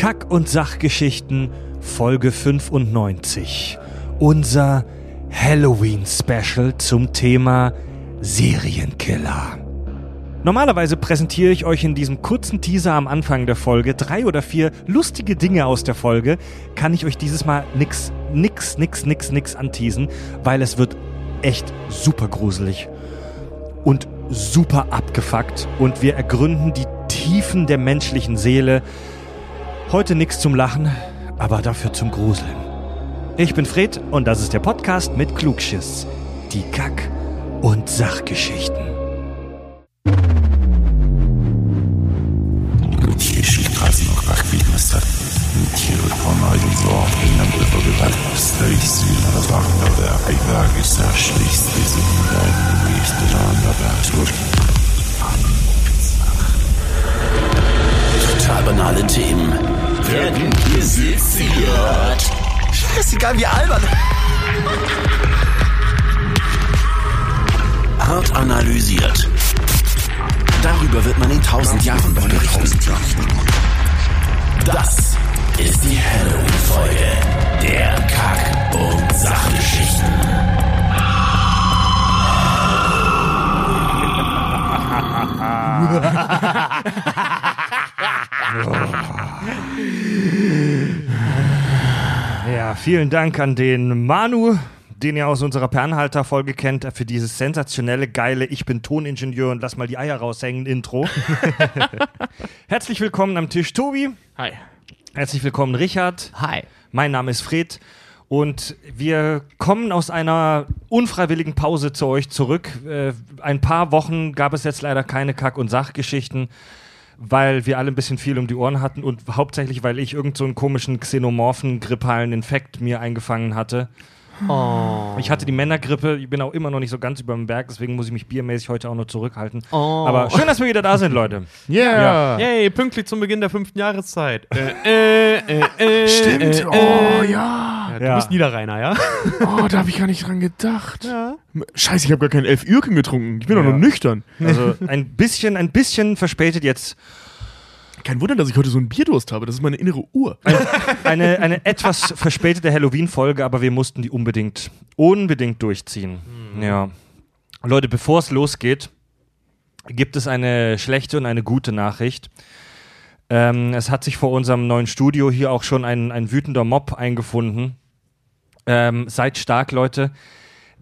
Kack- und Sachgeschichten Folge 95. Unser Halloween-Special zum Thema Serienkiller. Normalerweise präsentiere ich euch in diesem kurzen Teaser am Anfang der Folge drei oder vier lustige Dinge aus der Folge. Kann ich euch dieses Mal nix, nix, nix, nix, nix anteasen, weil es wird echt super gruselig und super abgefuckt und wir ergründen die Tiefen der menschlichen Seele. Heute nichts zum Lachen, aber dafür zum Gruseln. Ich bin Fred und das ist der Podcast mit Klugschiss. Die Kack- und Sachgeschichten. Jeśli krasno chwilę werden gesitziert. Scheißegal, wie albern. Hart analysiert. Darüber wird man in tausend Jahren berichten. Das ist die Halloween-Folge der Kack- und Sachgeschichten. Ja, vielen Dank an den Manu, den ihr aus unserer Pernhalter-Folge kennt, für dieses sensationelle, geile Ich bin Toningenieur und lass mal die Eier raushängen Intro. Herzlich willkommen am Tisch, Tobi. Hi. Herzlich willkommen, Richard. Hi. Mein Name ist Fred und wir kommen aus einer unfreiwilligen Pause zu euch zurück. Äh, ein paar Wochen gab es jetzt leider keine Kack- und Sachgeschichten, weil wir alle ein bisschen viel um die Ohren hatten und hauptsächlich, weil ich irgend so einen komischen xenomorphen grippalen Infekt mir eingefangen hatte. Oh. Ich hatte die Männergrippe, ich bin auch immer noch nicht so ganz über dem Berg, deswegen muss ich mich biermäßig heute auch noch zurückhalten. Oh. Aber schön, dass wir wieder da sind, Leute. Yeah. Yay, pünktlich zum Beginn der fünften Jahreszeit. Äh, äh, äh, äh, Stimmt. Äh, äh. Oh, ja. Ja, du bist Niederrheiner, ja? Oh, da habe ich gar nicht dran gedacht. Ja. Scheiße, ich habe gar kein elf Ürken getrunken. Ich bin doch Ja. noch nüchtern. Also ein bisschen, ein bisschen verspätet jetzt Kein Wunder, dass ich heute so einen Bierdurst habe. Das ist meine innere Uhr. eine, eine etwas verspätete Halloween-Folge, aber wir mussten die unbedingt, unbedingt durchziehen. Ja. Leute, bevor es losgeht, gibt es eine schlechte und eine gute Nachricht. Ähm, es hat sich vor unserem neuen Studio hier auch schon ein, ein wütender Mob eingefunden. Ähm, seid stark, Leute.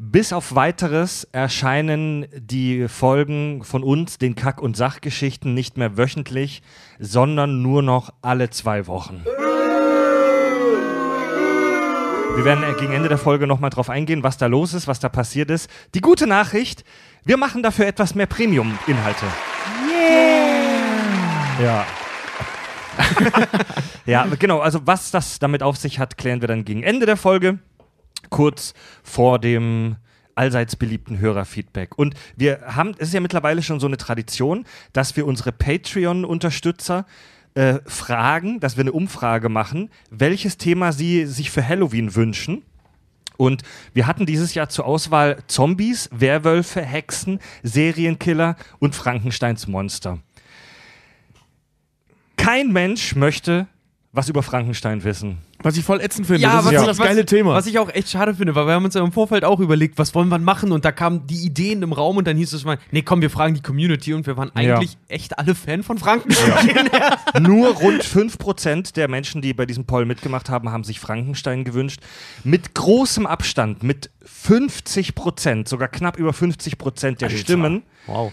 Bis auf weiteres erscheinen die Folgen von uns, den Kack- und Sachgeschichten, nicht mehr wöchentlich, sondern nur noch alle zwei Wochen. Wir werden gegen Ende der Folge nochmal drauf eingehen, was da los ist, was da passiert ist. Die gute Nachricht, wir machen dafür etwas mehr Premium-Inhalte. Ja. ja, genau. Also, was das damit auf sich hat, klären wir dann gegen Ende der Folge. Kurz vor dem allseits beliebten Hörerfeedback. Und wir haben, es ist ja mittlerweile schon so eine Tradition, dass wir unsere Patreon-Unterstützer äh, fragen, dass wir eine Umfrage machen, welches Thema sie sich für Halloween wünschen. Und wir hatten dieses Jahr zur Auswahl Zombies, Werwölfe, Hexen, Serienkiller und Frankensteins Monster. Kein Mensch möchte was über Frankenstein wissen. Was ich voll ätzend finde. Ja, das ist was ja ich- das was- geile Thema. Was ich auch echt schade finde, weil wir haben uns ja im Vorfeld auch überlegt, was wollen wir machen und da kamen die Ideen im Raum und dann hieß es mal, nee, komm, wir fragen die Community und wir waren eigentlich echt alle Fan von Frankenstein. Nur rund 5% der Menschen, die bei diesem Poll mitgemacht haben, haben sich Frankenstein gewünscht. Mit großem Abstand, mit 50%, sogar knapp über 50% der Stimmen, Wow.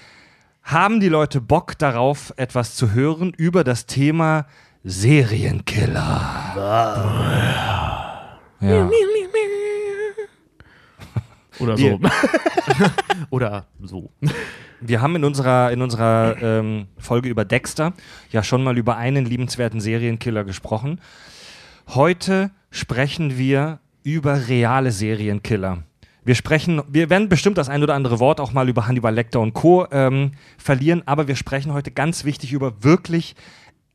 haben die Leute Bock darauf, etwas zu hören über das Thema Serienkiller. Ja. Oder so. Oder so. Wir haben in unserer, in unserer ähm, Folge über Dexter ja schon mal über einen liebenswerten Serienkiller gesprochen. Heute sprechen wir über reale Serienkiller. Wir sprechen, wir werden bestimmt das ein oder andere Wort auch mal über Hannibal Lecter und Co. Ähm, verlieren, aber wir sprechen heute ganz wichtig über wirklich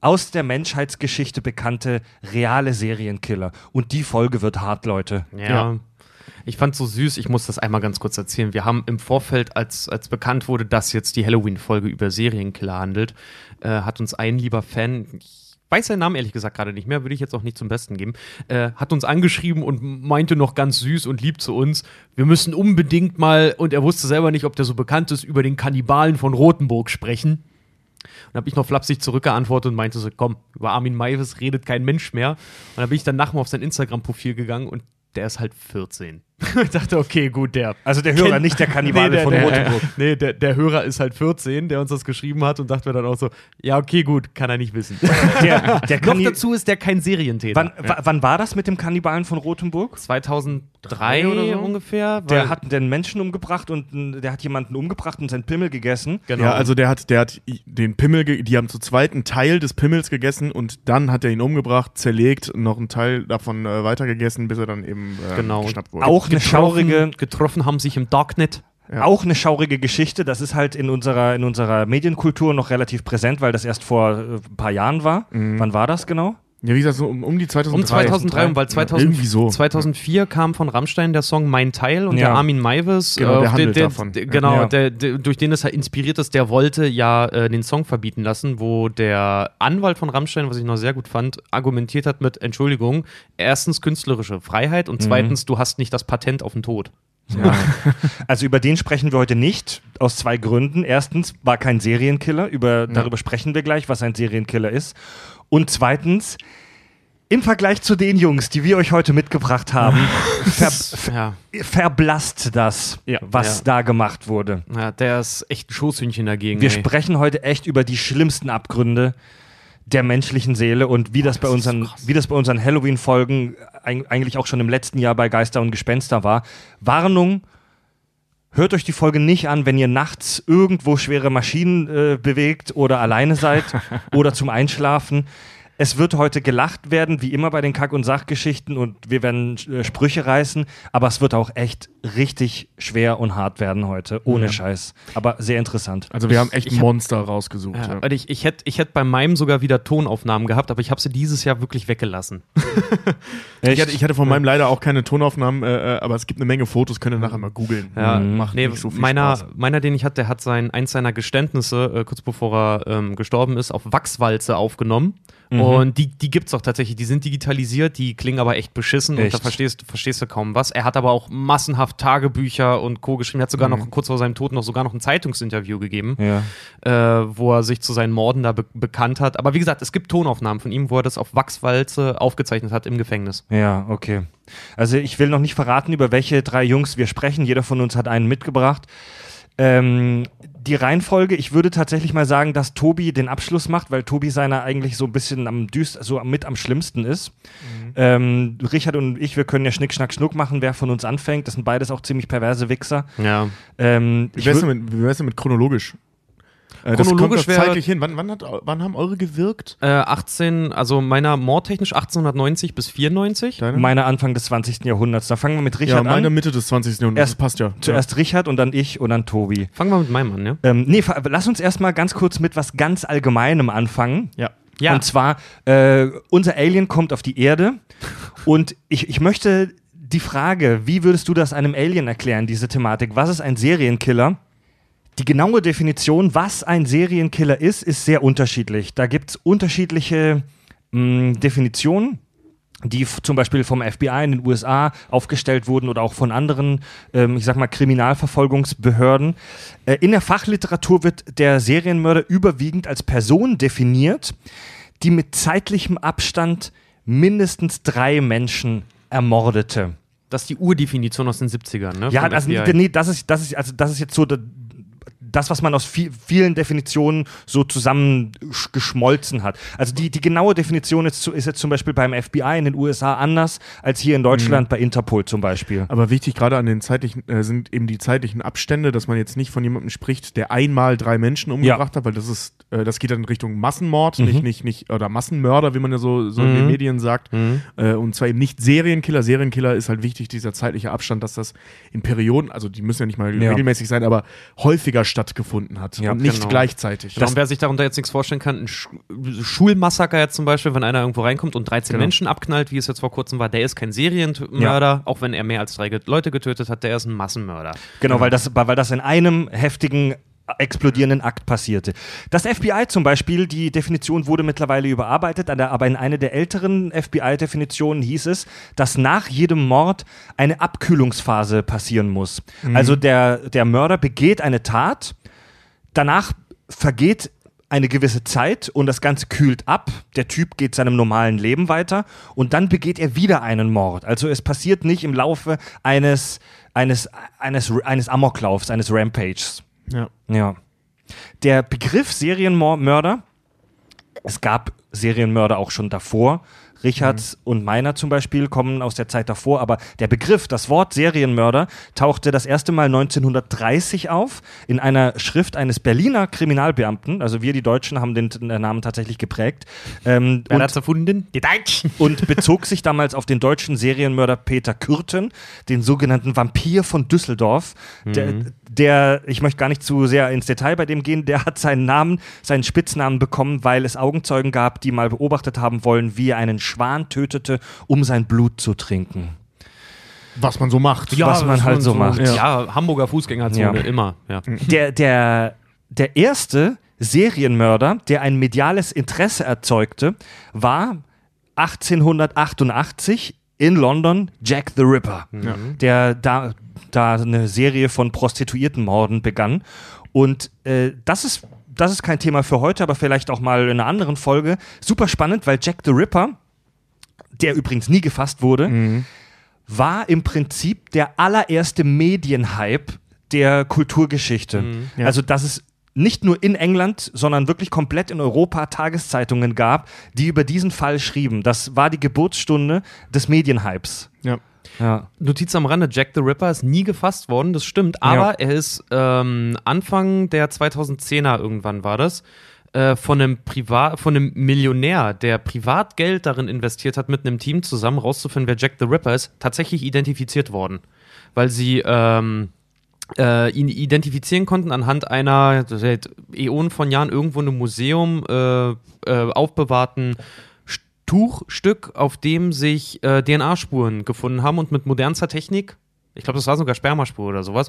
aus der Menschheitsgeschichte bekannte reale Serienkiller. Und die Folge wird hart, Leute. Ja. Ich fand's so süß, ich muss das einmal ganz kurz erzählen. Wir haben im Vorfeld, als, als bekannt wurde, dass jetzt die Halloween-Folge über Serienkiller handelt, äh, hat uns ein lieber Fan, ich weiß seinen Namen ehrlich gesagt gerade nicht mehr, würde ich jetzt auch nicht zum Besten geben, äh, hat uns angeschrieben und meinte noch ganz süß und lieb zu uns, wir müssen unbedingt mal, und er wusste selber nicht, ob der so bekannt ist, über den Kannibalen von Rothenburg sprechen. Und habe ich noch flapsig zurückgeantwortet und meinte so, komm, über Armin Maivis redet kein Mensch mehr. Und dann bin ich dann nachher auf sein Instagram-Profil gegangen und der ist halt 14. ich dachte, okay, gut, der. Also der Hörer, kennt- nicht der Kannibale der, von der, Rotenburg. Nee, der, der Hörer ist halt 14, der uns das geschrieben hat und dachte mir dann auch so, ja, okay, gut, kann er nicht wissen. Der, der Noch dazu ist der kein Serientäter. wann, wa- wann war das mit dem Kannibalen von Rotenburg? 2003 oder so? ungefähr. Der hat den Menschen umgebracht und der hat jemanden umgebracht und seinen Pimmel gegessen. genau. Ja, also der hat, der hat den Pimmel, die haben zu zweit einen Teil des Pimmels gegessen und dann hat er ihn umgebracht, zerlegt, noch einen Teil davon äh, weitergegessen, bis er dann eben äh, Genau. geschnappt wurde. Auch eine schaurige, getroffen haben sich im Darknet. Ja. auch eine schaurige Geschichte. Das ist halt in unserer, in unserer Medienkultur noch relativ präsent, weil das erst vor äh, ein paar Jahren war. Wann war das genau? Ja, wie gesagt, so um, um die 2003. Um 2003, und weil 2000, Irgendwie so. 2004 kam von Rammstein der Song Mein Teil und Ja. der Armin Maivis, Genau, der handelt der, davon. der, genau, Ja. der, durch den es halt inspiriert ist, der wollte ja äh, den Song verbieten lassen, wo der Anwalt von Rammstein, was ich noch sehr gut fand, argumentiert hat mit Entschuldigung, erstens künstlerische Freiheit Mhm. und zweitens, du hast nicht das Patent auf den Tod. Ja. Also über den sprechen wir heute nicht, aus zwei Gründen. Erstens war kein Serienkiller, über, darüber sprechen wir gleich, was ein Serienkiller ist. Und zweitens, im Vergleich zu den Jungs, die wir euch heute mitgebracht haben, ver, ver, Ja, verblasst das, Ja. was Ja. da gemacht wurde. ja der ist echt ein Schoßhühnchen dagegen. Wir ey. sprechen heute echt über die schlimmsten Abgründe der menschlichen Seele und wie das, bei unseren, wie das bei unseren Halloween-Folgen eig- eigentlich auch schon im letzten Jahr bei Geister und Gespenster war. Warnung, hört euch die Folge nicht an, wenn ihr nachts irgendwo schwere Maschinen äh, bewegt oder alleine seid oder zum Einschlafen. Es wird heute gelacht werden, wie immer bei den Kack- und Sachgeschichten und wir werden äh, Sprüche reißen, aber es wird auch echt richtig schwer und hart werden heute, ohne Scheiß. Aber sehr interessant. Also wir haben echt ich ein hab- Monster rausgesucht. Ja, Ja. ich, ich hätte ich hätt bei meinem sogar wieder Tonaufnahmen gehabt, aber ich habe sie dieses Jahr wirklich weggelassen. Ich hatte, ich hatte von meinem leider auch keine Tonaufnahmen, äh, äh, aber es gibt eine Menge Fotos, könnt ihr nachher mal googeln. Ja, Macht nee, so viel meiner, Spaß. meiner, den ich hatte, der hat sein, eins seiner Geständnisse, äh, kurz bevor er ähm, gestorben ist, auf Wachswalze aufgenommen. Mhm. Und die, die gibt's auch tatsächlich. Die sind digitalisiert, die klingen aber echt beschissen und Echt? da verstehst, verstehst du kaum was. Er hat aber auch massenhaft Tagebücher und Co. geschrieben. Er hat sogar Mhm. noch kurz vor seinem Tod noch sogar noch ein Zeitungsinterview gegeben, Ja. äh, wo er sich zu seinen Morden da be bekannt hat. Aber wie gesagt, es gibt Tonaufnahmen von ihm, wo er das auf Wachswalze aufgezeichnet hat im Gefängnis. Ja, okay. Also ich will noch nicht verraten, über welche drei Jungs wir sprechen. Jeder von uns hat einen mitgebracht. Ähm, die Reihenfolge, ich würde tatsächlich mal sagen, dass Tobi den Abschluss macht, weil Tobi seiner eigentlich so ein bisschen am düst, so mit am schlimmsten ist. Ähm, Richard und ich, wir können ja Schnick, Schnack, Schnuck machen, wer von uns anfängt. Das sind beides auch ziemlich perverse Wichser. Ja. Ähm, Wie ich wär's denn mit, wie wär's denn mit chronologisch? Äh, das Chronologisch kommt doch zeitlich hin. Wann, wann, hat, wann haben eure gewirkt? Äh, 18, also meiner mordtechnisch 1890 bis 94. Deine? meiner Anfang des 20. Jahrhunderts. Da fangen wir mit ja, Richard meine an. Mitte des 20. Jahrhunderts. Erst- das passt ja. Zuerst Richard und dann ich und dann Tobi. Fangen wir mit meinem an, ja? Ähm, nee, lass uns erstmal ganz kurz mit was ganz Allgemeinem anfangen. Ja. Ja. Und zwar, äh, unser Alien kommt auf die Erde und ich, ich möchte die Frage, wie würdest du das einem Alien erklären, diese Thematik? Was ist ein Serienkiller? Die genaue Definition, was ein Serienkiller ist, ist sehr unterschiedlich. Da gibt es unterschiedliche mh, Definitionen die zum Beispiel vom FBI in den USA aufgestellt wurden oder auch von anderen, ähm, ich sag mal, Kriminalverfolgungsbehörden. Äh, in der Fachliteratur wird der Serienmörder überwiegend als Person definiert, die mit zeitlichem Abstand mindestens drei Menschen ermordete. Das ist die Urdefinition aus den 70ern, ne? Ja, also, nee, das ist, das ist, also das ist jetzt so das, was man aus vi vielen Definitionen so zusammengeschmolzen hat. Also die, die genaue Definition ist, ist jetzt zum Beispiel beim FBI in den USA anders als hier in Deutschland bei Interpol zum Beispiel. Aber wichtig gerade an den zeitlichen, äh, sind eben die zeitlichen Abstände, dass man jetzt nicht von jemandem spricht, der einmal drei Menschen umgebracht hat, weil das ist, äh, das geht dann in Richtung Massenmord, nicht, nicht, nicht, oder Massenmörder, wie man ja so, so in den Medien sagt. Äh, und zwar eben nicht Serienkiller. Serienkiller ist halt wichtig, dieser zeitliche Abstand, dass das in Perioden, also die müssen ja nicht mal Ja. regelmäßig sein, aber häufiger stattgefunden hat Ja, und nicht genau. gleichzeitig. Und wer sich darunter jetzt nichts vorstellen kann, ein Sch Schulmassaker jetzt zum Beispiel, wenn einer irgendwo reinkommt und 13 Genau. Menschen abknallt, wie es jetzt vor kurzem war, der ist kein Serienmörder, auch wenn er mehr als drei Leute getötet hat, der ist ein Massenmörder. Genau, weil das, weil das in einem heftigen explodierenden Akt passierte. Das FBI zum Beispiel, die Definition wurde mittlerweile überarbeitet, aber in einer der älteren FBI-Definitionen hieß es, dass nach jedem Mord eine Abkühlungsphase passieren muss. Mhm. Also der, der Mörder begeht eine Tat, danach vergeht eine gewisse Zeit und das Ganze kühlt ab. Der Typ geht seinem normalen Leben weiter und dann begeht er wieder einen Mord. Also es passiert nicht im Laufe eines, eines, eines, eines Amoklaufs, eines Rampages. Ja. Ja. Der Begriff Serienmörder, es gab Serienmörder auch schon davor, Richards mhm. und meiner zum Beispiel kommen aus der Zeit davor, aber der Begriff, das Wort Serienmörder, tauchte das erste Mal 1930 auf in einer Schrift eines Berliner Kriminalbeamten. Also wir, die Deutschen, haben den, Namen tatsächlich geprägt. Ähm, Wer hat es erfunden? Die Deutschen. Und bezog sich damals auf den deutschen Serienmörder Peter Kürten, den sogenannten Vampir von Düsseldorf. Mhm. Der, der, ich möchte gar nicht zu sehr ins Detail bei dem gehen, der hat seinen Namen, seinen Spitznamen bekommen, weil es Augenzeugen gab, die mal beobachtet haben wollen, wie er einen Schwan tötete, um sein Blut zu trinken. Was man so macht. Ja, was man halt so, so macht. Ja. ja, Hamburger Fußgängerzone, ja. immer. Ja. Der, der, der erste Serienmörder, der ein mediales Interesse erzeugte, war 1888 in London Jack the Ripper, ja. der da, da eine Serie von Prostituiertenmorden begann. Und äh, das ist das ist kein Thema für heute, aber vielleicht auch mal in einer anderen Folge. Super spannend, weil Jack the Ripper der übrigens nie gefasst wurde, mhm. war im Prinzip der allererste Medienhype der Kulturgeschichte. Mhm, ja. Also, dass es nicht nur in England, sondern wirklich komplett in Europa Tageszeitungen gab, die über diesen Fall schrieben. Das war die Geburtsstunde des Medienhypes. Ja. Ja. Notiz am Rande, Jack the Ripper ist nie gefasst worden, das stimmt, aber ja. er ist ähm, Anfang der 2010er irgendwann war das, äh, von einem Privat, von einem Millionär, der Privatgeld darin investiert hat, mit einem Team zusammen rauszufinden, wer Jack the Ripper ist, tatsächlich identifiziert worden. Weil sie ähm, äh, ihn identifizieren konnten anhand einer seit Äonen von Jahren irgendwo in einem Museum äh, äh, aufbewahrten Tuchstück, auf dem sich äh, DNA-Spuren gefunden haben und mit modernster Technik ich glaube, das war sogar Spermaspur oder sowas.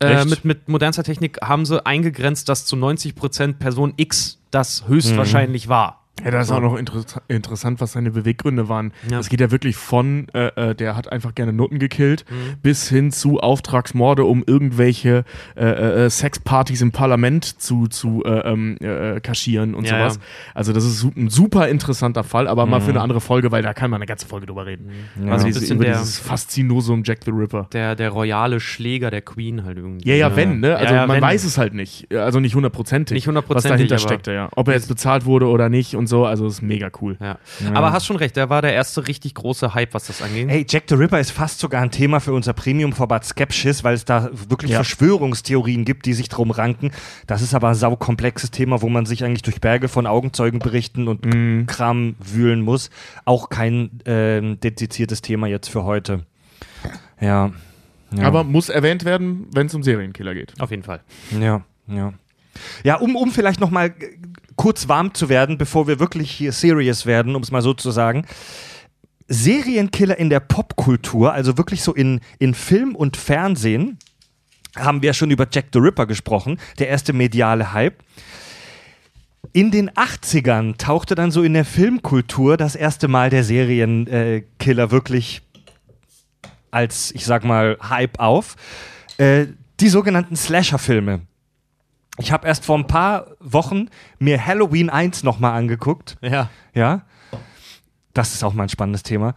Äh, mit, mit modernster Technik haben sie eingegrenzt, dass zu 90% Person X das höchstwahrscheinlich mhm. war. Ja, das ist auch noch inter interessant, was seine Beweggründe waren. Es ja. geht ja wirklich von, äh, äh, der hat einfach gerne Nutten gekillt, mhm. bis hin zu Auftragsmorde, um irgendwelche äh, äh, äh Sexpartys im Parlament zu, zu äh, ähm, kaschieren und ja, sowas. Ja. Also das ist ein super interessanter Fall, aber mhm. mal für eine andere Folge, weil da kann man eine ganze Folge drüber reden. Mhm. Also diese, über der, dieses Faszinosum Jack the Ripper. Der, der royale Schläger der Queen halt irgendwie. Ja, ja, wenn, ne? Also man wenn. weiß es halt nicht. Also nicht hundertprozentig. Nicht hundertprozentig. Was dahinter steckte, ja. Ob er jetzt bezahlt wurde oder nicht und so, also ist mega cool. Ja. Ja. Aber hast schon recht, der war der erste richtig große Hype, was das angeht. Hey, Jack the Ripper ist fast sogar ein Thema für unser Premium-Format Skepsis, weil es da wirklich ja. Verschwörungstheorien gibt, die sich drum ranken. Das ist aber ein saukomplexes Thema, wo man sich eigentlich durch Berge von Augenzeugenberichten und mm. Kram wühlen muss. Auch kein äh, dediziertes Thema jetzt für heute. Ja. ja. Aber muss erwähnt werden, wenn es um Serienkiller geht. Auf jeden Fall. Ja, ja. Ja, um, um vielleicht noch mal kurz warm zu werden, bevor wir wirklich hier serious werden, um es mal so zu sagen. Serienkiller in der Popkultur, also wirklich so in, in Film und Fernsehen, haben wir schon über Jack the Ripper gesprochen, der erste mediale Hype. In den 80ern tauchte dann so in der Filmkultur das erste Mal der Serienkiller wirklich als, ich sag mal, Hype auf. Äh, die sogenannten Slasher-Filme ich habe erst vor ein paar Wochen mir Halloween 1 nochmal angeguckt. Ja. Ja. Das ist auch mal ein spannendes Thema.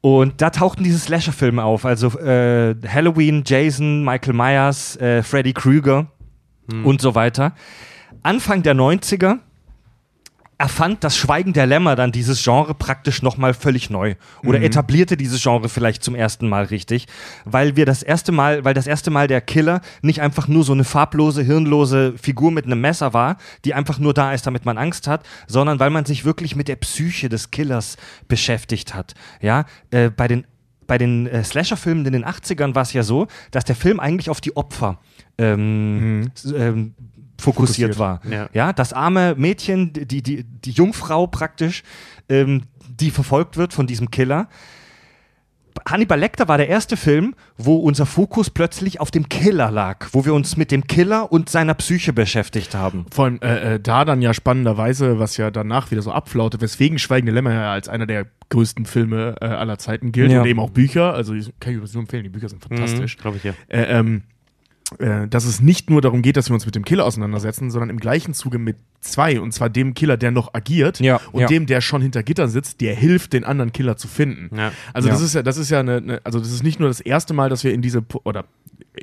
Und da tauchten diese Slasher-Filme auf. Also äh, Halloween, Jason, Michael Myers, äh, Freddy Krueger hm. und so weiter. Anfang der 90er erfand das Schweigen der Lämmer dann dieses Genre praktisch nochmal völlig neu oder mhm. etablierte dieses Genre vielleicht zum ersten Mal richtig, weil wir das erste Mal, weil das erste Mal der Killer nicht einfach nur so eine farblose, hirnlose Figur mit einem Messer war, die einfach nur da ist, damit man Angst hat, sondern weil man sich wirklich mit der Psyche des Killers beschäftigt hat. Ja, äh, bei den bei den äh, Slasher-Filmen in den 80ern war es ja so, dass der Film eigentlich auf die Opfer ähm, mhm. ähm, fokussiert, fokussiert. war. Ja. ja. das arme Mädchen, die, die, die Jungfrau praktisch, ähm, die verfolgt wird von diesem Killer. Hannibal Lecter war der erste Film, wo unser Fokus plötzlich auf dem Killer lag, wo wir uns mit dem Killer und seiner Psyche beschäftigt haben. Vor allem äh, äh, da dann ja spannenderweise, was ja danach wieder so abflaute, weswegen Schweigende Lämmer ja als einer der größten Filme äh, aller Zeiten gilt Ja. und eben auch Bücher. Also ich- kann ich übrigens nur empfehlen, die Bücher sind fantastisch. Glaube ich ja. Äh, ähm, äh, dass es nicht nur darum geht, dass wir uns mit dem Killer auseinandersetzen, sondern im gleichen Zuge mit zwei, und zwar dem Killer, der noch agiert Ja, und ja. dem, der schon hinter Gittern sitzt, der hilft, den anderen Killer zu finden. Ja. Also das ist ja, das ist ja eine, eine, also das ist nicht nur das erste Mal, dass wir in diese oder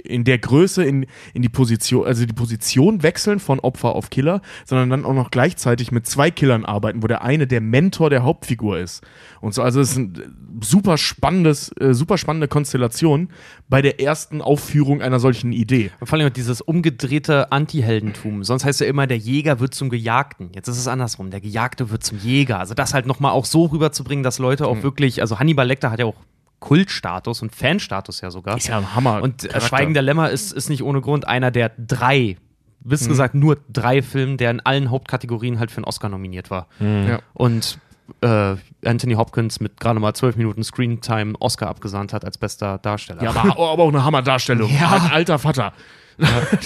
in der Größe in, in die Position, also die Position wechseln von Opfer auf Killer, sondern dann auch noch gleichzeitig mit zwei Killern arbeiten, wo der eine der Mentor der Hauptfigur ist. Und so, also es ist ein äh, super spannendes, äh, super spannende Konstellation bei der ersten Aufführung einer solchen Idee. Vor allem dieses umgedrehte Anti-Heldentum. Sonst heißt ja immer, der Jäger wird zum Gejagten. Jetzt ist es andersrum. Der Gejagte wird zum Jäger. Also das halt nochmal auch so rüberzubringen, dass Leute Mhm. auch wirklich, also Hannibal Lecter hat ja auch Kultstatus und Fanstatus ja sogar. Ist ja ein Hammer. Und äh, Charakter. Schweigen der Lämmer ist, ist nicht ohne Grund einer der drei, Mhm. bis gesagt nur drei Filme, der in allen Hauptkategorien halt für einen Oscar nominiert war. Ja. Und äh, Anthony Hopkins mit gerade mal zwölf Minuten Screentime Oscar abgesahnt hat als bester Darsteller. Ja, aber, aber auch eine Hammerdarstellung. Ja. Ein alter Vater.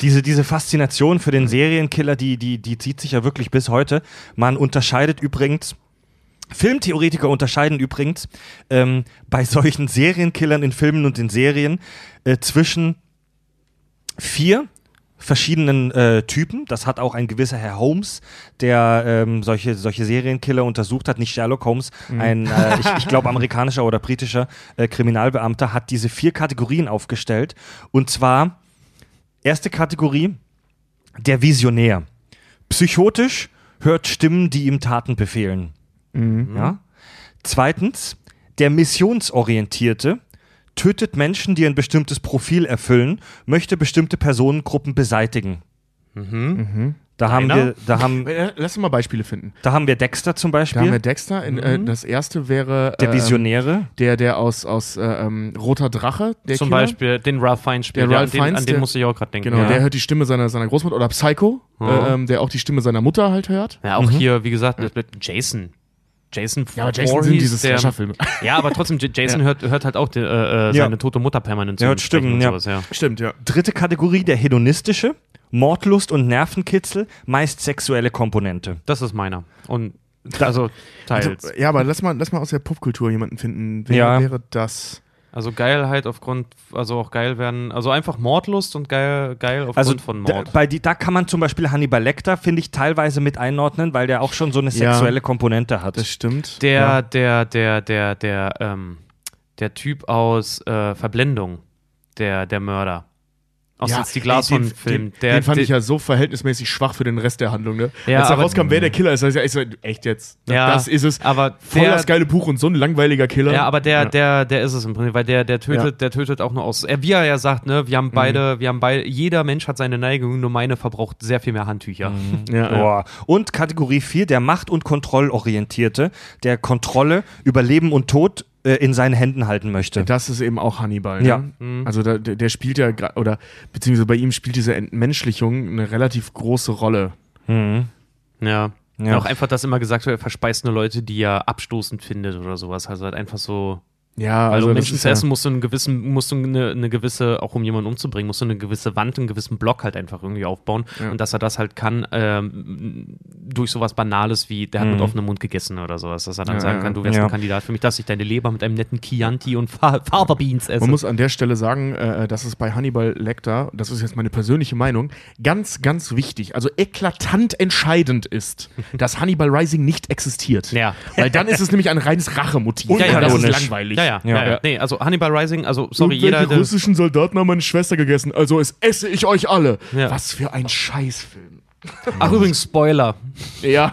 diese, diese Faszination für den Serienkiller, die, die, die zieht sich ja wirklich bis heute. Man unterscheidet übrigens, Filmtheoretiker unterscheiden übrigens ähm, bei solchen Serienkillern in Filmen und in Serien äh, zwischen vier verschiedenen äh, Typen. Das hat auch ein gewisser Herr Holmes, der ähm, solche, solche Serienkiller untersucht hat, nicht Sherlock Holmes, ein, äh, ich, ich glaube, amerikanischer oder britischer äh, Kriminalbeamter, hat diese vier Kategorien aufgestellt. Und zwar Erste Kategorie, der Visionär. Psychotisch, hört Stimmen, die ihm Taten befehlen. Ja? Zweitens, der Missionsorientierte tötet Menschen, die ein bestimmtes Profil erfüllen, möchte bestimmte Personengruppen beseitigen. Da, haben Einer? wir, da, haben, Äh, Lass uns mal Beispiele finden. da haben wir Dexter zum Da haben Beispiel, wir Dexter. In, äh, das erste wäre der äh, Visionäre. der, der aus, aus äh, ähm, Roter Drache, der Zum Killer. Beispiel den Ralph Fiennes spielt. Der ja, Ralph an den, Fiennes, an den der- musste ich auch gerade denken. Genau, ja. der hört die Stimme seiner, seiner Großmutter. Oder Psycho, Mhm. äh, ähm, der auch die Stimme seiner Mutter halt hört. Ja, auch hier, wie gesagt, mit Jason. Jason Ja, aber Jason Voorhees, sind diese der- Slasher-Filme. Ja, aber trotzdem, Jason hört, hört halt auch die, äh, äh, Ja. seine tote Mutter permanent Ja, hört sprechen Stimmen, und ja. sowas, ja. Stimmt, ja. Dritte Kategorie, der Hedonistische. Mordlust und Nervenkitzel, meist sexuelle Komponente. Das ist meiner. Und also teils. Also, ja, aber lass mal, lass mal aus der Popkultur jemanden finden. Wer Ja. wäre das? Also Geilheit aufgrund, also auch geil werden, also einfach Mordlust und geil, geil aufgrund Also von da, Mord. bei die, da kann man zum Beispiel Hannibal Lecter, finde ich, teilweise mit einordnen, weil der auch schon so eine Ja. sexuelle Komponente hat. Das stimmt. der, ja. der, der, der, der, ähm, der Typ aus äh, Verblendung, der, der Mörder. Aus Ja, jetzt die ey, Glashorn-Film. Den, den, den fand ich ja so verhältnismäßig schwach für den Rest der Handlung, ne? Ja, Als da rauskam, wer der Killer ist, da ist ja echt so, echt jetzt. Ja, das ist es. aber Voll der- das geile Buch und so ein langweiliger Killer. Ja, aber der, Ja. der, der ist es im Prinzip, weil der, der tötet, Ja. der tötet auch nur aus. Er, wie er ja sagt, ne, wir haben beide, wir haben beide, jeder Mensch hat seine Neigung, nur meine verbraucht sehr viel mehr Handtücher. ja. Boah. Und Kategorie 4, der Macht- und Kontrollorientierte, der Kontrolle über Leben und Tod äh, in seinen Händen halten möchte. Das ist eben auch Hannibal. Ja. Ne? Also da, der, der spielt ja, oder beziehungsweise bei ihm spielt diese Entmenschlichung eine relativ große Rolle. Mhm. Ja. Ja. Auch einfach, dass immer gesagt wird, er verspeist nur Leute, die er abstoßend findet oder sowas. Also halt einfach so. Ja, Weil also um Menschen zu essen musst du einen gewissen, musst du eine, eine gewisse, auch um jemanden umzubringen, musst du eine gewisse Wand, einen gewissen Block halt einfach irgendwie aufbauen. Ja. Und dass er das halt kann, ähm, durch sowas Banales wie, der hat mit offenem Mund gegessen oder sowas, dass er dann Ja, sagen kann, du wärst ja. ein Kandidat für mich, dass ich deine Leber mit einem netten Chianti und Fa Fava Beans esse. Man muss an der Stelle sagen, äh, dass es bei Hannibal Lecter, das ist jetzt meine persönliche Meinung, ganz, ganz wichtig, also eklatant entscheidend ist, dass Hannibal Rising nicht existiert. Ja. Weil dann ist es nämlich ein reines Rachemotiv. Ja, ja, das ist langweilig. ja, ja, ja, Ja. ja. Nee, also Hannibal Rising, also sorry, jeder, der, russischen Soldaten haben meine Schwester gegessen, also es esse ich euch alle. Ja. Was für ein Scheißfilm. Ach, übrigens, Spoiler. Ja.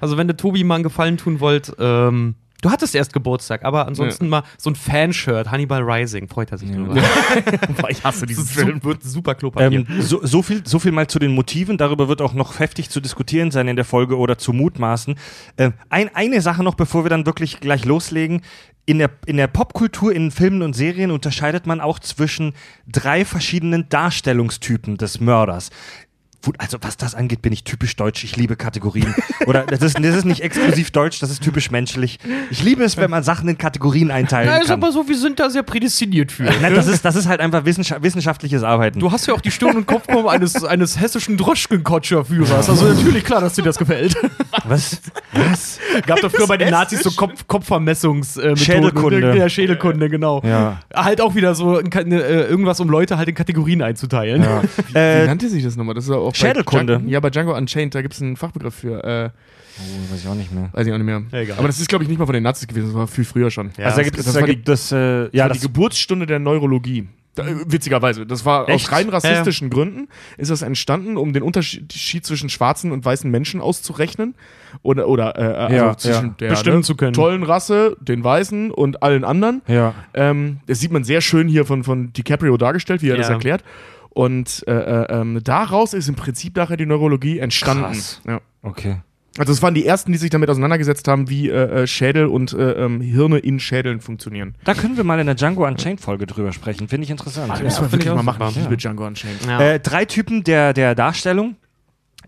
Also, wenn der Tobi mal einen Gefallen tun wollt, ähm, du hattest erst Geburtstag, aber ansonsten mal so ein Fanshirt, Hannibal Rising, freut er sich drüber. Boah, ich hasse diesen Film. wird super Klopapier. Ähm, so, so, viel, so viel mal zu den Motiven. Darüber wird auch noch heftig zu diskutieren sein in der Folge oder zu mutmaßen. Ähm, ein, eine Sache noch, bevor wir dann wirklich gleich loslegen. In der, in der Popkultur, in Filmen und Serien unterscheidet man auch zwischen drei verschiedenen Darstellungstypen des Mörders. Also was das angeht, bin ich typisch deutsch. Ich liebe Kategorien. Oder das ist, das ist nicht exklusiv deutsch, das ist typisch menschlich. Ich liebe es, wenn man Sachen in Kategorien einteilen Na, ist kann. aber so, wir sind da sehr prädestiniert für. Nein, das, ist, das ist halt einfach wissenschaft, wissenschaftliches Arbeiten. Du hast ja auch die Stirn- und Kopfform eines, eines hessischen Droschkenkotscher-Führers. Also natürlich klar, dass dir das gefällt. was? Was? Gab doch früher bei den Nazis so Kopf Kopfvermessungsmethoden. Schädelkunde. Ja, Schädelkunde, genau. Ja. Halt auch wieder so eine, äh, irgendwas, um Leute halt in Kategorien einzuteilen. Wie Äh, nannte sich das nochmal? Das ist ja auch bei Schädelkunde. Django, ja, bei Django Unchained, da gibt es einen Fachbegriff für. Äh, oh, weiß ich auch nicht mehr. weiß ich auch nicht mehr. Ja, egal. Aber das ist, glaube ich, nicht mal von den Nazis gewesen, das war viel früher schon. Ja, also da das- gibt es, das da war die- es, äh, ja, Ja, das, die Geburtsstunde der Neurologie. Da, äh, witzigerweise. Das war Echt? aus rein rassistischen Gründen ist das entstanden, um den Unterschied zwischen schwarzen und weißen Menschen auszurechnen. Oder, oder äh, also Ja, zwischen ja. der Bestimmen ne, zu können. tollen Rasse, den Weißen und allen anderen. ja. Ähm, das sieht man sehr schön hier von, von DiCaprio dargestellt, wie er das Ja. erklärt. Und äh, äh, ähm, daraus ist im Prinzip nachher die Neurologie entstanden. Krass. Ja. Okay. Also es waren die ersten, die sich damit auseinandergesetzt haben, wie äh, äh, Schädel und äh, ähm, Hirne in Schädeln funktionieren. Da können wir mal in der Django Unchained Folge drüber sprechen. Finde ich interessant. Das Ja. müssen wir wirklich ich mal machen. Ich liebe Django Unchained. Ja. Äh, drei Typen der, der Darstellung.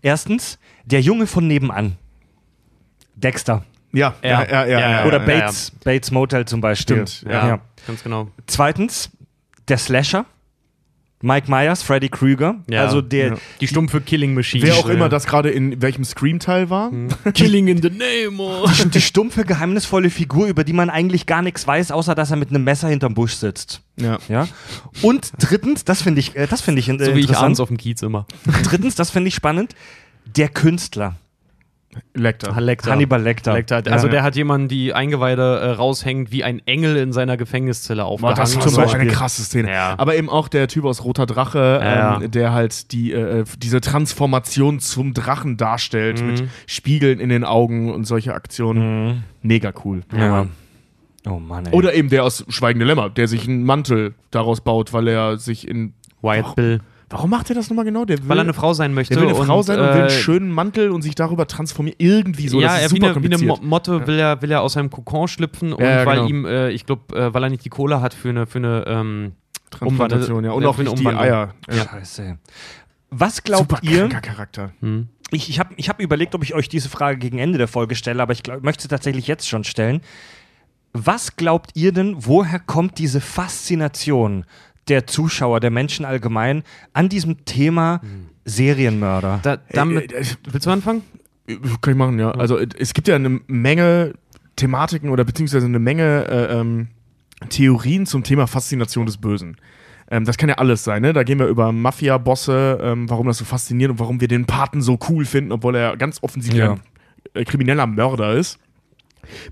Erstens, der Junge von nebenan. Dexter. Ja, ja, ja, ja. ja, Oder ja. Bates, Bates Motel zum Beispiel. Stimmt, ja, Ja. ganz genau. Zweitens, der Slasher. Mike Myers, Freddy Krüger. Ja. Also der, Ja. Die stumpfe Killing Machine. Wer auch Ja. immer das gerade in welchem Scream-Teil war. Killing in the name of. die, die stumpfe, geheimnisvolle Figur, über die man eigentlich gar nichts weiß, außer dass er mit einem Messer hinterm Busch sitzt. Ja. Ja. Und drittens, das finde ich, äh, das finde ich äh, So wie ich abends interessant. auf dem Kiez immer. drittens, das finde ich spannend. Der Künstler. Lecter. Lecter. Hannibal Lecter. Lecter. Also Ja. der hat jemanden, die Eingeweide äh, raushängt, wie ein Engel in seiner Gefängniszelle aufgehangen. das war zum so Beispiel. eine krasse Szene. Ja. Aber eben auch der Typ aus Roter Drache, Ja, ähm, der halt die, äh, diese Transformation zum Drachen darstellt, Mhm. mit Spiegeln in den Augen und solche Aktionen. Mega cool. Ja. Oh Mann, ey. Oder eben der aus Schweigende Lämmer, der sich einen Mantel daraus baut, weil er sich in. Wyatt Bill. Warum macht er das nochmal genau? Der will, Weil er eine Frau sein möchte. der will eine Frau sein und will einen äh, schönen Mantel und sich darüber transformieren. Irgendwie so. ja, das er ist wie super eine, wie eine kompliziert. Mo Motte will er, will er aus seinem Kokon schlüpfen und Ja, ja, weil genau. ihm, äh, ich glaube, äh, weil er nicht die Kohle hat für eine, für eine ähm, Transplantation, ja. Und Ja, auch für eine nicht die. Eier. Ja. Scheiße. Was glaubt Super ihr? Charakter. hm. Ich, ich habe ich hab überlegt, ob ich euch diese Frage gegen Ende der Folge stelle, aber ich glaub, möchte sie tatsächlich jetzt schon stellen. Was glaubt ihr denn, woher kommt diese Faszination der Zuschauer, der Menschen allgemein an diesem Thema Serienmörder? da, damit, Äh, äh, willst du anfangen? Kann ich machen, ja. Also es gibt ja eine Menge Thematiken oder beziehungsweise eine Menge äh, ähm, Theorien zum Thema Faszination des Bösen. Ähm, das kann ja alles sein, ne? Da gehen wir über Mafia-Bosse, ähm, warum das so fasziniert und warum wir den Paten so cool finden, obwohl er ganz offensichtlich Ja. ein äh, krimineller Mörder ist.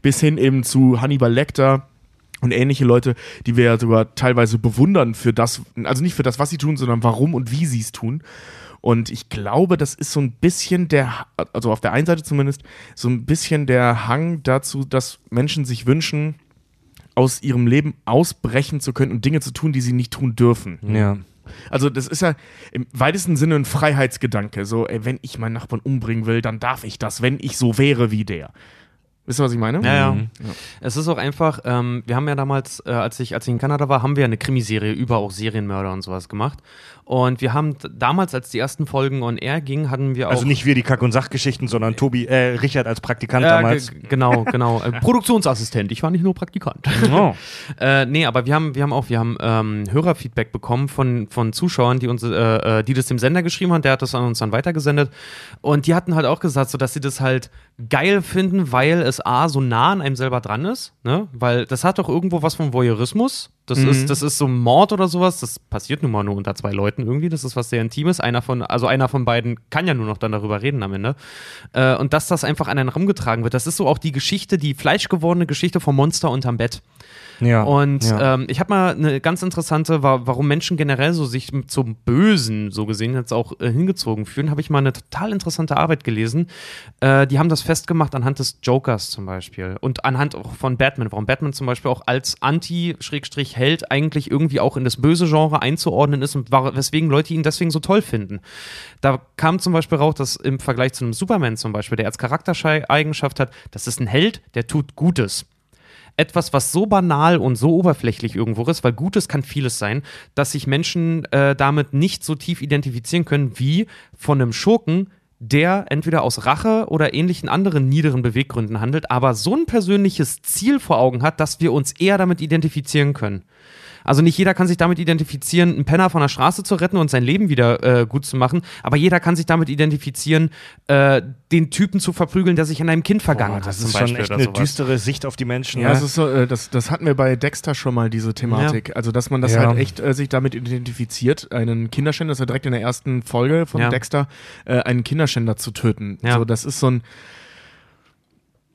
Bis hin eben zu Hannibal Lecter und ähnliche Leute, die wir ja sogar teilweise bewundern für das, also nicht für das, was sie tun, sondern warum und wie sie es tun. Und ich glaube, das ist so ein bisschen der, also auf der einen Seite zumindest, so ein bisschen der Hang dazu, dass Menschen sich wünschen, aus ihrem Leben ausbrechen zu können und Dinge zu tun, die sie nicht tun dürfen. Ja. Also das ist ja im weitesten Sinne ein Freiheitsgedanke. So, ey, wenn ich meinen Nachbarn umbringen will, dann darf ich das, wenn ich so wäre wie der. Wisst ihr, was ich meine? Ja, ja. Mhm. Es ist auch einfach, ähm, wir haben ja damals, äh, als, ich, als ich in Kanada war, haben wir eine Krimiserie über auch Serienmörder und sowas gemacht. Und wir haben damals, als die ersten Folgen on air gingen, hatten wir auch. Also nicht wir die Kack- und Sachgeschichten, sondern Tobi, äh, Richard als Praktikant Ja, damals. ge- genau, genau. Äh, Produktionsassistent. Ich war nicht nur Praktikant. Oh. Äh, nee, aber wir haben, wir haben auch, wir haben ähm, Hörerfeedback bekommen von, von Zuschauern, die uns, äh, äh, die das dem Sender geschrieben haben, der hat das an uns dann weitergesendet. Und die hatten halt auch gesagt, so dass sie das halt geil finden, weil es A, so nah an einem selber dran ist, ne? Weil das hat doch irgendwo was von Voyeurismus. Das ist, das ist so ein Mord oder sowas. Das passiert nun mal nur unter zwei Leuten irgendwie. Das ist was sehr Intimes. Einer von, also einer von beiden kann ja nur noch dann darüber reden am Ende. Äh, und dass das einfach an einen rumgetragen wird. Das ist so auch die Geschichte, die fleischgewordene Geschichte vom Monster unterm Bett. Ja. Und ja. ähm, ich habe mal eine ganz interessante, wa warum Menschen generell so sich zum Bösen, so gesehen, jetzt auch äh, hingezogen fühlen, habe ich mal eine total interessante Arbeit gelesen. Äh, die haben das festgemacht anhand des Jokers zum Beispiel und anhand auch von Batman, warum Batman zum Beispiel auch als Anti-Held eigentlich irgendwie auch in das böse Genre einzuordnen ist und weswegen Leute ihn deswegen so toll finden. Da kam zum Beispiel raus, dass im Vergleich zu einem Superman zum Beispiel, der als Charaktereigenschaft hat, das ist ein Held, der tut Gutes. Etwas, was so banal und so oberflächlich irgendwo ist, weil Gutes kann vieles sein, dass sich Menschen äh, damit nicht so tief identifizieren können wie von einem Schurken, der entweder aus Rache oder ähnlichen anderen niederen Beweggründen handelt, aber so ein persönliches Ziel vor Augen hat, dass wir uns eher damit identifizieren können. Also nicht jeder kann sich damit identifizieren, einen Penner von der Straße zu retten und sein Leben wieder äh, gut zu machen, aber jeder kann sich damit identifizieren, äh, den Typen zu verprügeln, der sich an einem Kind vergangen Boah, das hat. ist schon echt eine düstere Sicht auf die Menschen. Ja, ne? das, ist so, äh, das, das hatten wir bei Dexter schon mal, diese Thematik. Also, dass man das Ja. halt echt äh, sich damit identifiziert, einen Kinderschänder, das ist ja direkt in der ersten Folge von Ja. Dexter, äh, einen Kinderschänder zu töten. Ja. So, das ist so ein,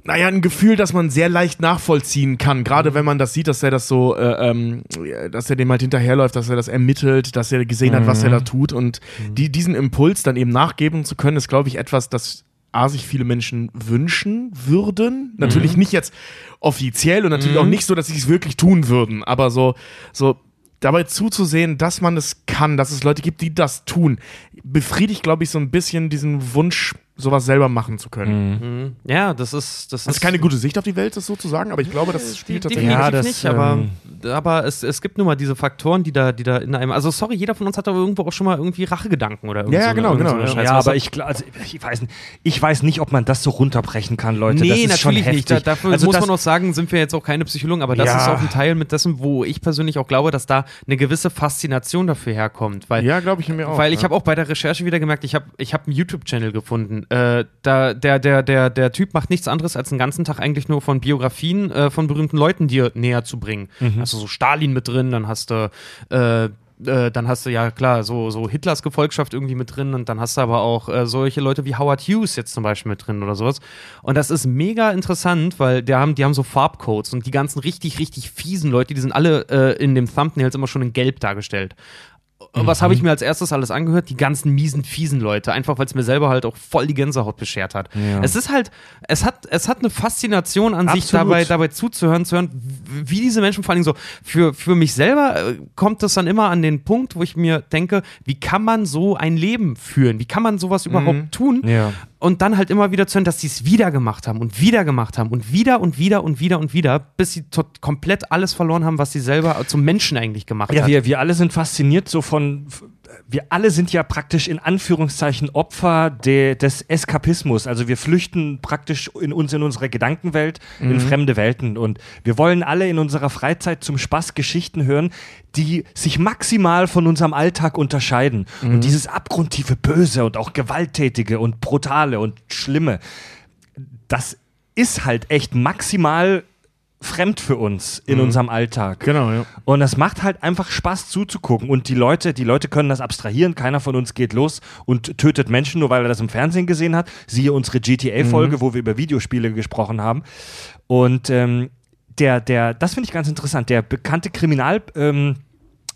naja, ein Gefühl, das man sehr leicht nachvollziehen kann. Mhm. Gerade wenn man das sieht, dass er das so, äh, ähm, dass er dem halt hinterherläuft, dass er das ermittelt, dass er gesehen hat, Mhm. was er da tut. Und die, diesen Impuls dann eben nachgeben zu können, ist, glaube ich, etwas, das A, sich viele Menschen wünschen würden. Natürlich nicht jetzt offiziell und natürlich auch nicht so, dass sie es wirklich tun würden, aber so, so dabei zuzusehen, dass man es kann, dass es Leute gibt, die das tun, befriedigt, glaube ich, so ein bisschen diesen Wunsch, sowas selber machen zu können. Ja, das ist das Das ist keine gute Sicht auf die Welt, das so zu sagen, aber ich glaube, das spielt tatsächlich. Ja, das, nicht, aber, ähm, aber es, es gibt nun mal diese Faktoren, die da, die da in einem. Also sorry, jeder von uns hat aber irgendwo auch schon mal irgendwie Rachegedanken oder irgend Ja, ja, so eine- genau, so genau, eine ja. Aber ich, also ich, weiß, nicht- ich weiß nicht, ob man das so runterbrechen kann, Leute. das Nee, ist schon natürlich heftig. nicht. Da, dafür also muss das, man auch sagen, sind wir jetzt auch keine Psychologen, aber das Ja. ist auch ein Teil mit dessen, wo ich persönlich auch glaube, dass da eine gewisse Faszination dafür herkommt. Weil, Ja, glaube ich mir auch. weil ich ja. habe auch bei der Recherche wieder gemerkt, ich habe ich hab einen YouTube-Channel gefunden. Äh, da, der, der, der, der Typ macht nichts anderes, als den ganzen Tag eigentlich nur von Biografien äh, von berühmten Leuten dir näher zu bringen. Hast du so Stalin mit drin, dann hast du äh, äh, dann hast du ja klar so, so Hitlers Gefolgschaft irgendwie mit drin und dann hast du aber auch äh, solche Leute wie Howard Hughes jetzt zum Beispiel mit drin oder sowas. Und das ist mega interessant, weil die haben, die haben so Farbcodes und die ganzen richtig, richtig fiesen Leute, die sind alle äh, in dem Thumbnails immer schon in Gelb dargestellt. Was habe ich mir als erstes alles angehört? Die ganzen miesen, fiesen Leute. Einfach, weil es mir selber halt auch voll die Gänsehaut beschert hat. Ja. Es ist halt, es hat, es hat eine Faszination an sich Absolut. dabei, dabei zuzuhören, zu hören, wie diese Menschen vor allen Dingen so, für, für mich selber äh, kommt es dann immer an den Punkt, wo ich mir denke, wie kann man so ein Leben führen? Wie kann man sowas überhaupt tun? Ja. Und dann halt immer wieder zu hören, dass sie es wieder gemacht haben und wieder gemacht haben und wieder und wieder und wieder und wieder, bis sie komplett alles verloren haben, was sie selber zum Menschen eigentlich gemacht Ja, hat. wir, wir alle sind fasziniert so von. Wir alle sind ja praktisch in Anführungszeichen Opfer de, des Eskapismus. Also wir flüchten praktisch in uns in unsere Gedankenwelt, in fremde Welten. Und wir wollen alle in unserer Freizeit zum Spaß Geschichten hören, die sich maximal von unserem Alltag unterscheiden. Und dieses abgrundtiefe Böse und auch Gewalttätige und Brutale und Schlimme, das ist halt echt maximal fremd für uns in unserem Alltag. Genau, ja. Und es macht halt einfach Spaß zuzugucken. Und die Leute, die Leute können das abstrahieren. Keiner von uns geht los und tötet Menschen, nur weil er das im Fernsehen gesehen hat. Siehe unsere GTA-Folge, wo wir über Videospiele gesprochen haben. Und ähm, der, der, das finde ich ganz interessant. Der bekannte Kriminal, ähm,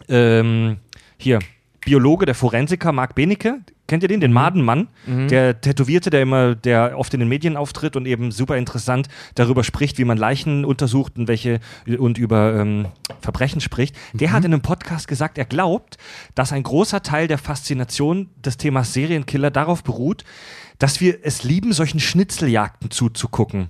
ähm, hier, Biologe, der Forensiker Marc Benecke, kennt ihr den, den Madenmann, der Tätowierte, der immer, der oft in den Medien auftritt und eben super interessant darüber spricht, wie man Leichen untersucht und welche und über ähm, Verbrechen spricht. Der hat in einem Podcast gesagt, er glaubt, dass ein großer Teil der Faszination des Themas Serienkiller darauf beruht, dass wir es lieben, solchen Schnitzeljagden zuzugucken.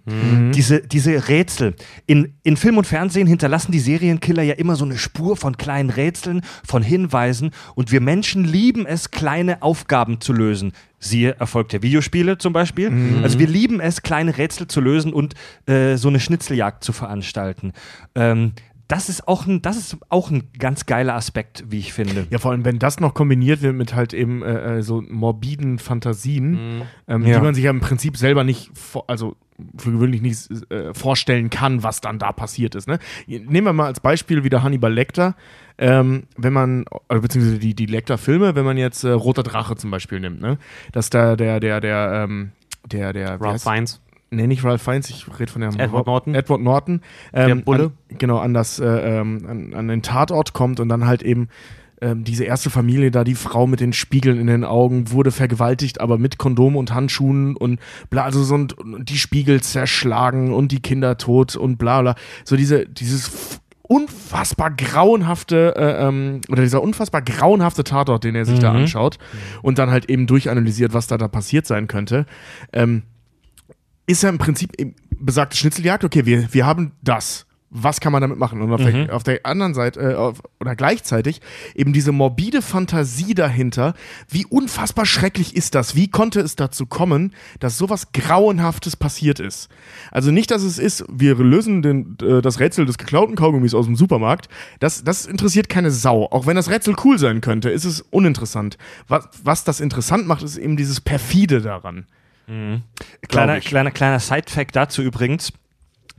Diese, diese Rätsel. In, in Film und Fernsehen hinterlassen die Serienkiller ja immer so eine Spur von kleinen Rätseln, von Hinweisen und wir Menschen lieben es, kleine Aufgaben zu lösen. Siehe Erfolg der Videospiele zum Beispiel. Also wir lieben es, kleine Rätsel zu lösen und äh, so eine Schnitzeljagd zu veranstalten. Ähm, das ist auch ein, das ist auch ein ganz geiler Aspekt, wie ich finde. Ja, vor allem, wenn das noch kombiniert wird mit halt eben äh, äh, so morbiden Fantasien, ähm, Ja. die man sich ja im Prinzip selber nicht, also für gewöhnlich nicht äh, vorstellen kann, was dann da passiert ist. Ne? Nehmen wir mal als Beispiel wieder Hannibal Lecter. Ähm, wenn man, oder beziehungsweise die, die Lecter-Filme, wenn man jetzt äh, Roter Drache zum Beispiel nimmt, ne? Dass da der, der, der, ähm, der, der, Ralph Fiennes. Nee, nicht Ralph Fiennes, ich rede von dem Edward Norton. Edward Norton. Ähm, Der Bulle. An, genau, an, das, äh, ähm, an, an den Tatort kommt und dann halt eben ähm, diese erste Familie da, die Frau mit den Spiegeln in den Augen, wurde vergewaltigt, aber mit Kondom und Handschuhen und bla, also so und, und die Spiegel zerschlagen und die Kinder tot und bla bla. So diese, dieses unfassbar grauenhafte, äh, ähm, oder dieser unfassbar grauenhafte Tatort, den er sich da anschaut und dann halt eben durchanalysiert, was da da passiert sein könnte. Ähm, ist ja im Prinzip, besagte Schnitzeljagd, okay, wir, wir haben das was kann man damit machen? Und auf, mhm. der, auf der, anderen Seite, äh, auf, oder gleichzeitig eben diese morbide Fantasie dahinter, wie unfassbar schrecklich ist das? Wie konnte es dazu kommen, dass sowas Grauenhaftes passiert ist? Also nicht, dass es ist, wir lösen den, äh, das Rätsel des geklauten Kaugummis aus dem Supermarkt. Das, das interessiert keine Sau. Auch wenn das Rätsel cool sein könnte, ist es uninteressant. Was, was das interessant macht, ist eben dieses Perfide daran. Mhm. Kleiner, kleiner, kleiner Side-Fact dazu übrigens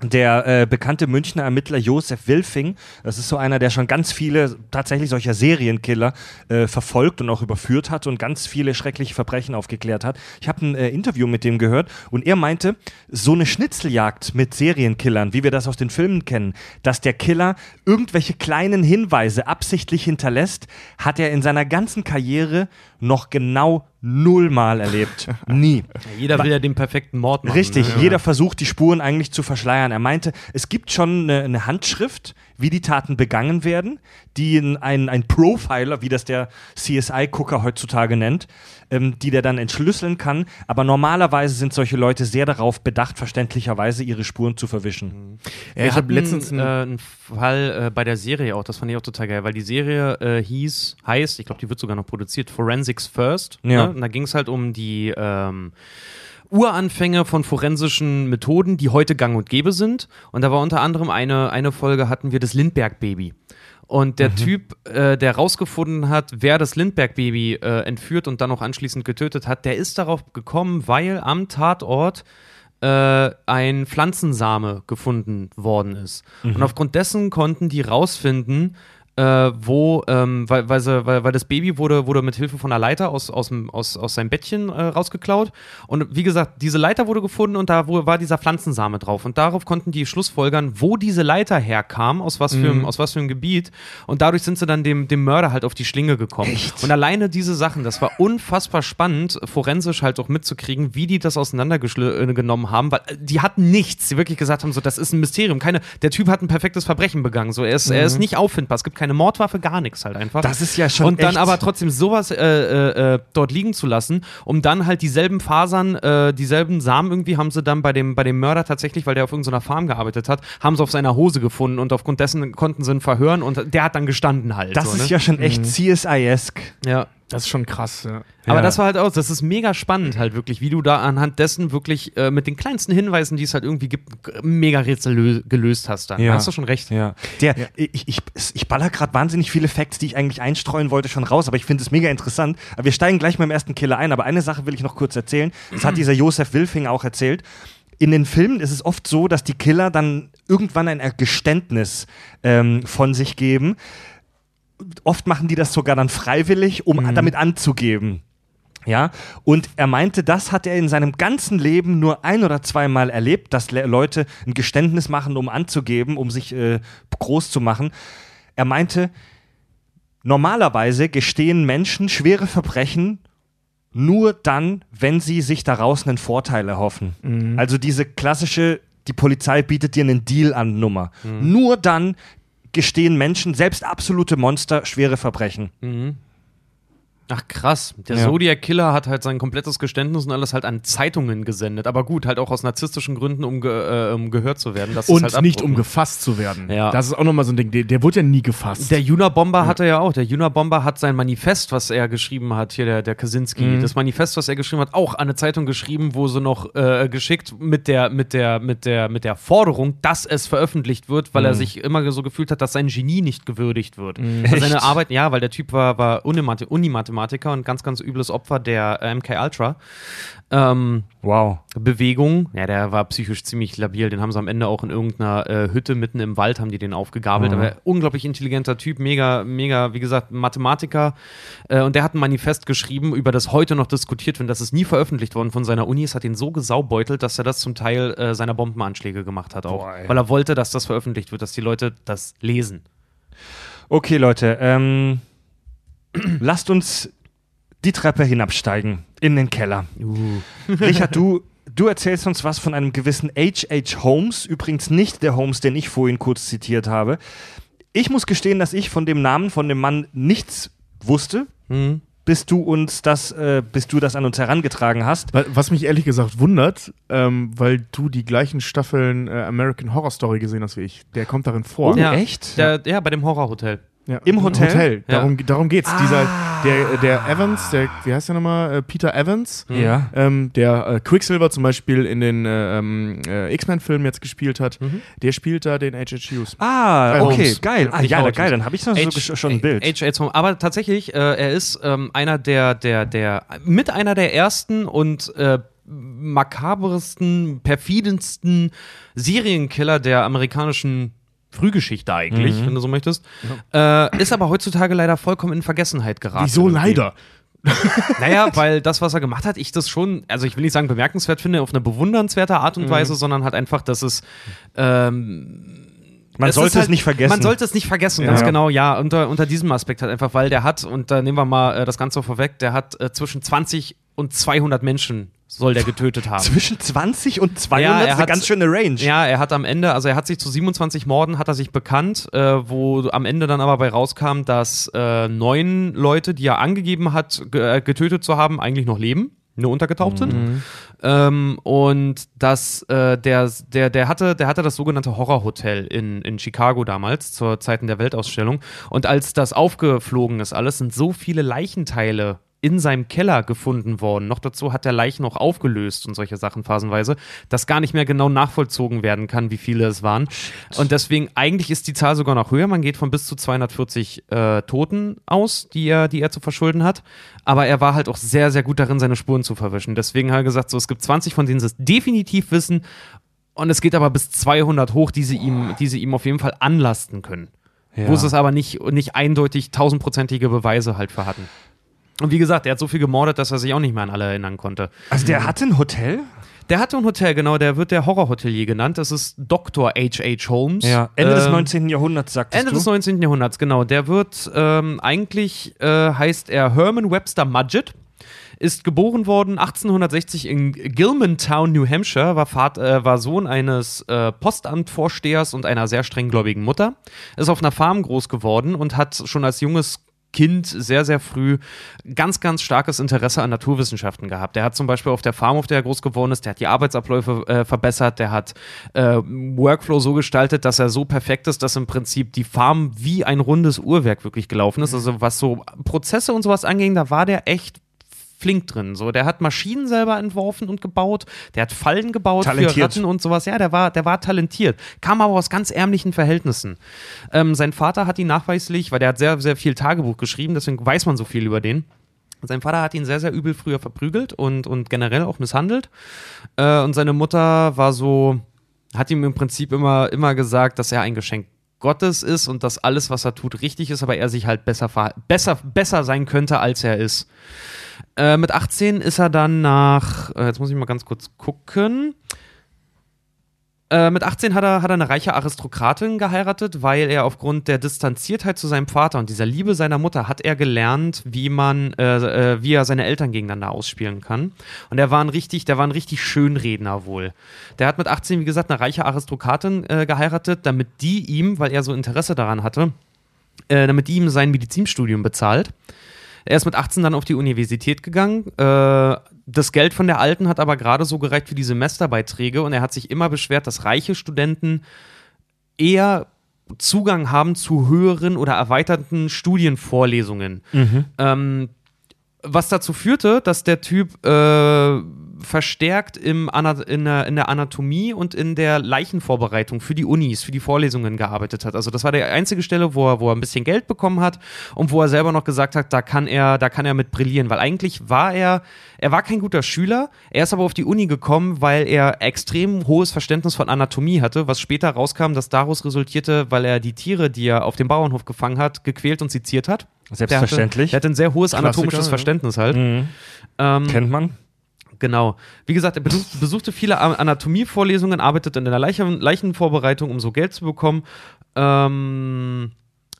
der äh, bekannte Münchner Ermittler Josef Wilfing, das ist so einer, der schon ganz viele tatsächlich solcher Serienkiller äh, verfolgt und auch überführt hat und ganz viele schreckliche Verbrechen aufgeklärt hat. Ich habe ein äh, Interview mit dem gehört und er meinte, so eine Schnitzeljagd mit Serienkillern, wie wir das aus den Filmen kennen, dass der Killer irgendwelche kleinen Hinweise absichtlich hinterlässt, hat er in seiner ganzen Karriere noch genau nullmal erlebt. Nie. Ja, jeder will ja den perfekten Mord machen. Richtig, ne? jeder versucht die Spuren eigentlich zu verschleiern. Er meinte, es gibt schon eine, eine Handschrift, wie die Taten begangen werden, die ein, ein Profiler, wie das der CSI-Gucker heutzutage nennt, ähm, die der dann entschlüsseln kann. Aber normalerweise sind solche Leute sehr darauf bedacht, verständlicherweise ihre Spuren zu verwischen. Ja, ich habe letztens einen, äh, einen Fall äh, bei der Serie auch, das fand ich auch total geil, weil die Serie äh, hieß, heißt, ich glaube, die wird sogar noch produziert, Forensics First. Ja. Ne? Und da ging es halt um die ähm, Uranfänge von forensischen Methoden, die heute gang und gäbe sind. Und da war unter anderem eine, eine Folge, hatten wir das Lindbergh-Baby. Und der mhm. Typ, äh, der rausgefunden hat, wer das Lindbergh-Baby äh, entführt und dann auch anschließend getötet hat, der ist darauf gekommen, weil am Tatort äh, ein Pflanzensame gefunden worden ist. Mhm. Und aufgrund dessen konnten die rausfinden, äh, wo, ähm, weil, weil, sie, weil, weil das Baby wurde, wurde mit Hilfe von einer Leiter aus, aus, aus, aus seinem Bettchen äh, rausgeklaut. Und wie gesagt, diese Leiter wurde gefunden und da war dieser Pflanzensame drauf. Und darauf konnten die schlussfolgern, wo diese Leiter herkam, aus was für, mhm. aus was für einem Gebiet. Und dadurch sind sie dann dem, dem Mörder halt auf die Schlinge gekommen. Echt? Und alleine diese Sachen, das war unfassbar spannend, forensisch halt auch mitzukriegen, wie die das auseinandergenommen haben, weil äh, die hatten nichts. Sie wirklich gesagt haben, so, das ist ein Mysterium. Keine, der Typ hat ein perfektes Verbrechen begangen. So, er ist, mhm. er ist mhm. nicht auffindbar. Es gibt keine keine Mordwaffe, gar nichts halt einfach. Das ist ja schon. Und dann aber trotzdem sowas äh, äh, äh, dort liegen zu lassen, um dann halt dieselben Fasern, äh, dieselben Samen irgendwie haben sie dann bei dem, bei dem Mörder tatsächlich, weil der auf irgendeiner Farm gearbeitet hat, haben sie auf seiner Hose gefunden und aufgrund dessen konnten sie ihn verhören und der hat dann gestanden halt. Das so, ist ne? ja schon echt mhm. CSI-esque. Ja. Das ist schon krass, ja. Aber ja. das war halt auch, das ist mega spannend halt wirklich, wie du da anhand dessen wirklich äh, mit den kleinsten Hinweisen, die es halt irgendwie gibt, mega Rätsel gelöst hast dann. Ja. Da hast du schon recht. Ja. Der. Ich, ich, ich baller gerade wahnsinnig viele Facts, die ich eigentlich einstreuen wollte, schon raus, aber ich finde es mega interessant. Aber wir steigen gleich mal im ersten Killer ein, aber eine Sache will ich noch kurz erzählen. Das hat dieser Josef Wilfing auch erzählt. In den Filmen ist es oft so, dass die Killer dann irgendwann ein Geständnis ähm, von sich geben oft machen die das sogar dann freiwillig, um mhm. damit anzugeben. Ja, und er meinte, das hat er in seinem ganzen Leben nur ein oder zweimal erlebt, dass Leute ein Geständnis machen, um anzugeben, um sich äh, groß zu machen. Er meinte, normalerweise gestehen Menschen schwere Verbrechen nur dann, wenn sie sich daraus einen Vorteil erhoffen. Mhm. Also diese klassische, die Polizei bietet dir einen Deal an Nummer. Mhm. Nur dann gestehen Menschen, selbst absolute Monster, schwere Verbrechen. Mhm. Ach krass, der ja. Zodiac Killer hat halt sein komplettes Geständnis und alles halt an Zeitungen gesendet. Aber gut, halt auch aus narzisstischen Gründen, um, ge äh, um gehört zu werden. und halt nicht um gefasst zu werden. Ja. Das ist auch nochmal so ein Ding, der, der wurde ja nie gefasst. Der Junabomber ja. hatte ja auch. Der Junabomber hat sein Manifest, was er geschrieben hat, hier der, der Kaczynski, mhm. das Manifest, was er geschrieben hat, auch an eine Zeitung geschrieben, wo sie noch äh, geschickt mit der, mit, der, mit, der, mit der Forderung, dass es veröffentlicht wird, weil mhm. er sich immer so gefühlt hat, dass sein Genie nicht gewürdigt wird. Mhm. Seine Arbeit, ja, weil der Typ war, war Unimathematiker Mathematiker und ganz, ganz übles Opfer der äh, MK Ultra. Ähm, wow. Bewegung. Ja, der war psychisch ziemlich labil. Den haben sie am Ende auch in irgendeiner äh, Hütte mitten im Wald haben die den aufgegabelt. Mhm. Aber unglaublich intelligenter Typ, mega, mega, wie gesagt, Mathematiker. Äh, und der hat ein Manifest geschrieben, über das heute noch diskutiert wird. Das ist nie veröffentlicht worden von seiner Uni. Es hat ihn so gesaubeutelt, dass er das zum Teil äh, seiner Bombenanschläge gemacht hat auch. Boah, weil er wollte, dass das veröffentlicht wird, dass die Leute das lesen. Okay, Leute, ähm, lasst uns die Treppe hinabsteigen in den Keller. Uh. Richard, du, du erzählst uns was von einem gewissen H.H. Holmes, übrigens nicht der Holmes, den ich vorhin kurz zitiert habe. Ich muss gestehen, dass ich von dem Namen von dem Mann nichts wusste. Mhm. bis du uns das, äh, bis du das an uns herangetragen hast. Was mich ehrlich gesagt wundert, ähm, weil du die gleichen Staffeln äh, American Horror Story gesehen hast wie ich. Der kommt darin vor. Oh, ja, echt? Der, ja, bei dem Horrorhotel. Ja, Im Hotel? Darum, darum geht's. Ah. Dieser, der, der Evans, der, wie heißt der nochmal? Äh, Peter Evans. Ja. Ähm, der äh, Quicksilver zum Beispiel in den äh, ähm, äh, X-Men-Filmen jetzt gespielt hat, der spielt da den H.H. Hughes. Ah, Äh, okay, Holmes. geil. Ah, ja, geil, dann habe ich noch so schon ein Bild. H. H. Holmes. Aber tatsächlich, äh, er ist ähm, einer der, der, der, mit einer der ersten und makabersten, perfidensten Serienkiller der amerikanischen Frühgeschichte eigentlich, Mhm. wenn du so möchtest. Äh, ist aber heutzutage leider vollkommen in Vergessenheit geraten. Wieso leider? Naja, weil das, was er gemacht hat, ich das schon, also ich will nicht sagen bemerkenswert finde, auf eine bewundernswerte Art und Weise, sondern halt einfach, dass es ähm, Man es sollte halt- es nicht vergessen. Man sollte es nicht vergessen, ganz Ja. genau, ja. Unter, unter diesem Aspekt halt einfach, weil der hat, und da nehmen wir mal äh, das Ganze vorweg, der hat äh, zwischen 20 und 200 Menschen soll der getötet haben. Zwischen 20 und 200 Ja, er ist eine hat- ganz schöne Range. Ja, er hat am Ende, also er hat sich zu 27 Morden hat er sich bekannt, äh, wo am Ende dann aber bei rauskam, dass äh, neun Leute, die er angegeben hat, ge äh, getötet zu haben, eigentlich noch leben, nur untergetaucht sind. Ähm, und dass äh, der, der, der hatte, der hatte das sogenannte Horrorhotel in, in Chicago damals, zur Zeiten der Weltausstellung. Und als das aufgeflogen ist, alles sind so viele Leichenteile in seinem Keller gefunden worden. Noch dazu hat der Leichen noch aufgelöst und solche Sachen phasenweise, dass gar nicht mehr genau nachvollzogen werden kann, wie viele es waren. Und deswegen, eigentlich ist die Zahl sogar noch höher. Man geht von bis zu 240 äh, Toten aus, die er, die er zu verschulden hat. Aber er war halt auch sehr, sehr gut darin, seine Spuren zu verwischen. Deswegen hat er gesagt, so, es gibt 20, von denen sie es definitiv wissen. Und es geht aber bis 200 hoch, die sie ihm, die sie ihm auf jeden Fall anlasten können. Ja. Wo sie es aber nicht, nicht eindeutig tausendprozentige Beweise halt für hatten. Und wie gesagt, er hat so viel gemordet, dass er sich auch nicht mehr an alle erinnern konnte. Also der hatte ein Hotel? Der hatte ein Hotel, genau, der wird der Horrorhotelier genannt. Das ist Dr. H.H. Holmes. Ende des Ähm, 19. Jahrhunderts, sagtest Ende du? des 19. Jahrhunderts, genau. Der wird ähm, eigentlich äh, heißt er Herman Webster Mudgett. Ist geboren worden 1860 in Gilmantown, New Hampshire, war, Vater, äh, war Sohn eines äh, Postamtvorstehers und einer sehr strenggläubigen Mutter. Ist auf einer Farm groß geworden und hat schon als junges Kind sehr, sehr früh ganz, ganz starkes Interesse an Naturwissenschaften gehabt. Der hat zum Beispiel auf der Farm, auf der er groß geworden ist, der hat die Arbeitsabläufe äh, verbessert, der hat äh, Workflow so gestaltet, dass er so perfekt ist, dass im Prinzip die Farm wie ein rundes Uhrwerk wirklich gelaufen ist. Also was so Prozesse und sowas anging, da war der echt flink drin. So, der hat Maschinen selber entworfen und gebaut, der hat Fallen gebaut für Talentiert. Ratten und sowas. Ja, der war, der war talentiert, kam aber aus ganz ärmlichen Verhältnissen. Ähm, sein Vater hat ihn nachweislich, weil der hat sehr, sehr viel Tagebuch geschrieben, deswegen weiß man so viel über den. Sein Vater hat ihn sehr, sehr übel früher verprügelt und, und generell auch misshandelt. Äh, und seine Mutter war so, hat ihm im Prinzip immer, immer gesagt, dass er ein Geschenk Gottes ist und dass alles, was er tut, richtig ist, aber er sich halt besser, besser, besser sein könnte, als er ist. Äh, mit 18 ist er dann nach, äh, jetzt muss ich mal ganz kurz gucken. Äh, mit 18 hat er, hat er eine reiche Aristokratin geheiratet, weil er aufgrund der Distanziertheit zu seinem Vater und dieser Liebe seiner Mutter hat er gelernt, wie man, äh, äh, wie er seine Eltern gegeneinander ausspielen kann. Und er war ein richtig, der war ein richtig Schönredner wohl. Der hat mit 18, wie gesagt, eine reiche Aristokratin äh, geheiratet, damit die ihm, weil er so Interesse daran hatte, äh, damit die ihm sein Medizinstudium bezahlt. Er ist mit 18 dann auf die Universität gegangen. Äh, das Geld von der Alten hat aber gerade so gereicht für die Semesterbeiträge und er hat sich immer beschwert, dass reiche Studenten eher Zugang haben zu höheren oder erweiterten Studienvorlesungen. Ähm, was dazu führte, dass der Typ äh, verstärkt im Ana in, der, in der Anatomie und in der Leichenvorbereitung für die Unis, für die Vorlesungen gearbeitet hat. Also das war die einzige Stelle, wo er, wo er ein bisschen Geld bekommen hat und wo er selber noch gesagt hat, da kann er, da kann er mit brillieren, weil eigentlich war er, er war kein guter Schüler, er ist aber auf die Uni gekommen, weil er extrem hohes Verständnis von Anatomie hatte, was später rauskam, dass daraus resultierte, weil er die Tiere, die er auf dem Bauernhof gefangen hat, gequält und seziert hat. Selbstverständlich. Der hatte, der hatte ein sehr hohes anatomisches ja. Verständnis halt. Mhm. Ähm, Kennt man? Genau. Wie gesagt, er besuch, besuchte viele Anatomievorlesungen, arbeitet in der Leichen, Leichenvorbereitung, um so Geld zu bekommen. Ähm,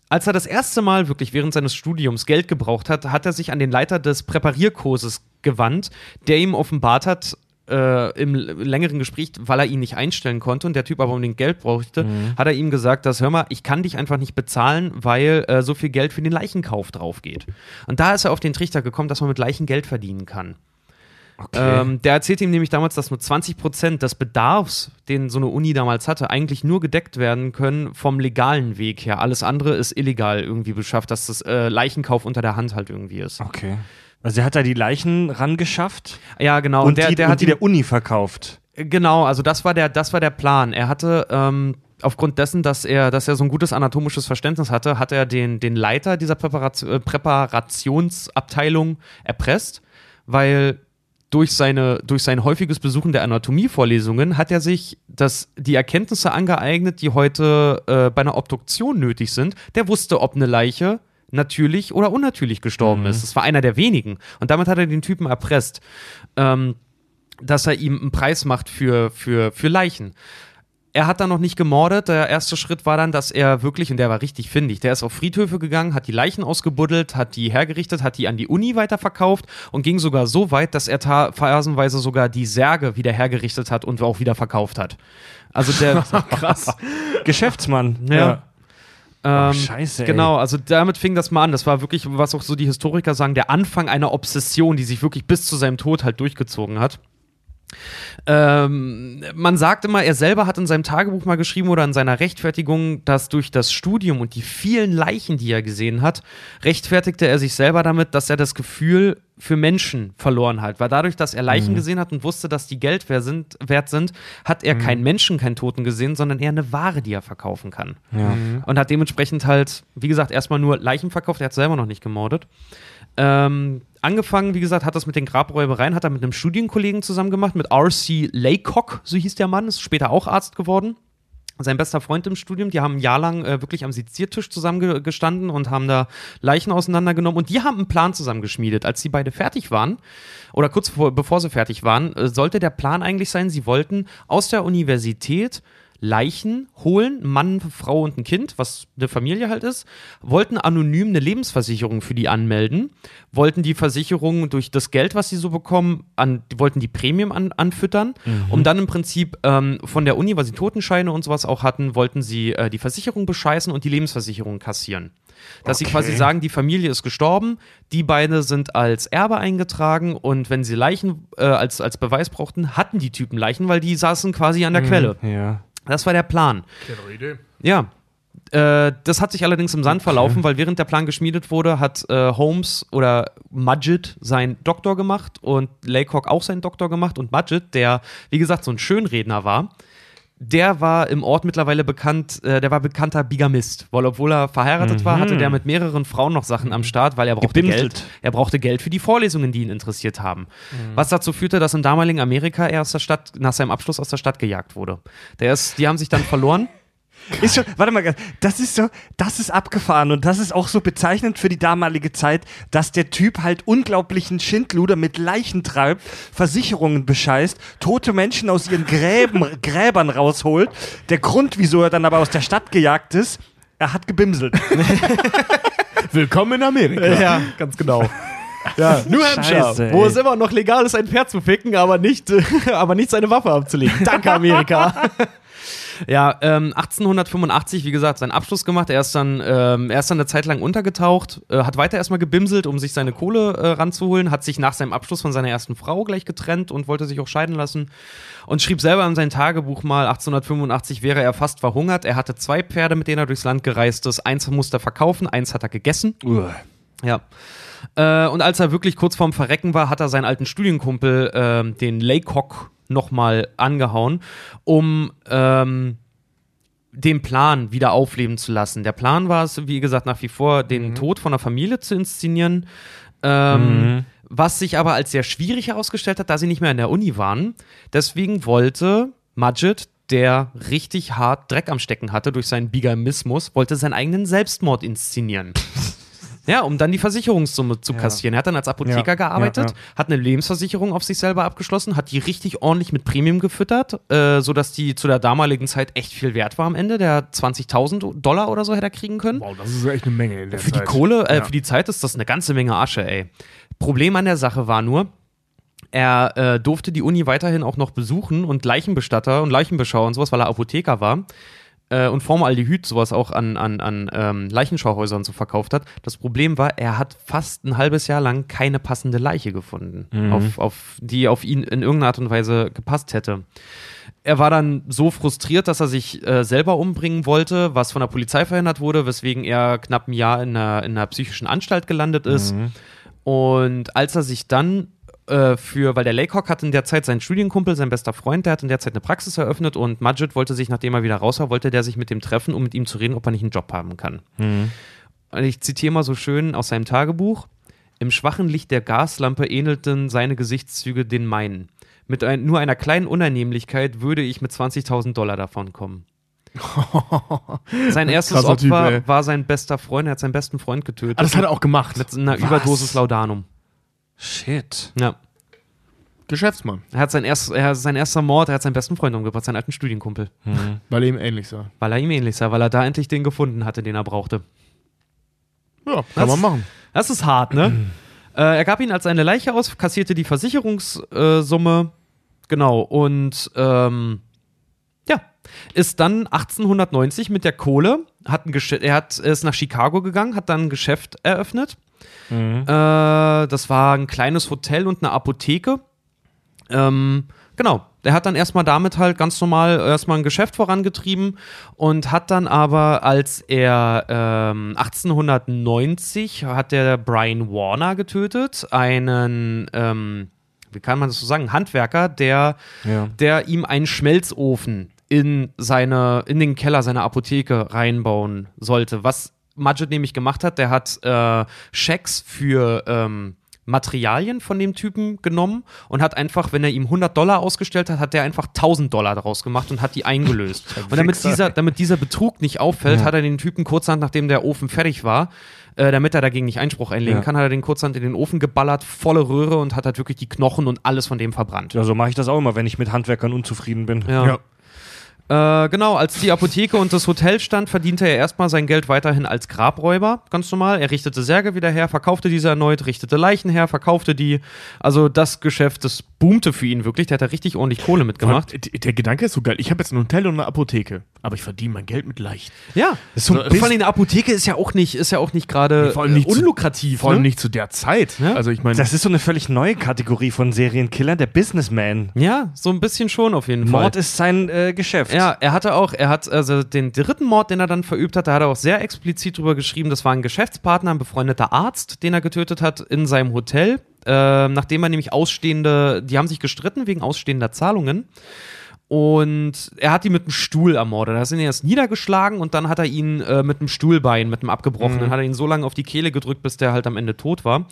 als er das erste Mal wirklich während seines Studiums Geld gebraucht hat, hat er sich an den Leiter des Präparierkurses gewandt, der ihm offenbart hat, äh, im längeren Gespräch, weil er ihn nicht einstellen konnte und der Typ aber unbedingt Geld brauchte, mhm. hat er ihm gesagt, dass hör mal, ich kann dich einfach nicht bezahlen, weil äh, so viel Geld für den Leichenkauf drauf geht. Und da ist er auf den Trichter gekommen, dass man mit Leichen Geld verdienen kann. Okay. Ähm, der erzählte ihm nämlich damals, dass nur 20 Prozent des Bedarfs, den so eine Uni damals hatte, eigentlich nur gedeckt werden können vom legalen Weg her. Alles andere ist illegal irgendwie beschafft, dass das äh, Leichenkauf unter der Hand halt irgendwie ist. Okay. Also er hat da die Leichen rangeschafft. Ja, genau. Und, der, die, der und hat die der Uni verkauft. Genau, also das war der, das war der Plan. Er hatte ähm, aufgrund dessen, dass er, dass er so ein gutes anatomisches Verständnis hatte, hat er den, den Leiter dieser Präparation, äh, Präparationsabteilung erpresst, weil durch, seine, durch sein häufiges Besuchen der Anatomievorlesungen hat er sich das, die Erkenntnisse angeeignet, die heute äh, bei einer Obduktion nötig sind. Der wusste, ob eine Leiche natürlich oder unnatürlich gestorben mhm. ist. Das war einer der wenigen. Und damit hat er den Typen erpresst, ähm, dass er ihm einen Preis macht für, für, für Leichen er hat dann noch nicht gemordet. Der erste Schritt war dann, dass er wirklich, und der war richtig findig, der ist auf Friedhöfe gegangen, hat die Leichen ausgebuddelt, hat die hergerichtet, hat die an die Uni weiterverkauft und ging sogar so weit, dass er phasenweise sogar die Särge wieder hergerichtet hat und auch wieder verkauft hat. Also der krass. Geschäftsmann. Ja. ja. Ähm, oh, scheiße. Ey. Genau, also damit fing das mal an. Das war wirklich, was auch so die Historiker sagen, der Anfang einer Obsession, die sich wirklich bis zu seinem Tod halt durchgezogen hat. Ähm, man sagt immer, er selber hat in seinem Tagebuch mal geschrieben oder in seiner Rechtfertigung, dass durch das Studium und die vielen Leichen, die er gesehen hat, rechtfertigte er sich selber damit, dass er das Gefühl für Menschen verloren hat. Weil dadurch, dass er Leichen mhm. gesehen hat und wusste, dass die Geld wert sind, wert sind hat er mhm. keinen Menschen, keinen Toten gesehen, sondern eher eine Ware, die er verkaufen kann. Ja. Mhm. Und hat dementsprechend halt, wie gesagt, erstmal nur Leichen verkauft, er hat selber noch nicht gemordet. Ähm, angefangen, wie gesagt, hat das mit den Grabräubereien, hat er mit einem Studienkollegen zusammen gemacht, mit R.C. Laycock, so hieß der Mann, ist später auch Arzt geworden. Sein bester Freund im Studium, die haben ein Jahr lang äh, wirklich am Seziertisch zusammengestanden und haben da Leichen auseinandergenommen und die haben einen Plan zusammengeschmiedet. Als sie beide fertig waren, oder kurz vor, bevor sie fertig waren, äh, sollte der Plan eigentlich sein, sie wollten aus der Universität Leichen holen, Mann, Frau und ein Kind, was eine Familie halt ist, wollten anonym eine Lebensversicherung für die anmelden, wollten die Versicherung durch das Geld, was sie so bekommen, an, wollten die Premium an, anfüttern, mhm. um dann im Prinzip ähm, von der Uni, weil sie Totenscheine und sowas auch hatten, wollten sie äh, die Versicherung bescheißen und die Lebensversicherung kassieren. Dass okay. sie quasi sagen, die Familie ist gestorben, die beide sind als Erbe eingetragen und wenn sie Leichen äh, als, als Beweis brauchten, hatten die Typen Leichen, weil die saßen quasi an der mhm, Quelle. Ja. Das war der Plan. Keine Idee. Ja. Äh, das hat sich allerdings im Sand verlaufen, weil während der Plan geschmiedet wurde, hat äh, Holmes oder Mudgett seinen Doktor gemacht und Laycock auch seinen Doktor gemacht und Mudgett, der wie gesagt so ein Schönredner war, der war im Ort mittlerweile bekannt, äh, der war bekannter Bigamist, weil obwohl er verheiratet mhm. war, hatte der mit mehreren Frauen noch Sachen am Start, weil er brauchte Gebimselt. Geld. Er brauchte Geld für die Vorlesungen, die ihn interessiert haben. Mhm. Was dazu führte, dass im damaligen Amerika er aus der Stadt, nach seinem Abschluss aus der Stadt gejagt wurde. Der ist, die haben sich dann verloren. Ist schon, warte mal, das ist so, das ist abgefahren und das ist auch so bezeichnend für die damalige Zeit, dass der Typ halt unglaublichen Schindluder mit Leichen treibt, Versicherungen bescheißt, tote Menschen aus ihren Gräben, Gräbern rausholt. Der Grund, wieso er dann aber aus der Stadt gejagt ist, er hat gebimselt. Willkommen in Amerika. Ja, ganz genau. Ja, New Hampshire, Scheiße, wo es immer noch legal ist, ein Pferd zu ficken, aber nicht, aber nicht seine Waffe abzulegen. Danke, Amerika. Ja, ähm, 1885, wie gesagt, seinen Abschluss gemacht. Er ist dann, ähm, er ist dann eine Zeit lang untergetaucht, äh, hat weiter erstmal gebimselt, um sich seine Kohle äh, ranzuholen, hat sich nach seinem Abschluss von seiner ersten Frau gleich getrennt und wollte sich auch scheiden lassen und schrieb selber in sein Tagebuch mal, 1885 wäre er fast verhungert. Er hatte zwei Pferde, mit denen er durchs Land gereist ist. Eins musste er verkaufen, eins hat er gegessen. Uh. Ja. Äh, und als er wirklich kurz vorm Verrecken war, hat er seinen alten Studienkumpel, äh, den Laycock, nochmal angehauen, um ähm, den Plan wieder aufleben zu lassen. Der Plan war es, wie gesagt, nach wie vor den mhm. Tod von der Familie zu inszenieren. Ähm, mhm. Was sich aber als sehr schwierig herausgestellt hat, da sie nicht mehr in der Uni waren. Deswegen wollte Majid, der richtig hart Dreck am Stecken hatte durch seinen Bigamismus, wollte seinen eigenen Selbstmord inszenieren. Ja, um dann die Versicherungssumme zu kassieren. Er hat dann als Apotheker gearbeitet, hat eine Lebensversicherung auf sich selber abgeschlossen, hat die richtig ordentlich mit Premium gefüttert, äh, sodass die zu der damaligen Zeit echt viel wert war am Ende. Der 20.000 Dollar oder so hätte er kriegen können. Wow, das ist echt eine Menge Für Zeit. die Kohle, äh, für die Zeit ist das eine ganze Menge Asche, ey. Problem an der Sache war nur, Er äh, durfte die Uni weiterhin auch noch besuchen und Leichenbestatter und Leichenbeschauer und sowas, weil er Apotheker war äh, und Formaldehyd sowas auch an, an, an ähm, Leichenschauhäusern so verkauft hat. Das Problem war, er hat fast ein halbes Jahr lang keine passende Leiche gefunden, Mhm. auf, auf, die auf ihn in irgendeiner Art und Weise gepasst hätte. Er war dann so frustriert, dass er sich äh, selber umbringen wollte, was von der Polizei verhindert wurde, weswegen er knapp ein Jahr in einer, in einer psychischen Anstalt gelandet ist. Und als er sich dann äh, für, weil der Laycock hat in der Zeit seinen Studienkumpel, sein bester Freund, der hat in der Zeit eine Praxis eröffnet und Majid wollte sich, nachdem er wieder raus war, wollte der sich mit dem treffen, um mit ihm zu reden, ob er nicht einen Job haben kann. Und ich zitiere mal so schön aus seinem Tagebuch. Im schwachen Licht der Gaslampe ähnelten seine Gesichtszüge den meinen. Mit ein, nur einer kleinen Unannehmlichkeit würde ich mit 20.000 Dollar davon kommen. sein erstes Krasser Typ, Opfer ey. war sein bester Freund, er hat seinen besten Freund getötet. Ah, das hat er auch gemacht. mit einer Was? Überdosis Laudanum. Shit. Ja. Geschäftsmann, Er hat sein, erst, er, sein erster Mord, er hat seinen besten Freund umgebracht, seinen alten Studienkumpel. weil er ihm ähnlich sah. Weil er ihm ähnlich sah, weil er da endlich den gefunden hatte, den er brauchte. Ja, kann Was? man machen. Das ist hart, ne? äh, er gab ihn als eine Leiche aus, kassierte die Versicherungssumme. Genau, und ähm, ja, ist dann 1890 mit der Kohle, hat ein er hat, ist nach Chicago gegangen, hat dann ein Geschäft eröffnet. Äh, das war ein kleines Hotel und eine Apotheke. Ähm, genau. Der hat dann erstmal damit halt ganz normal erstmal ein Geschäft vorangetrieben und hat dann aber, als er ähm, 1890 hat der Brian Warner getötet, einen, ähm, wie kann man das so sagen, Handwerker, der, Ja. der ihm einen Schmelzofen in seine, in den Keller seiner Apotheke reinbauen sollte. Was Majid nämlich gemacht hat, der hat äh, Schecks für ähm, Materialien von dem Typen genommen und hat einfach, wenn er ihm 100 Dollar ausgestellt hat, hat der einfach 1000 Dollar daraus gemacht und hat die eingelöst. und damit dieser, damit dieser Betrug nicht auffällt, hat er den Typen kurzhand, nachdem der Ofen fertig war, äh, damit er dagegen nicht Einspruch einlegen Ja. kann, hat er den kurzhand in den Ofen geballert, volle Röhre und hat halt wirklich die Knochen und alles von dem verbrannt. Ja, so mache ich das auch immer, wenn ich mit Handwerkern unzufrieden bin. Ja. Äh, genau, als die Apotheke und das Hotel stand, verdiente er erstmal sein Geld weiterhin als Grabräuber, ganz normal. Er richtete Särge wieder her, verkaufte diese erneut, richtete Leichen her, verkaufte die. Also das Geschäft, das boomte für ihn wirklich. Der hat da richtig ordentlich Kohle mitgemacht. D- Der Gedanke ist so geil. Ich habe jetzt ein Hotel und eine Apotheke, aber ich verdiene mein Geld mit leicht. Ja, so vor allem eine Apotheke ist ja auch nicht, ist ja auch nicht gerade Vor allem nicht äh, zu- unlukrativ. Vor allem ne? nicht zu der Zeit. Ja? Also ich meine, Das ist so eine völlig neue Kategorie von Serienkiller, der Businessman. Ja, so ein bisschen schon auf jeden Fall. Mord ist sein äh, Geschäft. Ja, er hatte auch, er hat also den dritten Mord, den er dann verübt hat, da hat er auch sehr explizit drüber geschrieben, das war ein Geschäftspartner, ein befreundeter Arzt, den er getötet hat in seinem Hotel, äh, nachdem er nämlich ausstehende, die haben sich gestritten wegen ausstehender Zahlungen. Und er hat ihn mit einem Stuhl ermordet. Da ist ihn erst niedergeschlagen und dann hat er ihn äh, mit einem Stuhlbein, mit einem abgebrochenen, hat er ihn so lange auf die Kehle gedrückt, bis der halt am Ende tot war.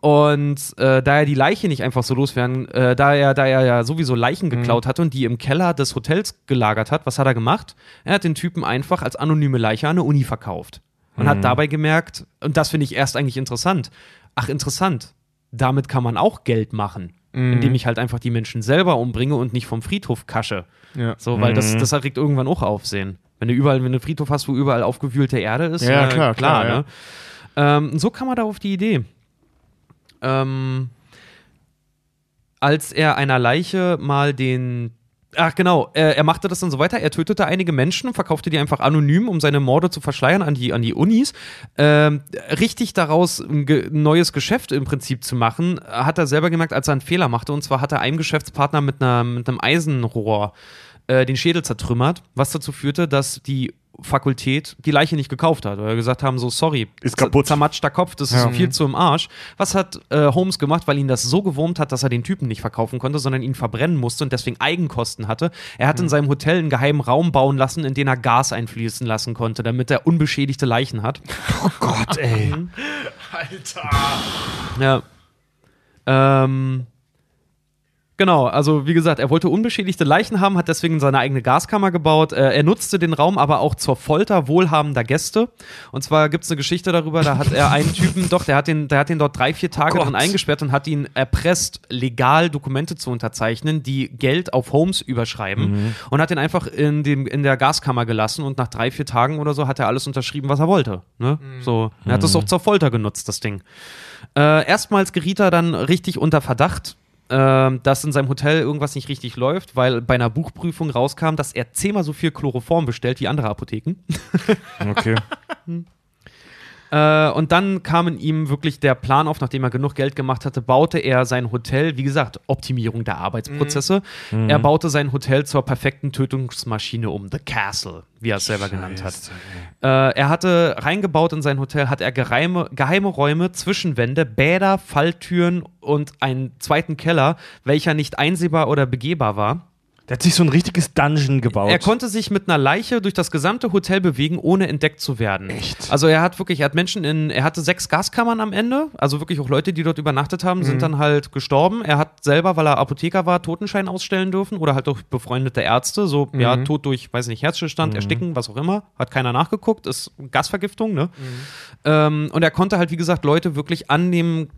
Und äh, da er die Leiche nicht einfach so loswerden, äh, da er, da er ja sowieso Leichen geklaut hatte und die im Keller des Hotels gelagert hat, was hat er gemacht? Er hat den Typen einfach als anonyme Leiche an eine Uni verkauft. Und hat dabei gemerkt, und das finde ich erst eigentlich interessant. Ach, interessant. Damit kann man auch Geld machen. Indem ich halt einfach die Menschen selber umbringe und nicht vom Friedhof kasche. ja. So, weil das, das erregt irgendwann auch Aufsehen. Wenn du überall, wenn du einen Friedhof hast, wo überall aufgewühlte Erde ist, Ja, äh, klar, klar, ne? ähm, so kam er da auf die Idee. Ähm, als er einer Leiche mal den. Ach genau, er, machte das dann so weiter. Er tötete einige Menschen verkaufte die einfach anonym, um seine Morde zu verschleiern an die, an die Unis. Ähm, richtig daraus ein, ge neues Geschäft im Prinzip zu machen, hat er selber gemerkt, als er einen Fehler machte. Und zwar hat er einem Geschäftspartner mit, einer, mit einem Eisenrohr äh, den Schädel zertrümmert, was dazu führte, dass die Fakultät die Leiche nicht gekauft hat. Oder gesagt haben, so sorry, Ist kaputt. zermatschter Kopf, das ist viel zu im Arsch. Was hat äh, Holmes gemacht, weil ihn das so gewurmt hat, dass er den Typen nicht verkaufen konnte, sondern ihn verbrennen musste und deswegen Eigenkosten hatte? Er hat in seinem Hotel einen geheimen Raum bauen lassen, in den er Gas einfließen lassen konnte, damit er unbeschädigte Leichen hat. Oh Gott, ey. Ja. Ähm. Genau, also wie gesagt, er wollte unbeschädigte Leichen haben, hat deswegen seine eigene Gaskammer gebaut. Äh, er nutzte den Raum aber auch zur Folter wohlhabender Gäste. Und zwar gibt es eine Geschichte darüber, da hat er einen Typen, doch, der hat den, der hat den dort drei, vier Tage Gott. drin eingesperrt und hat ihn erpresst, legal Dokumente zu unterzeichnen, die Geld auf Holmes überschreiben. Und hat ihn einfach in, dem, in der Gaskammer gelassen und nach drei, vier Tagen oder so hat er alles unterschrieben, was er wollte. Ne? So, er hat das auch zur Folter genutzt, das Ding. Äh, erstmals geriet er dann richtig unter Verdacht ähm, dass in seinem Hotel irgendwas nicht richtig läuft, weil bei einer Buchprüfung rauskam, dass er zehnmal so viel Chloroform bestellt wie andere Apotheken. Okay. Äh, und dann kam in ihm wirklich der Plan auf, nachdem er genug Geld gemacht hatte, baute er sein Hotel, wie gesagt, Optimierung der Arbeitsprozesse. Er baute sein Hotel zur perfekten Tötungsmaschine um, The Castle, wie er es selber genannt hat. Äh, er hatte reingebaut in sein Hotel, hat er geheime, geheime Räume, Zwischenwände, Bäder, Falltüren und einen zweiten Keller, welcher nicht einsehbar oder begehbar war. Der hat sich so ein richtiges Dungeon gebaut. Er konnte sich mit einer Leiche durch das gesamte Hotel bewegen, ohne entdeckt zu werden. Echt? Also er hat wirklich, er hat Menschen in, er hatte sechs Gaskammern am Ende, also wirklich auch Leute, die dort übernachtet haben, Mhm. sind dann halt gestorben. Er hat selber, weil er Apotheker war, Totenschein ausstellen dürfen oder halt durch befreundete Ärzte, so ja, Mhm. Tod durch, weiß nicht, Herzstillstand, Ersticken, was auch immer. Hat keiner nachgeguckt, ist Gasvergiftung, ne? Mhm. Ähm, und er konnte halt, wie gesagt, Leute wirklich an, dem,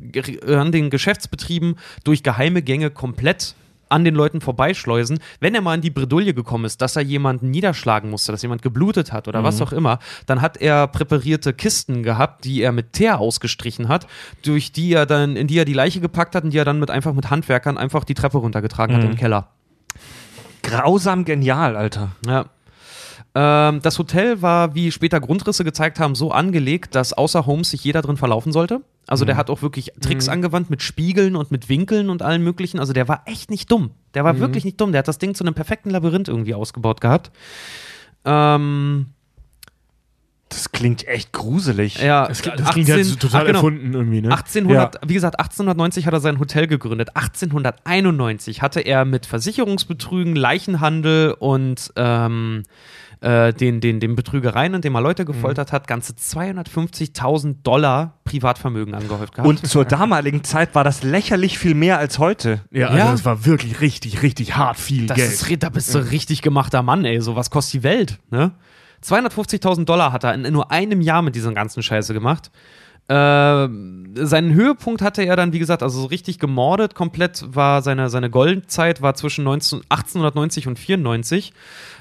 an den Geschäftsbetrieben durch geheime Gänge komplett an den Leuten vorbeischleusen. Wenn er mal in die Bredouille gekommen ist, dass er jemanden niederschlagen musste, dass jemand geblutet hat oder was auch immer, dann hat er präparierte Kisten gehabt, die er mit Teer ausgestrichen hat, durch die er dann, in die er die Leiche gepackt hat und die er dann mit einfach mit Handwerkern einfach die Treppe runtergetragen hat im Keller. Grausam genial, Alter. Ja. Ähm, das Hotel war, wie später Grundrisse gezeigt haben, so angelegt, dass außer Holmes sich jeder drin verlaufen sollte. Also der hat auch wirklich Tricks angewandt mit Spiegeln und mit Winkeln und allem möglichen. Also der war echt nicht dumm. Der war wirklich nicht dumm. Der hat das Ding zu einem perfekten Labyrinth irgendwie ausgebaut gehabt. Ähm, Das klingt echt gruselig. ja, Das, klingt- das klingt halt so total ach, genau. erfunden irgendwie, ne? 1800, wie gesagt, 1890 hat er sein Hotel gegründet. 1891 hatte er mit Versicherungsbetrügen, Leichenhandel und ähm, äh, den, den, den Betrügereien, indem er Leute gefoltert hat, ganze 250.000 Dollar Privatvermögen angehäuft gehabt. Und zur damaligen Zeit war das lächerlich viel mehr als heute. Ja, also Ja. das war wirklich richtig, richtig hart viel das Geld. ist, da bist du richtig gemachter Mann, ey. So was kostet die Welt, ne? 250.000 Dollar hat er in nur einem Jahr mit diesem ganzen Scheiße gemacht. Ähm, seinen Höhepunkt hatte er dann, wie gesagt, also so richtig gemordet. Komplett war seine, seine Goldzeit war zwischen 19, 1890 und 94.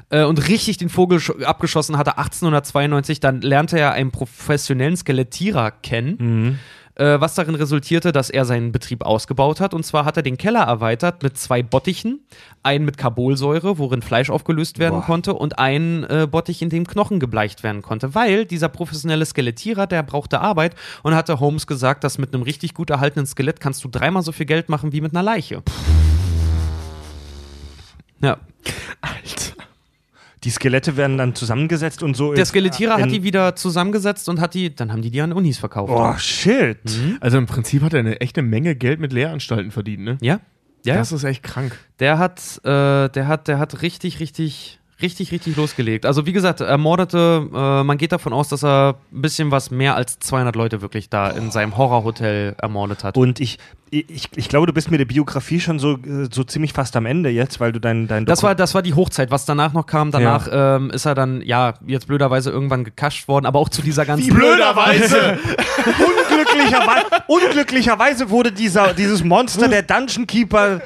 Äh, und richtig den Vogel sch- abgeschossen hatte 1892. Dann lernte er einen professionellen Skelettierer kennen äh, was darin resultierte, dass er seinen Betrieb ausgebaut hat. Und zwar hat er den Keller erweitert mit zwei Bottichen, einen mit Carbolsäure, worin Fleisch aufgelöst werden Boah. konnte, und einen äh, Bottich, in dem Knochen gebleicht werden konnte. Weil dieser professionelle Skelettierer, der brauchte Arbeit und hatte Holmes gesagt, dass mit einem richtig gut erhaltenen Skelett kannst du dreimal so viel Geld machen wie mit einer Leiche. Ja. Die Skelette werden dann zusammengesetzt und so. Der Skelettierer hat in- die wieder zusammengesetzt und hat die, dann haben die die an Unis verkauft. Oh, shit. Also im Prinzip hat er eine echte Menge Geld mit Lehranstalten verdient, ne? Ja? Ja, Das ist echt krank. Der hat, äh, der hat, der hat richtig, richtig, richtig, richtig losgelegt. Also wie gesagt, er mordete, äh, man geht davon aus, dass er ein bisschen was mehr als 200 Leute wirklich da in seinem Horrorhotel ermordet hat. Und ich, ich, ich glaube, du bist mit der Biografie schon so, so ziemlich fast am Ende jetzt, weil du dein, dein Das war, das war die Hochzeit. Was danach noch kam, danach ähm, ist er dann, ja, jetzt blöderweise irgendwann gekascht worden, aber auch zu dieser ganzen. blöderweise. unglücklicherweise, unglücklicherweise wurde dieser, dieses Monster, der Dungeon Keeper,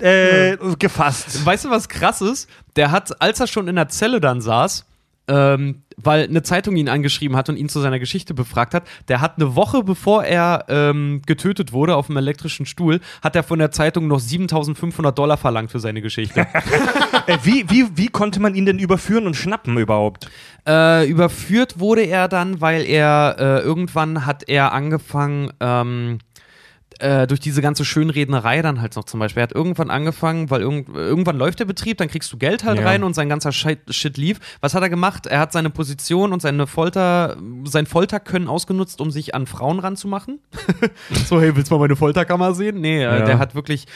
äh, gefasst. Weißt du, was krass ist? Der hat, als er schon in der Zelle dann saß, ähm, weil eine Zeitung ihn angeschrieben hat und ihn zu seiner Geschichte befragt hat, der hat eine Woche bevor er ähm, getötet wurde auf dem elektrischen Stuhl, hat er von der Zeitung noch 7500 Dollar verlangt für seine Geschichte. Äh, wie, wie, wie konnte man ihn denn überführen und schnappen überhaupt? äh, überführt wurde er dann, weil er äh, irgendwann hat er angefangen, ähm, äh, durch diese ganze Schönrednerei dann halt noch zum Beispiel. Er hat irgendwann angefangen, weil irgend, irgendwann läuft der Betrieb, dann kriegst du Geld halt Ja. rein und sein ganzer Shit, Shit lief. Was hat er gemacht? Er hat seine Position und seine Folter, sein Folterkönnen ausgenutzt, um sich an Frauen ranzumachen. so, hey, willst du mal meine Folterkammer sehen? Nee, äh, Ja. der hat wirklich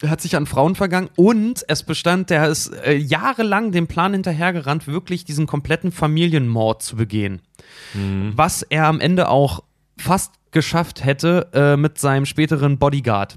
er hat sich an Frauen vergangen und es bestand, der ist äh, jahrelang dem Plan hinterhergerannt, wirklich diesen kompletten Familienmord zu begehen. Was er am Ende auch fast geschafft hätte äh, mit seinem späteren Bodyguard.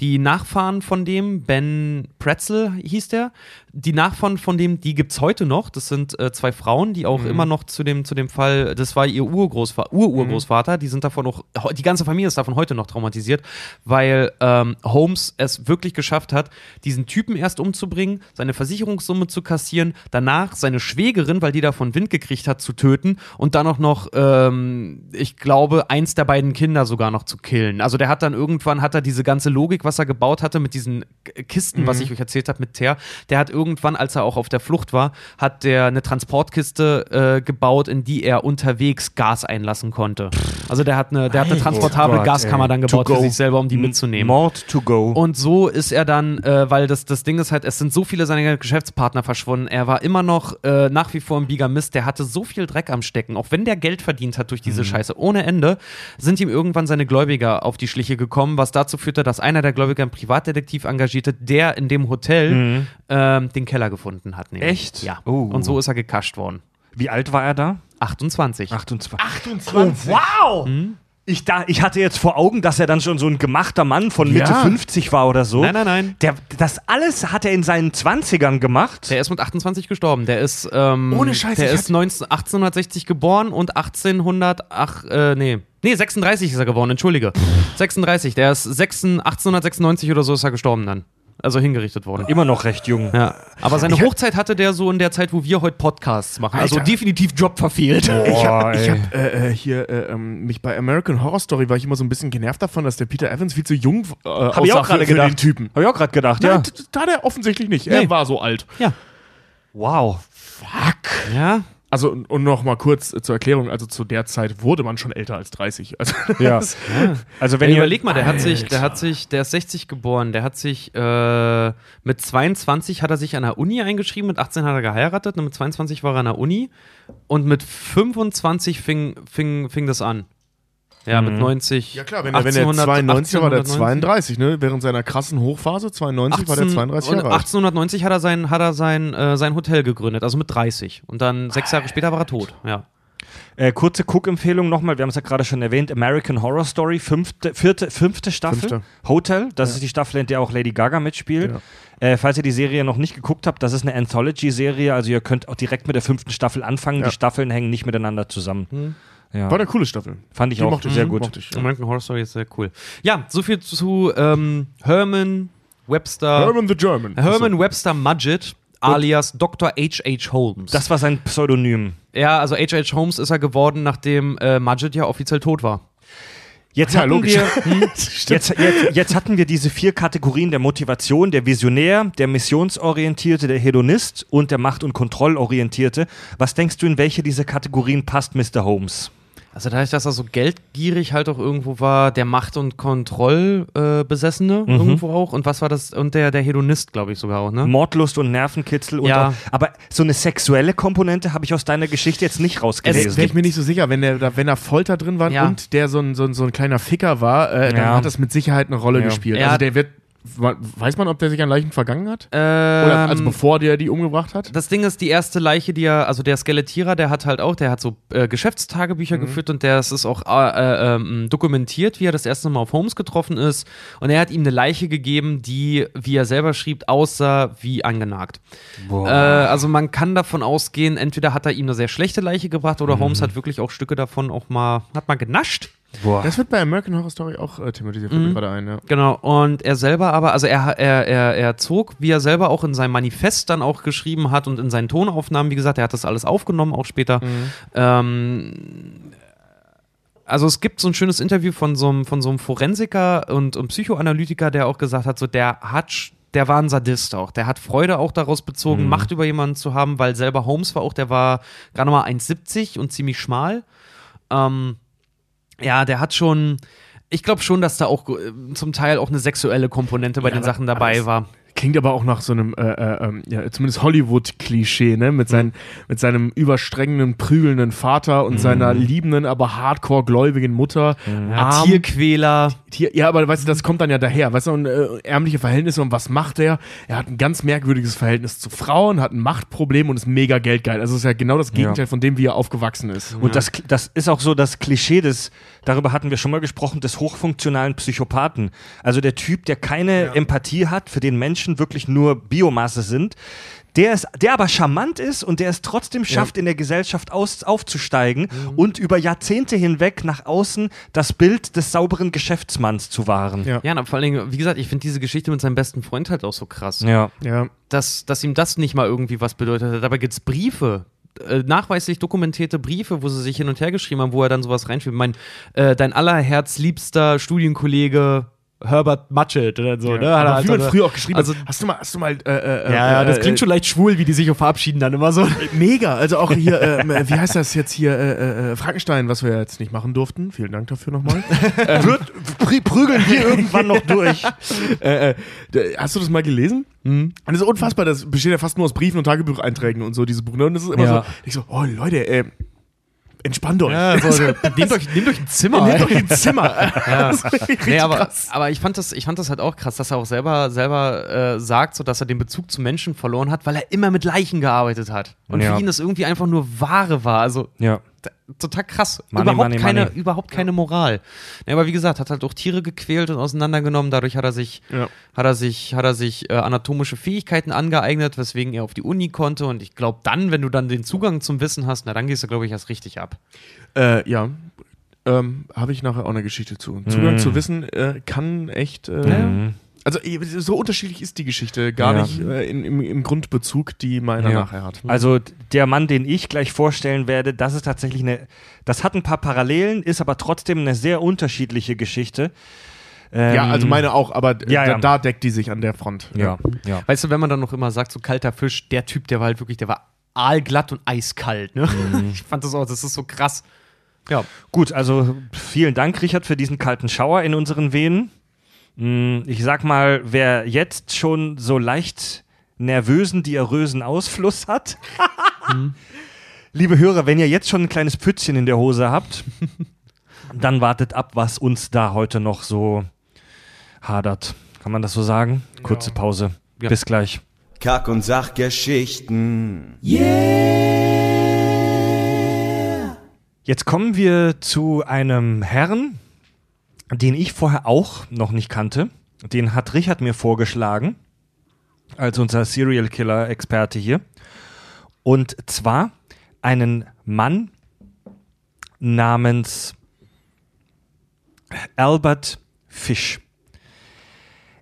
Die Nachfahren von dem, Ben Pretzel hieß der, die Nachfahren von dem, die gibt's heute noch. Das sind äh, zwei Frauen, die auch immer noch zu dem, zu dem Fall, das war ihr Urgroßvater, Ururgroßvater, die sind davon noch, die ganze Familie ist davon heute noch traumatisiert, weil ähm, Holmes es wirklich geschafft hat, diesen Typen erst umzubringen, seine Versicherungssumme zu kassieren, danach seine Schwägerin, weil die davon Wind gekriegt hat, zu töten und dann auch noch, ähm, ich glaube, eins der beiden Kinder sogar noch zu killen. Also der hat dann irgendwann, hat er diese ganze Logik, was er gebaut hatte mit diesen Kisten, was ich euch erzählt habe mit Ter. Der hat irgendwann, als er auch auf der Flucht war, hat der eine Transportkiste äh, gebaut, in die er unterwegs Gas einlassen konnte. Also der hat eine, der hat eine transportable Gott, Gaskammer ey. dann To gebaut für go. sich selber, um die mitzunehmen. Mord to go. Und so ist er dann, äh, weil das, das Ding ist halt, es sind so viele seiner Geschäftspartner verschwunden. Er war immer noch äh, nach wie vor ein Bigamist. Der hatte so viel Dreck am Stecken. Auch wenn der Geld verdient hat durch diese Scheiße ohne Ende, sind ihm irgendwann seine Gläubiger auf die Schliche gekommen, was dazu führte, dass einer der Gläubiger einen Privatdetektiv engagierte, der in dem Hotel ähm, den Keller gefunden hat. nämlich. Echt? Ja. Oh. Und so ist er gekascht worden. Wie alt war er da? 28. 28. 28. wow! Ich, da, ich hatte jetzt vor Augen, dass er dann schon so ein gemachter Mann von Mitte Ja. 50 war oder so. Nein, nein, nein. Der, das alles hat er in seinen 20ern gemacht. Der ist mit 28 gestorben. Der ist, ähm, Ohne Scheiß, der ich ist 19, 1860 geboren und 1800, ach, äh, nee. Nee, 36 ist er geworden, entschuldige. 36, der ist 6, 1896 oder so ist er gestorben dann. Also hingerichtet worden. Immer noch recht jung. Ja. Aber seine Hochzeit hatte der so in der Zeit, wo wir heute Podcasts machen. Also Alter. definitiv Job verfehlt. Ich habe hab, äh, äh, hier äh, ähm, mich bei American Horror Story war ich immer so ein bisschen genervt davon, dass der Peter Evans viel zu jung äh, Hab ich auch gerade für gedacht. den Typen. Hab ich auch gerade gedacht, ja. Nein, t- t- hat er offensichtlich nicht. Er Nee. war so alt. Ja. Wow. Fuck. Ja. Also, und und noch mal kurz äh, zur Erklärung, also zu der Zeit wurde man schon älter als 30. Also, Ja. Also wenn Ja, ihr überleg mal, der hat sich, der hat sich, der ist 60 geboren, der hat sich äh, mit 22 hat er sich an der Uni eingeschrieben, mit 18 hat er geheiratet und mit 22 war er an der Uni und mit 25 fing, fing, fing das an. Ja, mit 90. ja klar, wenn er, wenn er 92 war, war der 32, ne? Während seiner krassen Hochphase, 92, war der 32 und Jahre alt. 1890 hat er sein, hat er sein, äh, sein Hotel gegründet, also mit 30. Und dann sechs Jahre später war er tot. Ja. Äh, kurze Cook-Empfehlung nochmal, wir haben es ja gerade schon erwähnt, American Horror Story, fünfte, vierte, fünfte Staffel, Fünfte. Hotel, das ist die Staffel, in der auch Lady Gaga mitspielt. Äh, falls ihr die Serie noch nicht geguckt habt, das ist eine Anthology-Serie, also ihr könnt auch direkt mit der fünften Staffel anfangen, Ja. die Staffeln hängen nicht miteinander zusammen. Ja. War eine coole Staffel. Fand ich Die auch mochte ich, sehr mhm, gut. mochte ich, ja. American Horror Story ist sehr cool. Ja, so viel zu ähm, Herman Webster. Herman the German. Herman Webster Mudgett, alias Dr. H.H. Holmes. Das war sein Pseudonym. ja, also H.H. Holmes ist er geworden, nachdem äh, Mudgett ja offiziell tot war. Jetzt Ja, hatten logisch. wir, hm, jetzt, jetzt, jetzt hatten wir diese vier Kategorien der Motivation, der Visionär, der Missionsorientierte, der Hedonist und der Macht- und Kontrollorientierte. Was denkst du, in welche dieser Kategorien passt Mr. Holmes? Also dadurch, dass er so geldgierig halt auch irgendwo war, der Macht- und Kontrollbesessene äh, Besessene Mhm. irgendwo auch. Und was war das? Und der, der Hedonist, glaube ich sogar auch, ne? Mordlust und Nervenkitzel. Und Ja. auch, aber so eine sexuelle Komponente habe ich aus deiner Geschichte jetzt nicht Wäre rausgelesen. wär ich mir nicht so sicher, wenn, der, da- wenn da Folter drin war Ja. und der so ein, so, ein, so ein kleiner Ficker war, äh, dann Ja. hat das mit Sicherheit eine Rolle Ja. gespielt. Ja. Also der wird, weiß man, ob der sich an Leichen vergangen hat? Ähm, Oder also bevor der die umgebracht hat? Das Ding ist, die erste Leiche, die er, also der Skelettierer, der hat halt auch, der hat so äh, Geschäftstagebücher Mhm. geführt und der ist auch äh, ähm, dokumentiert, wie er das erste Mal auf Holmes getroffen ist. Und er hat ihm eine Leiche gegeben, die, wie er selber schrieb, aussah wie angenagt. Äh, also man kann davon ausgehen, entweder hat er ihm eine sehr schlechte Leiche gebracht oder Holmes hat wirklich auch Stücke davon auch mal, hat mal genascht. Boah. Das wird bei American Horror Story auch äh, thematisiert, fällt mir gerade ein, ja. Genau, und er selber aber, also er, er, er, er zog, wie er selber auch in seinem Manifest dann auch geschrieben hat und in seinen Tonaufnahmen, wie gesagt, er hat das alles aufgenommen, auch später. Ähm, also es gibt so ein schönes Interview von so einem, von so einem Forensiker und, und Psychoanalytiker, der auch gesagt hat, so der hat der war ein Sadist auch. Der hat Freude auch daraus bezogen, Macht über jemanden zu haben, weil selber Holmes war auch, der war gerade mal 1,70 und ziemlich schmal. Ähm, ja, der hat schon, ich glaube schon, dass da auch äh, zum Teil auch eine sexuelle Komponente bei den aber- Sachen dabei war. Klingt aber auch nach so einem, äh, äh, ähm, ja, zumindest Hollywood-Klischee, ne? Mit, seinen, mit seinem überstrengenden, prügelnden Vater und seiner liebenden, aber hardcore-gläubigen Mutter. Arm. Tierquäler. Tier, ja, aber weißt du, das kommt dann ja daher. Weißt du, und, äh, ärmliche Verhältnisse und was macht er? Er hat ein ganz merkwürdiges Verhältnis zu Frauen, hat ein Machtproblem und ist mega geldgeil. Also es ist ja genau das Gegenteil von dem, wie er aufgewachsen ist. Und das, das ist auch so das Klischee des, darüber hatten wir schon mal gesprochen, des hochfunktionalen Psychopathen. Also der Typ, der keine Empathie hat, für den Menschen wirklich nur Biomasse sind, der, ist, der aber charmant ist und der es trotzdem schafft, in der Gesellschaft aus, aufzusteigen und über Jahrzehnte hinweg nach außen das Bild des sauberen Geschäftsmanns zu wahren. Ja. Ja, na, vor allen Dingen, wie gesagt, ich finde diese Geschichte mit seinem besten Freund halt auch so krass. Ja. Ja. Dass, dass ihm das nicht mal irgendwie was bedeutet hat. Dabei gibt es Briefe. Äh, Nachweislich dokumentierte Briefe, wo sie sich hin und her geschrieben haben, wo er dann sowas reinschreibt. Mein, äh, dein allerherzliebster Studienkollege Herbert Matchett oder so, ne? Hat er Aber halt wie man so- früher auch geschrieben also. Hast du mal, hast du mal, äh, äh, ja, ja, das äh, klingt schon leicht schwul, wie die sich auch verabschieden dann immer so. Mega, also auch hier, ähm, äh, wie heißt das jetzt hier, äh, äh, Frankenstein, was wir jetzt nicht machen durften. Vielen Dank dafür nochmal. Wird, prü prügeln wir irgendwann noch durch. äh, äh, hast du das mal gelesen? Und das ist unfassbar, das besteht ja fast nur aus Briefen und Tagebucheinträgen und so, diese Buch. ne? Und das ist immer Ja. so, ich so, oh Leute, äh, entspannt euch. Ja, so, nehmt, euch, nehmt euch ein Zimmer. Nehmt euch ein Zimmer. Ja. Nee, aber, aber ich, fand das, ich fand das halt auch krass, dass er auch selber, selber äh, sagt, so, dass er den Bezug zu Menschen verloren hat, weil er immer mit Leichen gearbeitet hat. Und Ja. für ihn das irgendwie einfach nur Ware war. Also Ja. Total krass. Money, überhaupt, money, keine, money. überhaupt keine Moral. Ja, aber wie gesagt, hat halt auch Tiere gequält und auseinandergenommen. Dadurch hat er sich, Ja. hat er sich, hat er sich äh, anatomische Fähigkeiten angeeignet, weswegen er auf die Uni konnte. Und ich glaube, dann, wenn du dann den Zugang zum Wissen hast, na dann gehst du, glaube ich, erst richtig ab. Äh, ja. Ähm, Habe ich nachher auch eine Geschichte zu. Zugang Mhm. zu Wissen äh, kann echt. Äh, Mhm. Also so unterschiedlich ist die Geschichte gar Ja. nicht äh, in, im, im Grundbezug, die meiner Ja. nachher hat. Also der Mann, den ich gleich vorstellen werde, das ist tatsächlich eine, das hat ein paar Parallelen, ist aber trotzdem eine sehr unterschiedliche Geschichte. Ähm, Ja, also meine auch, aber Ja, da, da deckt die sich an der Front. Ja, ja. Weißt du, wenn man dann noch immer sagt, so kalter Fisch, der Typ, der war halt wirklich, der war aalglatt und eiskalt, ne? Ich fand das auch, das ist so krass. Ja. Gut, also vielen Dank, Richard, für diesen kalten Schauer in unseren Venen. Mm, Ich sag mal, wer jetzt schon so leicht nervösen, diarrösen Ausfluss hat, liebe Hörer, wenn ihr jetzt schon ein kleines Pfützchen in der Hose habt, dann wartet ab, was uns da heute noch so hadert. Kann man das so sagen? Kurze Pause. Ja. Bis gleich. Kack- und Sachgeschichten. Jetzt kommen wir zu einem Herrn, den ich vorher auch noch nicht kannte. Den hat Richard mir vorgeschlagen, als unser Serial Killer-Experte hier. Und zwar einen Mann namens Albert Fish.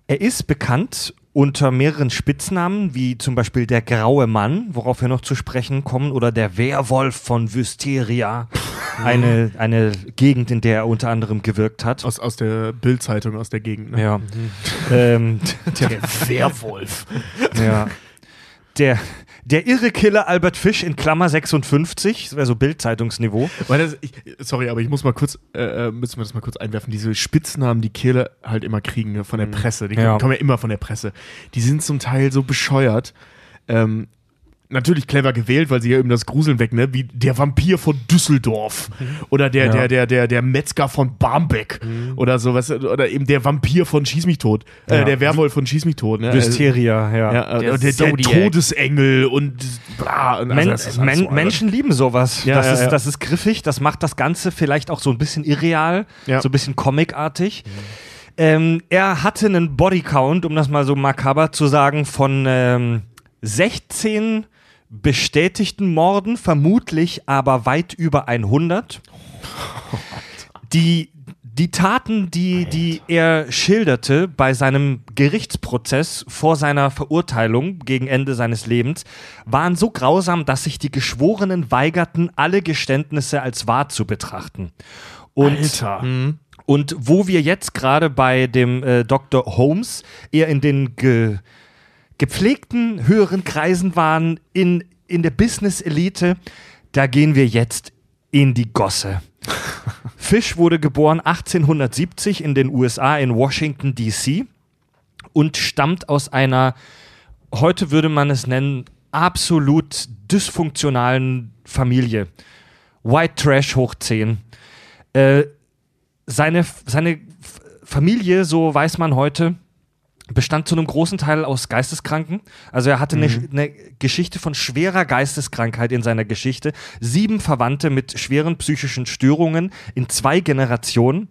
Er ist bekannt unter mehreren Spitznamen, wie zum Beispiel der graue Mann, worauf wir noch zu sprechen kommen, oder der Werwolf von Wysteria, eine, eine Gegend, in der er unter anderem gewirkt hat. Aus, aus der Bildzeitung, aus der Gegend. Ne? Ja. ähm, der, Werwolf. ja. Der, der irre Killer Albert Fish in Klammer 56, das wäre so Bildzeitungsniveau. Sorry, aber ich muss mal kurz, äh, äh, müssen wir das mal kurz einwerfen. Diese Spitznamen, die Killer halt immer kriegen ne, von der Presse, die Ja. kommen ja immer von der Presse. Die sind zum Teil so bescheuert. Ähm, natürlich clever gewählt, weil sie ja eben das Gruseln weg, ne? Wie der Vampir von Düsseldorf oder der, Ja. der, der, der, der Metzger von Barmbek oder so, weißt du, oder eben der Vampir von Schieß mich tot, äh, Ja. der Werwolf von Schieß mich tot, ne? Wysteria, ja. Ja, äh, Der der, der, der. Todesengel und bla. Und also Men alles Men so. Menschen lieben sowas. Ja, das, ja, ist, ja. das ist griffig, das macht das Ganze vielleicht auch so ein bisschen irreal, Ja. so ein bisschen comicartig. Ähm, er hatte einen Bodycount, um das mal so makaber zu sagen, von ähm, 16 bestätigten Morden, vermutlich aber weit über 100. Die, die Taten, die, die er schilderte bei seinem Gerichtsprozess vor seiner Verurteilung gegen Ende seines Lebens, waren so grausam, dass sich die Geschworenen weigerten, alle Geständnisse als wahr zu betrachten. Und, Alter. und wo wir jetzt gerade bei dem äh, Dr. Holmes eher in den ge gepflegten höheren Kreisen waren, in, in der Business-Elite, da gehen wir jetzt in die Gosse. Fish wurde geboren 1870 in den USA in Washington, D.C. und stammt aus einer, heute würde man es nennen, absolut dysfunktionalen Familie. White Trash hoch 10. Äh, seine, seine Familie, so weiß man heute, bestand zu einem großen Teil aus Geisteskranken. Also er hatte eine, eine Geschichte von schwerer Geisteskrankheit in seiner Geschichte. Sieben Verwandte mit schweren psychischen Störungen in zwei Generationen.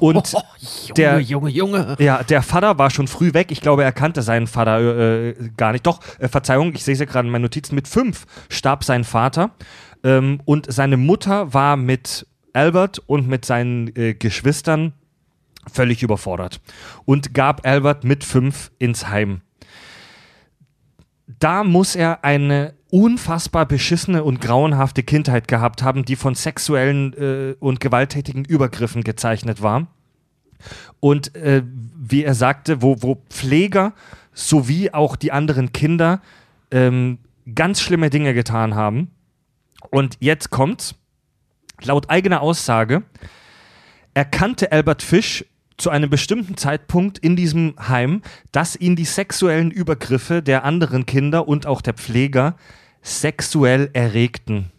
Und der, Junge, Junge. ja, der Vater war schon früh weg. Ich glaube, er kannte seinen Vater äh, gar nicht. Doch, äh, Verzeihung, ich sehe es ja gerade in meinen Notizen. Mit fünf starb sein Vater. Ähm, und seine Mutter war mit Albert und mit seinen äh, Geschwistern völlig überfordert und gab Albert mit fünf ins Heim. Da muss er eine unfassbar beschissene und grauenhafte Kindheit gehabt haben, die von sexuellen äh, und gewalttätigen Übergriffen gezeichnet war. Und äh, wie er sagte, wo, wo Pfleger sowie auch die anderen Kinder ähm, ganz schlimme Dinge getan haben. Und jetzt kommt's. Laut eigener Aussage erkannte Albert Fish zu einem bestimmten Zeitpunkt in diesem Heim, dass ihn die sexuellen Übergriffe der anderen Kinder und auch der Pfleger sexuell erregten.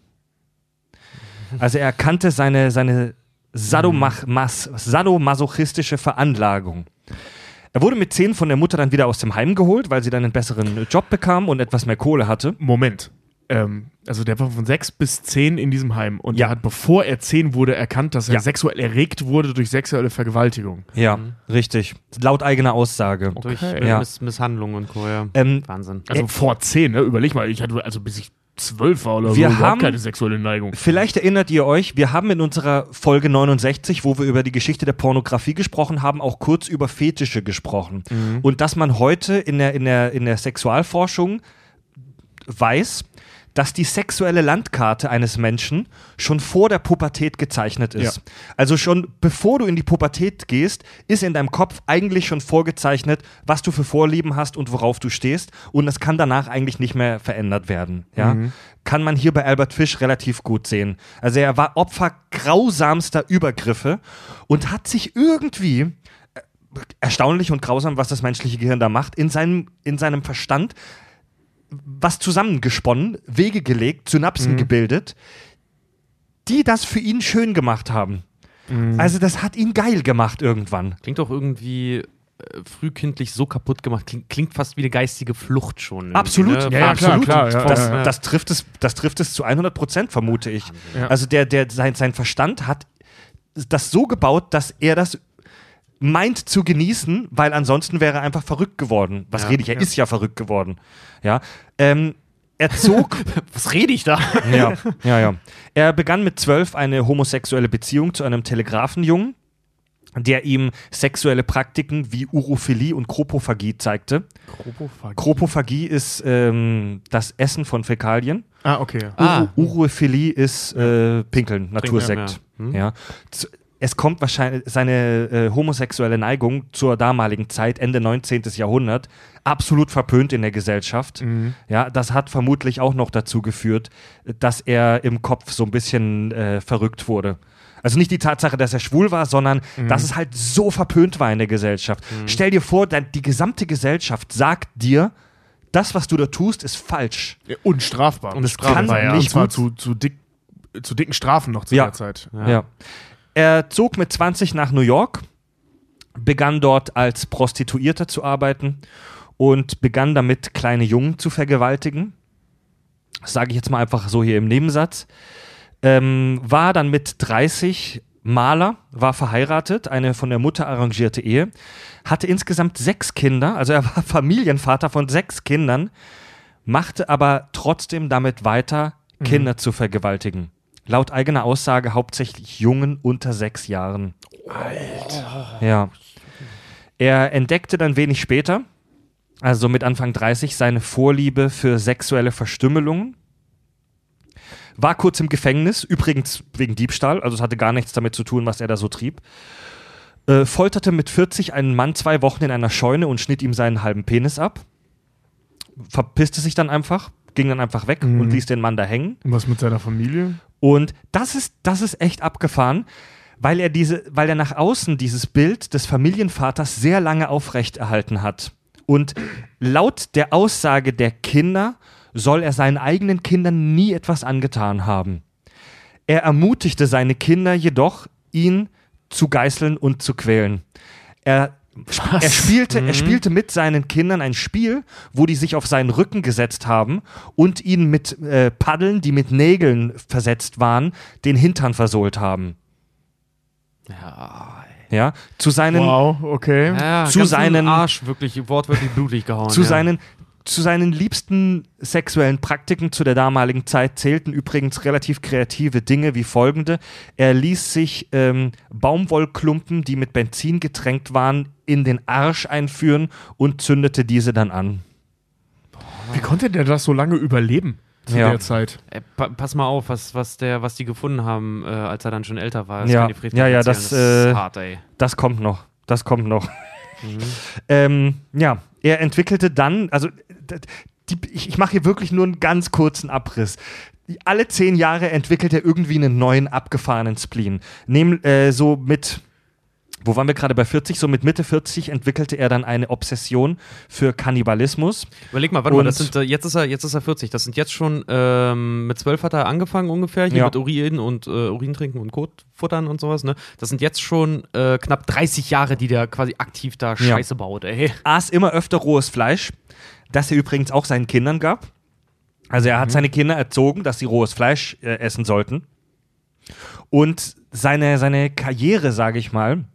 Also er erkannte seine, seine sadomasochistische Veranlagung. Er wurde mit zehn von der Mutter dann wieder aus dem Heim geholt, weil sie dann einen besseren Job bekam und etwas mehr Kohle hatte. Moment. Ähm, also der war von sechs bis zehn in diesem Heim und Ja. er hat, bevor er zehn wurde, erkannt, dass er Ja. sexuell erregt wurde durch sexuelle Vergewaltigung. Ja, richtig. Laut eigener Aussage. Durch Okay. äh, Ja. Miss Misshandlung und Co. Ja. Ähm, Wahnsinn. Also Äh, vor zehn, ne? Überleg mal, ich hatte, also bis ich zwölf war oder Wir so, haben- keine sexuelle Neigung. Vielleicht erinnert ihr euch, wir haben in unserer Folge 69, wo wir über die Geschichte der Pornografie gesprochen haben, auch kurz über Fetische gesprochen. Und dass man heute in der, in, der, in der Sexualforschung weiß, dass die sexuelle Landkarte eines Menschen schon vor der Pubertät gezeichnet ist. Ja. Also schon bevor du in die Pubertät gehst, ist in deinem Kopf eigentlich schon vorgezeichnet, was du für Vorlieben hast und worauf du stehst. Und das kann danach eigentlich nicht mehr verändert werden. Ja? Kann man hier bei Albert Fish relativ gut sehen. Also er war Opfer grausamster Übergriffe und hat sich irgendwie äh, erstaunlich und grausam, was das menschliche Gehirn da macht, in seinem, in seinem Verstand was zusammengesponnen, Wege gelegt, Synapsen gebildet, die das für ihn schön gemacht haben. Also das hat ihn geil gemacht irgendwann. Klingt doch irgendwie äh, frühkindlich so kaputt gemacht. Klingt, klingt fast wie eine geistige Flucht schon. Absolut, ne? Ja, ja, klar, Absolut. klar, ja, Das, ja, ja. das, trifft es, das trifft es zu 100 Prozent, vermute ich. Ja. Also der, der, sein, sein Verstand hat das so gebaut, dass er das meint zu genießen, weil ansonsten wäre er einfach verrückt geworden. Was Ja, rede ich? Er ja. ist ja verrückt geworden. Ja. Ähm, er zog Was rede ich da? Ja, ja, ja. Er begann mit zwölf eine homosexuelle Beziehung zu einem Telegrafenjungen, der ihm sexuelle Praktiken wie Urophilie und Kropophagie zeigte. Kropophagie ist ähm, das Essen von Fäkalien. Ah, okay. Ah. Uro Urophilie ist äh, Pinkeln, Natursekt. ja. Hm. Ja. Es kommt wahrscheinlich seine äh, homosexuelle Neigung zur damaligen Zeit, Ende 19. Jahrhundert, absolut verpönt in der Gesellschaft. Ja, das hat vermutlich auch noch dazu geführt, dass er im Kopf so ein bisschen äh, verrückt wurde. Also nicht die Tatsache, dass er schwul war, sondern dass es halt so verpönt war in der Gesellschaft. Stell dir vor, die gesamte Gesellschaft sagt dir, das, was du da tust, ist falsch. Ja, Unstrafbar. Und es kann ja, nicht und zwar zu, zu, dick, zu dicken Strafen noch zu Ja. der Zeit. Ja. Er zog mit 20 nach New York, begann dort als Prostituierter zu arbeiten und begann damit, kleine Jungen zu vergewaltigen. Das sage ich jetzt mal einfach so hier im Nebensatz. Ähm, war dann mit 30 Maler, war verheiratet, eine von der Mutter arrangierte Ehe, hatte insgesamt sechs Kinder, also er war Familienvater von sechs Kindern, machte aber trotzdem damit weiter, Kinder zu vergewaltigen. Laut eigener Aussage hauptsächlich Jungen unter sechs Jahren. Alter. Ja. Er entdeckte dann wenig später, also mit Anfang 30, seine Vorliebe für sexuelle Verstümmelungen. War kurz im Gefängnis, übrigens wegen Diebstahl, also es hatte gar nichts damit zu tun, was er da so trieb. Äh, folterte mit 40 einen Mann zwei Wochen in einer Scheune und schnitt ihm seinen halben Penis ab. Verpisste sich dann einfach, ging dann einfach weg und ließ den Mann da hängen. Und was mit seiner Familie? Und das ist, das ist echt abgefahren, weil er diese, weil er nach außen dieses Bild des Familienvaters sehr lange aufrechterhalten hat. Und laut der Aussage der Kinder soll er seinen eigenen Kindern nie etwas angetan haben. Er ermutigte seine Kinder jedoch, ihn zu geißeln und zu quälen. Er, er, spielte, er spielte mit seinen Kindern ein Spiel, wo die sich auf seinen Rücken gesetzt haben und ihn mit äh, Paddeln, die mit Nägeln versetzt waren, den Hintern versohlt haben. Ja, Ja, zu seinen, Wow, okay. ja Zu seinen- Arsch wirklich wortwörtlich blutig gehauen. zu ja. seinen zu seinen liebsten sexuellen Praktiken zu der damaligen Zeit zählten übrigens relativ kreative Dinge wie folgende. Er ließ sich ähm, Baumwollklumpen, die mit Benzin getränkt waren, in den Arsch einführen und zündete diese dann an. Wie konnte der das so lange überleben? zu Ja. der Zeit. Äh, pa pass mal auf, was, was, der, was die gefunden haben, äh, als er dann schon älter war. Ja. kann die Friedrich Ja, ja, erzählen. das, ist äh, hart, ey. Das kommt noch. Das kommt noch. ähm, ja, er entwickelte dann, also die, ich, ich mache hier wirklich nur einen ganz kurzen Abriss. Alle zehn Jahre entwickelt er irgendwie einen neuen abgefahrenen Spleen. Nehm, äh, so mit, wo waren wir gerade bei 40? So mit Mitte 40 entwickelte er dann eine Obsession für Kannibalismus. Überleg mal, warte mal, Und- das sind, äh, jetzt, ist er, jetzt ist er 40. Das sind jetzt schon, ähm, mit 12 hat er angefangen ungefähr, hier Ja. mit Urin und äh, Urin trinken und Kot futtern und sowas. Ne? Das sind jetzt schon äh, knapp 30 Jahre, die der quasi aktiv da Ja. Scheiße baut. Ey. aß immer öfter rohes Fleisch, das er übrigens auch seinen Kindern gab. Also er hat seine Kinder erzogen, dass sie rohes Fleisch äh, essen sollten. Und seine, seine Karriere, sage ich mal,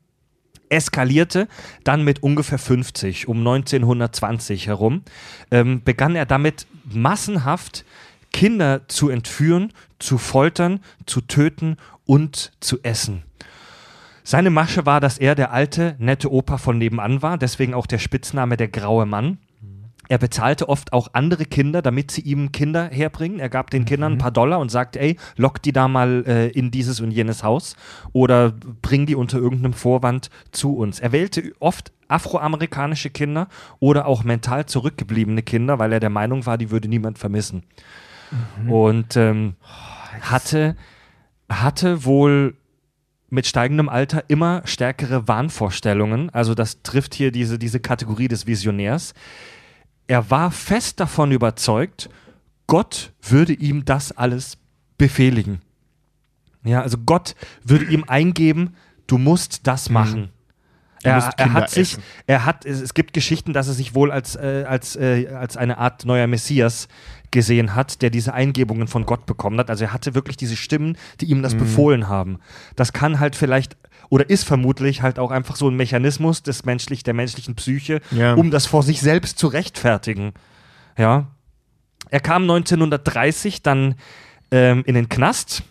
eskalierte dann mit ungefähr 50, um 1920 herum, ähm, begann er damit massenhaft Kinder zu entführen, zu foltern, zu töten und zu essen. Seine Masche war, dass er der alte, nette Opa von nebenan war, deswegen auch der Spitzname der graue Mann. Er bezahlte oft auch andere Kinder, damit sie ihm Kinder herbringen. Er gab den Kindern ein paar Dollar und sagte, ey, lock die da mal äh, in dieses und jenes Haus oder bring die unter irgendeinem Vorwand zu uns. Er wählte oft afroamerikanische Kinder oder auch mental zurückgebliebene Kinder, weil er der Meinung war, die würde niemand vermissen. Und ähm, hatte, hatte wohl mit steigendem Alter immer stärkere Wahnvorstellungen. Also das trifft hier diese, diese Kategorie des Visionärs. Er war fest davon überzeugt, Gott würde ihm das alles befehligen. Ja, also Gott würde ihm eingeben, du musst das machen. Er, musst er hat sich, essen. er hat, es, es gibt Geschichten, dass er sich wohl als, äh, als, äh, als eine Art neuer Messias gesehen hat, der diese Eingebungen von Gott bekommen hat. Also er hatte wirklich diese Stimmen, die ihm Mhm. das befohlen haben. Das kann halt vielleicht oder ist vermutlich halt auch einfach so ein Mechanismus des menschlich, der menschlichen Psyche, Ja. um das vor sich selbst zu rechtfertigen. Ja. Er kam 1930 dann ähm, in den Knast,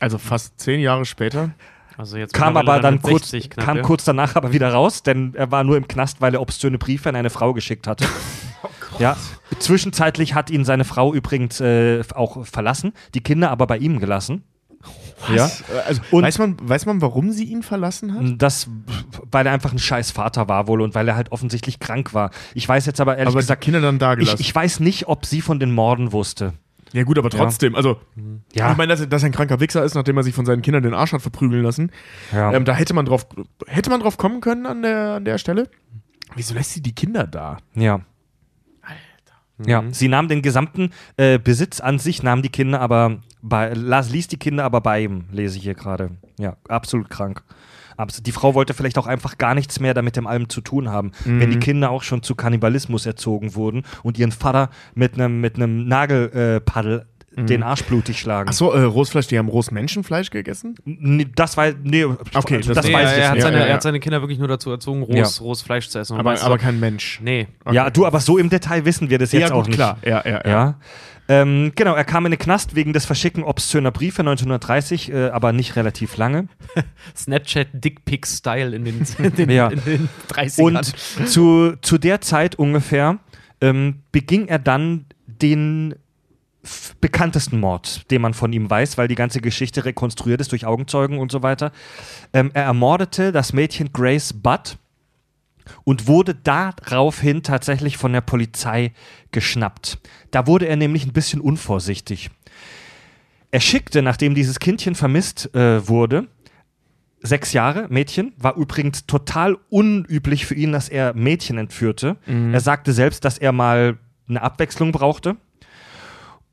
Also fast zehn Jahre später. Also jetzt kam aber dann kurz, 60 knapp, kam ja. kurz danach aber wieder raus, denn er war nur im Knast, weil er obszöne Briefe an eine Frau geschickt hatte. ja, zwischenzeitlich hat ihn seine Frau übrigens äh, auch verlassen, die Kinder aber bei ihm gelassen. Ja, Äh, Also, Und- weiß, man, weiß man, warum sie ihn verlassen hat? das, weil er einfach ein scheiß Vater war wohl und weil er halt offensichtlich krank war. Ich weiß jetzt aber ehrlich Aber die gesagt, Kinder dann da ich, gelassen. ich weiß nicht, ob sie von den Morden wusste. Ja, gut, aber trotzdem. Also, Ja. ich meine, dass, er- dass er ein kranker Wichser ist, nachdem er sich von seinen Kindern den Arsch hat verprügeln lassen. Ja. Ähm, da hätte man drauf, hätte man drauf kommen können an der, an der Stelle. Wieso lässt sie die Kinder da? Ja. Ja, sie nahm den gesamten äh, Besitz an sich, nahm die Kinder aber bei, las, ließ die Kinder aber bei ihm, lese ich hier gerade. Ja, absolut krank. Abs die Frau wollte vielleicht auch einfach gar nichts mehr damit dem allem zu tun haben, wenn die Kinder auch schon zu Kannibalismus erzogen wurden und ihren Vater mit einem mit einem Nagelpaddel äh, Paddel den Arsch blutig schlagen. Achso, äh, Rohsfleisch, die haben rohes Menschenfleisch gegessen? Nee, das war nee, Okay, also, das- das Nee, weiß er, ich er, hat nicht. seine, Ja, ja, er ja. hat seine Kinder wirklich nur dazu erzogen, rohes, rohes Fleisch zu essen. Aber, aber kein Mensch. Nee. Okay. Ja, du, aber so im Detail wissen wir das jetzt ja, auch gut, nicht. klar. Ja, ja, ja. Ähm, genau, er kam in den Knast wegen des Verschicken obszöner Briefe 1930, äh, aber nicht relativ lange. Snapchat Dickpick-Style in den, in den, Ja. in den 30ern. Und zu, zu der Zeit ungefähr ähm, beging er dann den bekanntesten Mord, den man von ihm weiß, weil die ganze Geschichte rekonstruiert ist durch Augenzeugen und so weiter. Ähm, er ermordete das Mädchen Grace Budd und wurde daraufhin tatsächlich von der Polizei geschnappt. Da wurde er nämlich ein bisschen unvorsichtig. Er schickte, nachdem dieses Kindchen vermisst äh, wurde, sechs Jahre, Mädchen, war übrigens total unüblich für ihn, dass er Mädchen entführte. Er sagte selbst, dass er mal eine Abwechslung brauchte.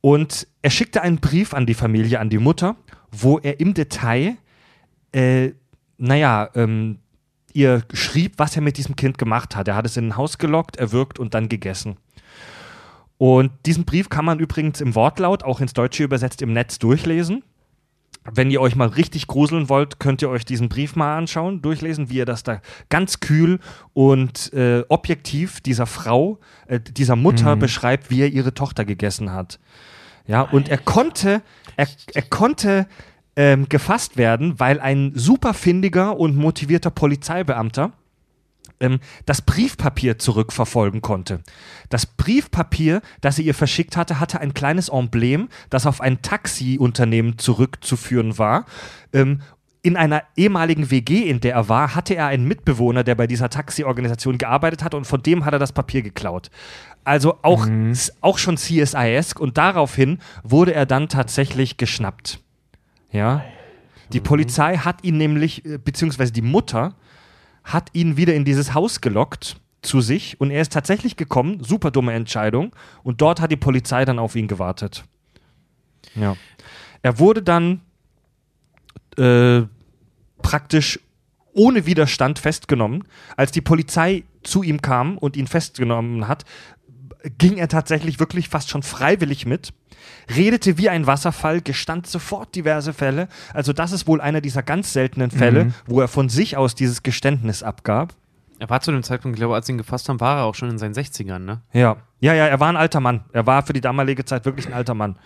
Und er schickte einen Brief an die Familie, an die Mutter, wo er im Detail, äh, naja, ähm, ihr schrieb, was er mit diesem Kind gemacht hat. Er hat es in ein Haus gelockt, erwürgt und dann gegessen. Und diesen Brief kann man übrigens im Wortlaut, auch ins Deutsche übersetzt, im Netz durchlesen. Wenn ihr euch mal richtig gruseln wollt, könnt ihr euch diesen Brief mal anschauen, durchlesen, wie er das da ganz kühl und äh, objektiv dieser Frau, äh, dieser Mutter beschreibt, wie er ihre Tochter gegessen hat. Ja, und er konnte, er, er konnte ähm, gefasst werden, weil ein super findiger und motivierter Polizeibeamter ähm, das Briefpapier zurückverfolgen konnte. Das Briefpapier, das sie ihr verschickt hatte, hatte ein kleines Emblem, das auf ein Taxiunternehmen zurückzuführen war. Ähm, in einer ehemaligen WG, in der er war, hatte er einen Mitbewohner, der bei dieser Taxiorganisation gearbeitet hat und von dem hat er das Papier geklaut. Also auch, Mhm. auch schon CSI-esk und daraufhin wurde er dann tatsächlich geschnappt. Ja. Die Polizei hat ihn nämlich, äh, beziehungsweise die Mutter, hat ihn wieder in dieses Haus gelockt zu sich und er ist tatsächlich gekommen, super dumme Entscheidung und dort hat die Polizei dann auf ihn gewartet. Ja. Er wurde dann äh, praktisch ohne Widerstand festgenommen. Als die Polizei zu ihm kam und ihn festgenommen hat, ging er tatsächlich wirklich fast schon freiwillig mit, redete wie ein Wasserfall, gestand sofort diverse Fälle. Also das ist wohl einer dieser ganz seltenen Fälle, wo er von sich aus dieses Geständnis abgab. Er war zu dem Zeitpunkt, ich glaube, als sie ihn gefasst haben, war er auch schon in seinen 60ern, ne? Ja. Ja, ja, er war ein alter Mann. Er war für die damalige Zeit wirklich ein alter Mann.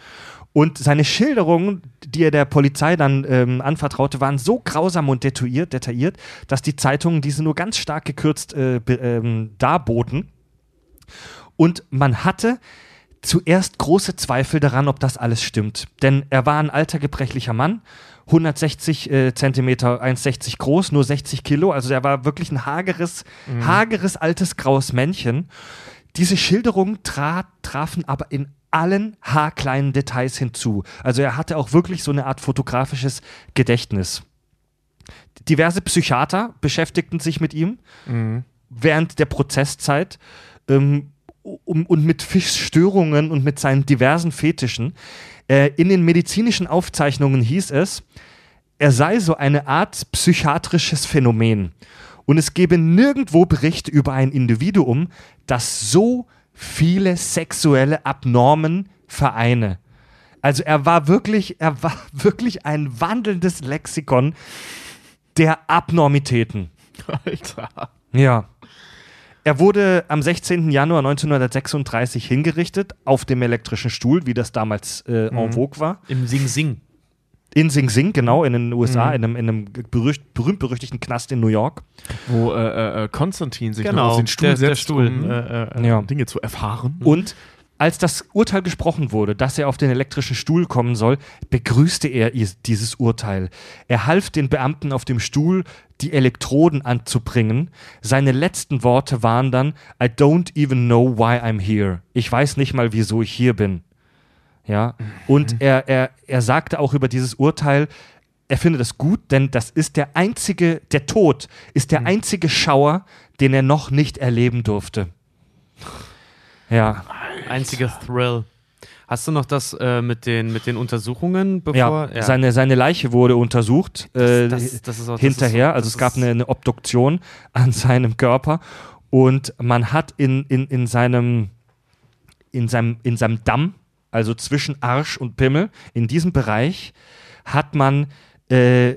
Und seine Schilderungen, die er der Polizei dann ähm, anvertraute, waren so grausam und detailliert, detailliert, dass die Zeitungen diese nur ganz stark gekürzt äh, ähm, darboten. Und man hatte zuerst große Zweifel daran, ob das alles stimmt. Denn er war ein alter, gebrechlicher Mann, 160 äh, Zentimeter, 1,60 groß, nur 60 Kilo. Also er war wirklich ein hageres, hageres, altes, graues Männchen. Diese Schilderungen tra trafen aber in allen haarkleinen Details hinzu. Also er hatte auch wirklich so eine Art fotografisches Gedächtnis. Diverse Psychiater beschäftigten sich mit ihm während der Prozesszeit ähm, um, und mit Fischstörungen und mit seinen diversen Fetischen. Äh, in den medizinischen Aufzeichnungen hieß es, er sei so eine Art psychiatrisches Phänomen. Und es gebe nirgendwo Bericht über ein Individuum, das so viele sexuelle Abnormen vereine. Also er war wirklich, er war wirklich ein wandelndes Lexikon der Abnormitäten. Alter. Ja. Er wurde am 16. Januar 1936 hingerichtet auf dem elektrischen Stuhl, wie das damals äh, en vogue war. Im Sing Sing. In Sing Sing, genau, in den USA, in einem, in einem berücht, berühmt-berüchtigten Knast in New York. Wo äh, äh, äh, Konstantin sich Genau, noch auf den Stuhl der- der setzt, Stuhl, um äh, äh, Ja. Dinge zu erfahren. Und als das Urteil gesprochen wurde, dass er auf den elektrischen Stuhl kommen soll, begrüßte er dieses Urteil. Er half den Beamten auf dem Stuhl, die Elektroden anzubringen. Seine letzten Worte waren dann: I don't even know why I'm here. Ich weiß nicht mal, wieso ich hier bin. Ja. Und er, er, er sagte auch über dieses Urteil, er findet es gut, denn das ist der einzige, der Tod ist der einzige Schauer, den er noch nicht erleben durfte. Ja. Einziger Thrill. Hast du noch das äh, mit, den, mit den Untersuchungen, Ja, bevor? Seine, seine Leiche wurde untersucht äh, das- das ist auch- das hinterher. ist so- also das es gab eine, eine Obduktion an seinem Körper und man hat in, in, in, seinem, in, seinem, in seinem Damm, also zwischen Arsch und Pimmel, in diesem Bereich, hat man äh,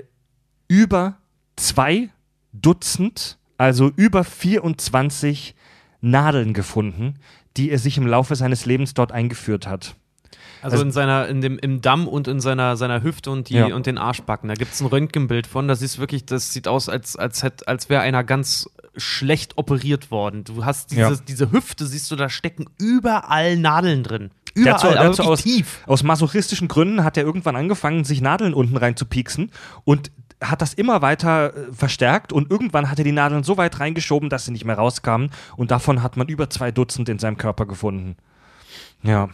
über zwei Dutzend, also über 24 Nadeln gefunden, die er sich im Laufe seines Lebens dort eingeführt hat. Also, in seiner, in dem, im Damm und in seiner, seiner Hüfte und, die, Ja. und den Arschbacken. Da gibt es ein Röntgenbild von. Das ist wirklich, das sieht aus, als, als, als wäre einer ganz schlecht operiert worden. Du hast diese, Ja. diese Hüfte, siehst du, da stecken überall Nadeln drin. Der Überall, hat so, der hat so aus, tief. aus masochistischen Gründen hat er irgendwann angefangen, sich Nadeln unten rein zu pieksen und hat das immer weiter äh, verstärkt und irgendwann hat er die Nadeln so weit reingeschoben, dass sie nicht mehr rauskamen und davon hat man über zwei Dutzend in seinem Körper gefunden. Ja.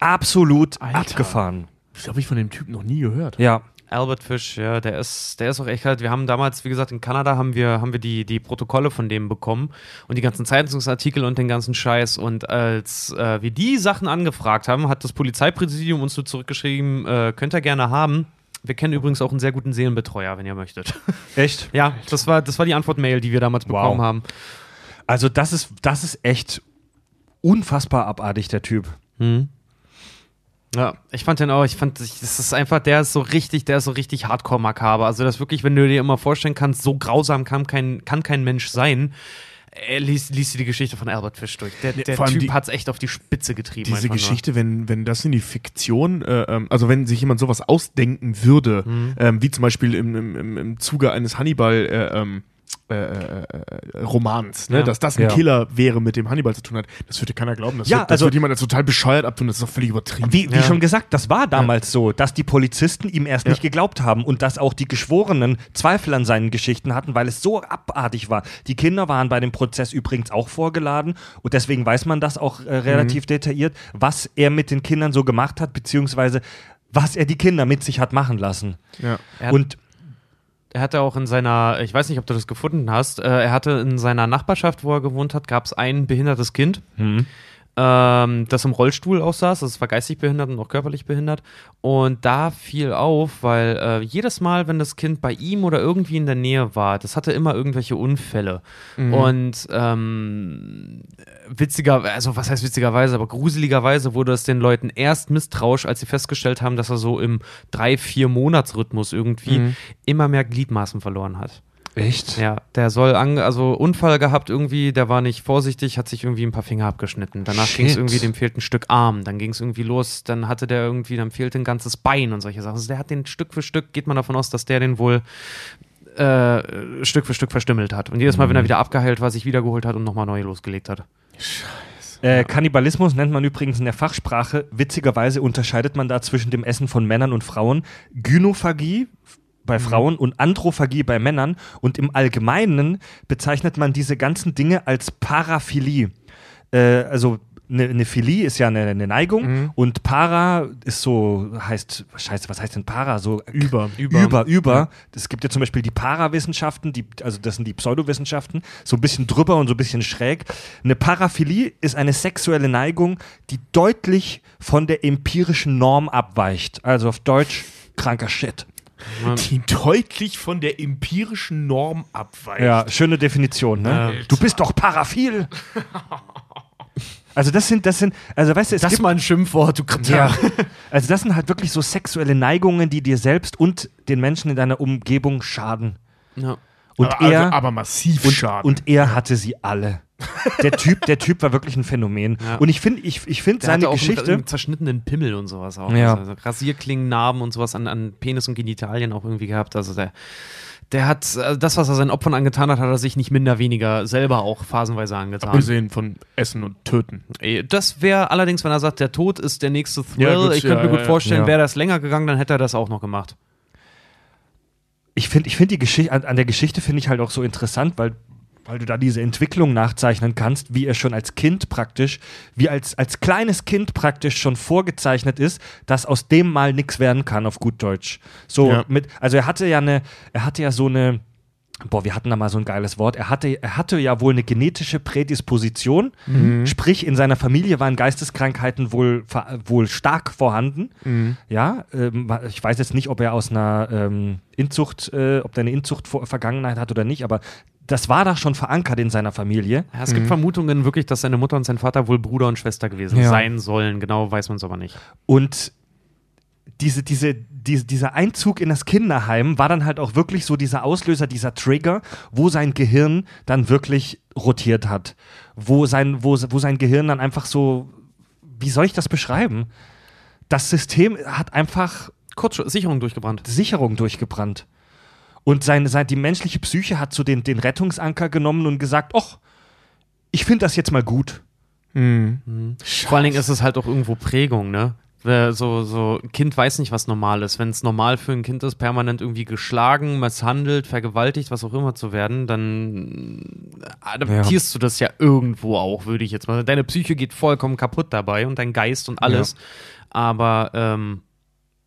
Absolut Alter. abgefahren. Das habe ich von dem Typ noch nie gehört. Ja. Albert Fish, ja, der ist, der ist auch echt halt. Wir haben damals, wie gesagt, in Kanada haben wir, haben wir die, die Protokolle von dem bekommen und die ganzen Zeitungsartikel und den ganzen Scheiß. Und als äh, wir die Sachen angefragt haben, hat das Polizeipräsidium uns so zurückgeschrieben, äh, könnt ihr gerne haben. Wir kennen übrigens auch einen sehr guten Seelenbetreuer, wenn ihr möchtet. Echt? ja, das war, das war die Antwortmail, die wir damals bekommen Wow. haben. Also das ist, das ist echt unfassbar abartig, der Typ. Ja, ich fand den auch, ich fand, das ist einfach, der ist so richtig, der ist so richtig hardcore makaber. Also das wirklich, wenn du dir immer vorstellen kannst, so grausam kann kein, kann kein Mensch sein. Er liest, liest die Geschichte von Albert Fish durch. Der, der vor allem Typ die- hat's echt auf die Spitze getrieben. Diese einfach nur. Geschichte, wenn, wenn das in die Fiktion, äh, ähm, also wenn sich jemand sowas ausdenken würde, Mhm. ähm, wie zum Beispiel im, im, im, im Zuge eines Hannibal, äh, ähm, äh, äh, äh, Romans, ne? Ja. dass das ein Ja. Killer wäre, mit dem Hannibal zu tun hat. Das würde keiner glauben. Das, Ja, wird, das also- wird jemand als total bescheuert abtun. Das ist doch völlig übertrieben. Wie, wie Ja. schon gesagt, das war damals so, dass die Polizisten ihm erst Ja. nicht geglaubt haben und dass auch die Geschworenen Zweifel an seinen Geschichten hatten, weil es so abartig war. Die Kinder waren bei dem Prozess übrigens auch vorgeladen und deswegen weiß man das auch äh, relativ detailliert, was er mit den Kindern so gemacht hat, beziehungsweise was er die Kinder mit sich hat machen lassen. ja. Er hat- Und Er hatte auch in seiner, ich weiß nicht, ob du das gefunden hast, äh, er hatte in seiner Nachbarschaft, wo er gewohnt hat, gab es ein behindertes Kind, ähm, das im Rollstuhl aussaß. Das war geistig behindert und auch körperlich behindert. Und da fiel auf, weil äh, jedes Mal, wenn das Kind bei ihm oder irgendwie in der Nähe war, das hatte immer irgendwelche Unfälle. Und ähm, witziger, also was heißt witzigerweise, aber gruseligerweise wurde es den Leuten erst misstrauisch, als sie festgestellt haben, dass er so im drei, vier Monatsrhythmus irgendwie immer mehr Gliedmaßen verloren hat. echt? Ja, der soll an, also Unfall gehabt irgendwie, der war nicht vorsichtig, hat sich irgendwie ein paar Finger abgeschnitten. Danach ging es irgendwie, dem fehlt ein Stück Arm, dann ging es irgendwie los, dann hatte der irgendwie, dann fehlte ein ganzes Bein und solche Sachen. Also der hat den Stück für Stück, geht man davon aus, dass der den wohl äh, Stück für Stück verstümmelt hat. Und jedes Mal, wenn er wieder abgeheilt war, sich wiedergeholt hat und nochmal neu losgelegt hat. Äh, Kannibalismus nennt man übrigens in der Fachsprache. Witzigerweise unterscheidet man da zwischen dem Essen von Männern und Frauen. Gynophagie bei Frauen und Androphagie bei Männern. Und im Allgemeinen bezeichnet man diese ganzen Dinge als Paraphilie. Äh, also eine, eine Philie ist ja eine, eine Neigung und Para ist so, heißt, scheiße, was heißt denn Para? So Über. über, über, über. Es gibt ja zum Beispiel die Parawissenschaften, die, also das sind die Pseudowissenschaften, so ein bisschen drüber und so ein bisschen schräg. Eine Paraphilie ist eine sexuelle Neigung, die deutlich von der empirischen Norm abweicht. Also auf Deutsch kranker Shit. Die deutlich von der empirischen Norm abweicht. Ja, schöne Definition, ne? Du bist doch paraphil. Also das sind, das sind, also weißt du, es Das gibt ist mal ein Schimpfwort, du Kritter. Ja. Also das sind halt wirklich so sexuelle Neigungen, die dir selbst und den Menschen in deiner Umgebung schaden. Ja. Und aber, er also, aber massiv und, schaden. und er hatte sie alle. Der Typ, der Typ war wirklich ein Phänomen. Ja. Und ich finde, ich, ich finde Der seine hatte auch Geschichte. Einen, einen zerschnittenen Pimmel und sowas auch. Ja. Also Rasierklingen, Narben und sowas an, an Penis und Genitalien auch irgendwie gehabt. Also der, der hat, also das, was er seinen Opfern angetan hat, hat er sich nicht minder weniger selber auch phasenweise angetan. Abgesehen von Essen und Töten. Eh, Das wäre allerdings, wenn er sagt, der Tod ist der nächste Thrill. Ja, gut, ich könnte ja, mir gut ja, vorstellen, wäre das länger gegangen, dann hätte er das auch noch gemacht. ich finde ich find die Geschichte, an, an der Geschichte finde ich halt auch so interessant, weil, weil du da diese Entwicklung nachzeichnen kannst, wie er schon als Kind praktisch, wie als, als kleines Kind praktisch schon vorgezeichnet ist, dass aus dem mal nichts werden kann, auf gut Deutsch. So Ja. mit, also er hatte ja eine, er hatte ja so eine, Boah, wir hatten da mal so ein geiles Wort. Er hatte, er hatte ja wohl eine genetische Prädisposition, sprich in seiner Familie waren Geisteskrankheiten wohl, wohl stark vorhanden. Ja, ähm, ich weiß jetzt nicht, ob er aus einer ähm, Inzucht, äh, ob der eine Inzucht-Vergangenheit hat oder nicht, aber das war da schon verankert in seiner Familie. Ja, es gibt Vermutungen wirklich, dass seine Mutter und sein Vater wohl Bruder und Schwester gewesen Ja. sein sollen. Genau weiß man es aber nicht. Und diese, diese, diese, dieser Einzug in das Kinderheim war dann halt auch wirklich so dieser Auslöser, dieser Trigger, wo sein Gehirn dann wirklich rotiert hat. Wo sein, wo, wo sein Gehirn dann einfach so, wie soll ich das beschreiben? Das System hat einfach Kurz Sicherung durchgebrannt. Sicherung durchgebrannt. Und seine, seine, die menschliche Psyche hat so den, den Rettungsanker genommen und gesagt, ach, ich finde das jetzt mal gut. Vor allen Dingen ist es halt auch irgendwo Prägung, ne? So, so, ein Kind weiß nicht, was normal ist. Wenn es normal für ein Kind ist, permanent irgendwie geschlagen, misshandelt, vergewaltigt, was auch immer zu werden, dann adaptierst du das ja irgendwo auch, würde ich jetzt mal sagen. Deine Psyche geht vollkommen kaputt dabei und dein Geist und alles. Aber ähm,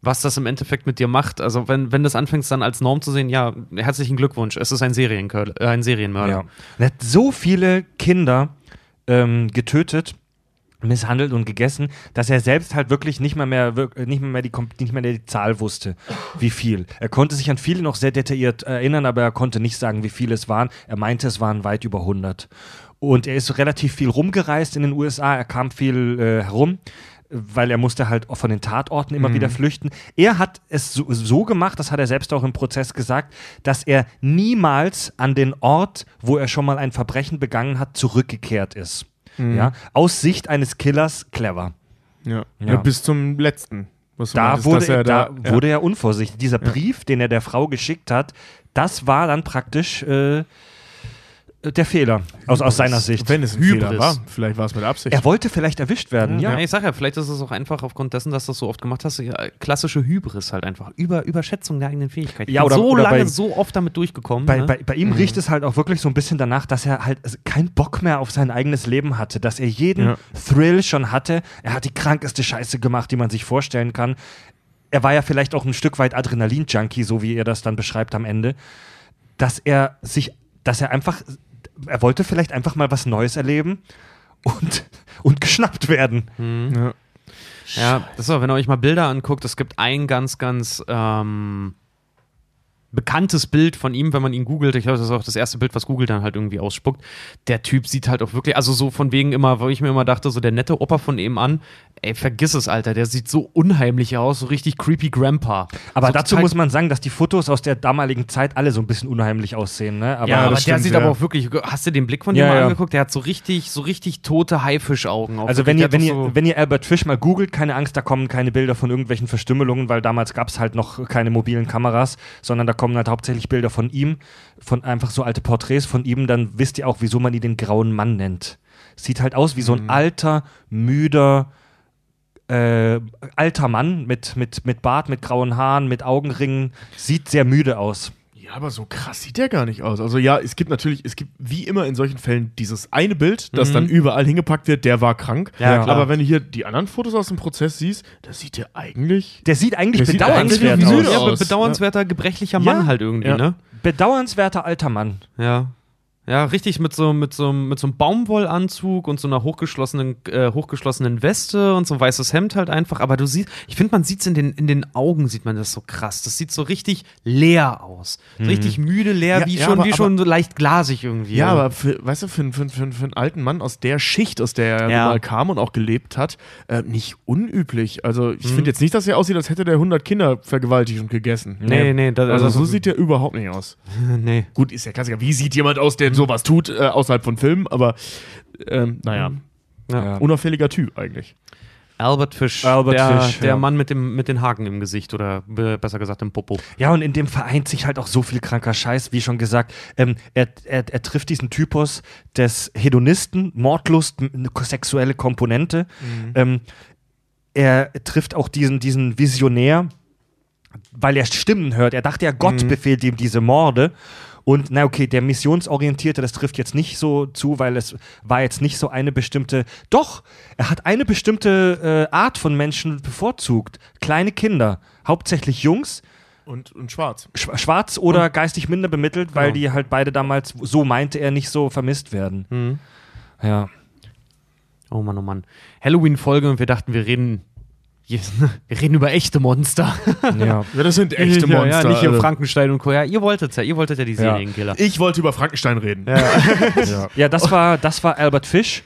was das im Endeffekt mit dir macht, also wenn, wenn das anfängst dann als Norm zu sehen, ja, herzlichen Glückwunsch, es ist ein, Serienkör äh, ein Serienmörder. Er hat so viele Kinder ähm, getötet, misshandelt und gegessen, dass er selbst halt wirklich nicht mal mehr, nicht mehr, die, nicht mehr die Zahl wusste, wie viel. Er konnte sich an viele noch sehr detailliert erinnern, aber er konnte nicht sagen, wie viele es waren. Er meinte, es waren weit über 100. Und er ist relativ viel rumgereist in den USA, er kam viel äh, herum weil er musste halt auch von den Tatorten immer wieder flüchten. Er hat es so, so gemacht, das hat er selbst auch im Prozess gesagt, dass er niemals an den Ort, wo er schon mal ein Verbrechen begangen hat, zurückgekehrt ist. Ja, aus Sicht eines Killers clever. Ja. Ja. Ja. bis zum letzten. Da, meintest, wurde, er, er da ja. wurde er unvorsichtig. Dieser Brief, den er der Frau geschickt hat, das war dann praktisch äh, der Fehler aus, aus seiner Sicht. Wenn es ein Hybris. Fehler war, vielleicht war es mit Absicht. Er wollte vielleicht erwischt werden, ja. Ja, ich sag ja, vielleicht ist es auch einfach aufgrund dessen, dass du das so oft gemacht hast, ja, klassische Hybris halt einfach. Über, Überschätzung der eigenen Fähigkeiten. Ich Ja, oder- so oder lange, bei- so oft damit durchgekommen. Bei, ne? bei, bei ihm riecht es halt auch wirklich so ein bisschen danach, dass er halt keinen Bock mehr auf sein eigenes Leben hatte, dass er jeden Ja. Thrill schon hatte. Er hat die krankeste Scheiße gemacht, die man sich vorstellen kann. Er war ja vielleicht auch ein Stück weit Adrenalin-Junkie, so wie er das dann beschreibt am Ende, dass er sich, dass er einfach, er wollte vielleicht einfach mal was Neues erleben und, und geschnappt werden. ja. Ja, das ist auch, wenn ihr euch mal Bilder anguckt, es gibt ein ganz, ganz ähm, bekanntes Bild von ihm, wenn man ihn googelt. Ich glaube, das ist auch das erste Bild, was Google dann halt irgendwie ausspuckt. Der Typ sieht halt auch wirklich, also so von wegen immer, wo ich mir immer dachte, so der nette Opa von eben an, ey, vergiss es, Alter, der sieht so unheimlich aus, so richtig creepy Grandpa. Aber so dazu muss man sagen, dass die Fotos aus der damaligen Zeit alle so ein bisschen unheimlich aussehen. Ne? Aber ja, aber der stimmt, sieht ja. aber auch wirklich, hast du den Blick von Ja, dem mal ja. angeguckt? Der hat so richtig, so richtig tote Haifischaugen. Also wenn ihr, wenn ihr, so- wenn ihr Albert Fish mal googelt, keine Angst, da kommen keine Bilder von irgendwelchen Verstümmelungen, weil damals gab es halt noch keine mobilen Kameras, sondern da kommen halt hauptsächlich Bilder von ihm, von einfach so alte Porträts von ihm, dann wisst ihr auch, wieso man ihn den grauen Mann nennt. Sieht halt aus wie so ein alter, müder, äh, alter Mann mit, mit, mit Bart, mit grauen Haaren, mit Augenringen. Sieht sehr müde aus. Ja, aber so krass sieht der gar nicht aus. Also ja, es gibt natürlich, es gibt wie immer in solchen Fällen dieses eine Bild, das dann überall hingepackt wird, der war krank. Ja, klar. Aber wenn du hier die anderen Fotos aus dem Prozess siehst, da sieht der eigentlich. Der sieht eigentlich Der sieht bedauernswert eigentlich aus. ja, aus. be- bedauernswerter, gebrechlicher Mann Ja. halt irgendwie, Ja. ne? Bedauernswerter alter Mann. Ja. Ja, richtig mit so, mit so, mit so einem Baumwollanzug und so einer hochgeschlossenen, äh, hochgeschlossenen Weste und so ein weißes Hemd halt einfach. Aber du siehst, ich finde, man sieht es in den, in den Augen, sieht man das so krass. Das sieht so richtig leer aus. So Richtig müde, leer, Ja, wie ja, schon, aber- wie schon so leicht glasig irgendwie. Ja, aber für, weißt du, für, einen- für, für, für einen alten Mann aus der Schicht, aus der er Ja. mal kam und auch gelebt hat, äh, nicht unüblich. Also ich finde jetzt nicht, dass er aussieht, als hätte der 100 Kinder vergewaltigt und gegessen. Nee, nee, das, Also, also, so sieht der überhaupt nicht aus. nee. Gut, ist ja Klassiker. Wie sieht jemand aus, der sowas tut, äh, außerhalb von Filmen? Aber ähm, naja, Ja. unauffälliger Typ eigentlich. Albert Fish, Albert der, Fish, der ja. Mann mit, dem, mit den Haken im Gesicht oder be- besser gesagt im Popo. Ja, und in dem vereint sich halt auch so viel kranker Scheiß, wie schon gesagt. Ähm, er, er, er trifft diesen Typus des Hedonisten, Mordlust, eine sexuelle Komponente. Ähm, er trifft auch diesen, diesen Visionär, weil er Stimmen hört. Er dachte ja, Gott befiehlt ihm diese Morde. Und na okay, der Missionsorientierte, das trifft jetzt nicht so zu, weil es war jetzt nicht so eine bestimmte. Doch, er hat eine bestimmte äh, Art von Menschen bevorzugt. Kleine Kinder, hauptsächlich Jungs, Und, und schwarz. Sch- schwarz oder geistig minder bemittelt, weil Genau. die halt beide damals, so meinte er, nicht so vermisst werden. Mhm. Ja. Oh Mann, oh Mann. Halloween-Folge und wir dachten, wir reden, wir reden über echte Monster. ja. Ja, das sind echte ja, Monster. Ja, nicht hier also. Frankenstein und Co. Ja, ihr wolltet ja, ihr wolltet ja die Serienkiller. Ich wollte über Frankenstein reden. ja, das war, das war Albert Fish.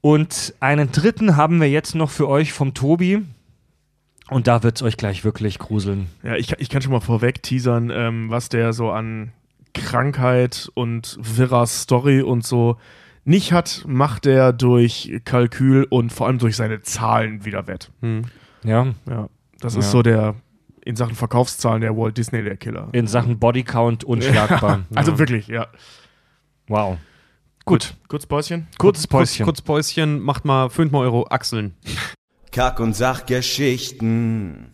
Und einen dritten haben wir jetzt noch für euch vom Tobi. Und da wird es euch gleich wirklich gruseln. Ja, ich, kann- ich kann schon mal vorweg teasern, ähm, was der so an Krankheit und wirrer Story und so nicht hat, macht er durch Kalkül und vor allem durch seine Zahlen wieder wett. Ja. Ja, das Ja. ist so der in Sachen Verkaufszahlen der Walt Disney der Killer. In Sachen Bodycount unschlagbar. Also ja. wirklich, ja. Wow. Gut. Kurz Päuschen. Kurzes Kurz, Päuschen. kurz Päuschen, macht mal 5 mal Euro Achseln. Kack- und Sachgeschichten.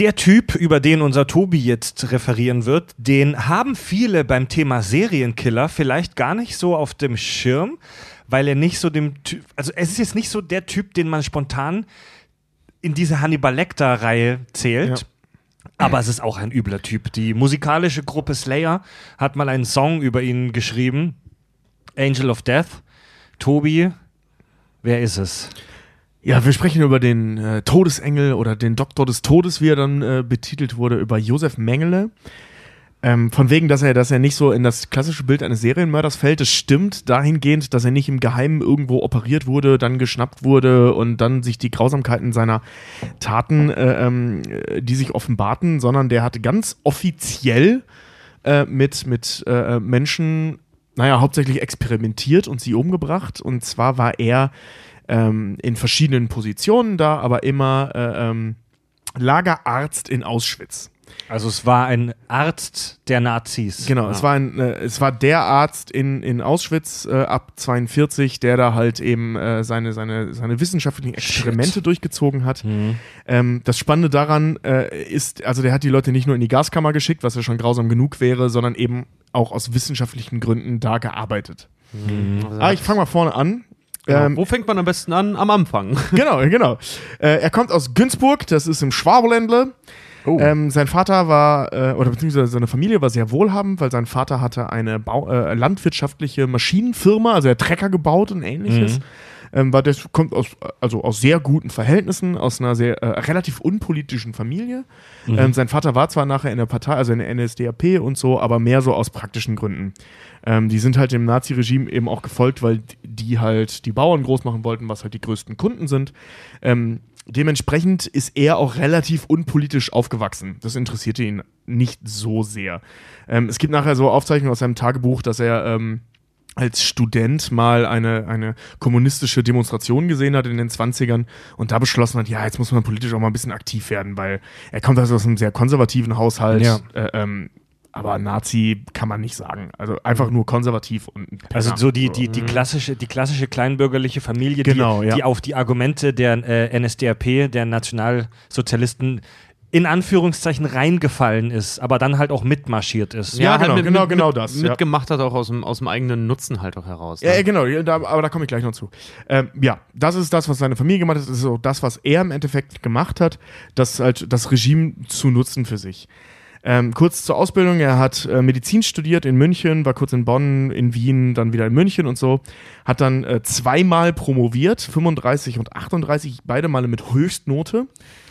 Der Typ, über den unser Tobi jetzt referieren wird, den haben viele beim Thema Serienkiller vielleicht gar nicht so auf dem Schirm, weil er nicht so dem Typ, also es ist jetzt nicht so der Typ, den man spontan in diese Hannibal Lecter-Reihe zählt. Ja. Aber es ist auch ein übler Typ. Die musikalische Gruppe Slayer hat mal einen Song über ihn geschrieben. Angel of Death. Tobi, wer ist es? Ja, wir sprechen über den äh, Todesengel oder den Doktor des Todes, wie er dann äh, betitelt wurde, über Josef Mengele. Ähm, von wegen, dass er, dass er nicht so in das klassische Bild eines Serienmörders fällt. Es stimmt dahingehend, dass er nicht im Geheimen irgendwo operiert wurde, dann geschnappt wurde und dann sich die Grausamkeiten seiner Taten, äh, ähm, äh, die sich offenbarten, sondern der hat ganz offiziell äh, mit, mit äh, Menschen, naja, hauptsächlich experimentiert und sie umgebracht. Und zwar war er ähm, in verschiedenen Positionen da, aber immer äh, ähm, Lagerarzt in Auschwitz. Also es war ein Arzt der Nazis. Genau, es, war ein, äh, es war der Arzt in, in Auschwitz äh, ab 42, der da halt eben äh, seine, seine, seine wissenschaftlichen Experimente Shit. durchgezogen hat. Mhm. Ähm, das Spannende daran äh, ist, also der hat die Leute nicht nur in die Gaskammer geschickt, was ja schon grausam genug wäre, sondern eben auch aus wissenschaftlichen Gründen da gearbeitet. Also Ah, ich fange mal vorne an. Genau. Ähm, Wo fängt man am besten an? Am Anfang. genau, genau. Äh, er kommt aus Günzburg, das ist im Schwabeländle. Oh. Ähm, sein Vater war, äh, oder beziehungsweise seine Familie war sehr wohlhabend, weil sein Vater hatte eine Bau äh, landwirtschaftliche Maschinenfirma, also er hat Trecker gebaut und ähnliches. Mhm. Ähm, war das kommt aus, also aus sehr guten Verhältnissen, aus einer sehr äh, relativ unpolitischen Familie. Mhm. Ähm, sein Vater war zwar nachher in der Partei, also in der NSDAP und so, aber mehr so aus praktischen Gründen. Ähm, die sind halt dem Nazi-Regime eben auch gefolgt, weil die halt die Bauern groß machen wollten, was halt die größten Kunden sind. Ähm, dementsprechend ist er auch relativ unpolitisch aufgewachsen. Das interessierte ihn nicht so sehr. Ähm, es gibt nachher so Aufzeichnungen aus seinem Tagebuch, dass er ähm, als Student mal eine, eine kommunistische Demonstration gesehen hat in den 20ern und da beschlossen hat, ja, jetzt muss man politisch auch mal ein bisschen aktiv werden, weil er kommt also aus einem sehr konservativen Haushalt. Ja. Äh, ähm, aber Nazi kann man nicht sagen. Also einfach nur konservativ und Penner. Also so die, die, die, klassische, die klassische kleinbürgerliche Familie, Genau, die, ja. die auf die Argumente der äh, NSDAP, der Nationalsozialisten, in Anführungszeichen reingefallen ist, aber dann halt auch mitmarschiert ist. Ja, genau, genau, genau das, ja. Mitgemacht hat auch aus dem, aus dem eigenen Nutzen halt auch heraus. Ja, ne? ja, genau, ja, da, aber da komme ich gleich noch zu. Ähm, ja, das ist das, was seine Familie gemacht hat. Das ist auch das, was er im Endeffekt gemacht hat, das halt das Regime zu nutzen für sich. Ähm, kurz zur Ausbildung, er hat äh, Medizin studiert in München, war kurz in Bonn, in Wien, dann wieder in München und so. Hat dann äh, zweimal promoviert, 35 und 38, beide Male mit Höchstnote.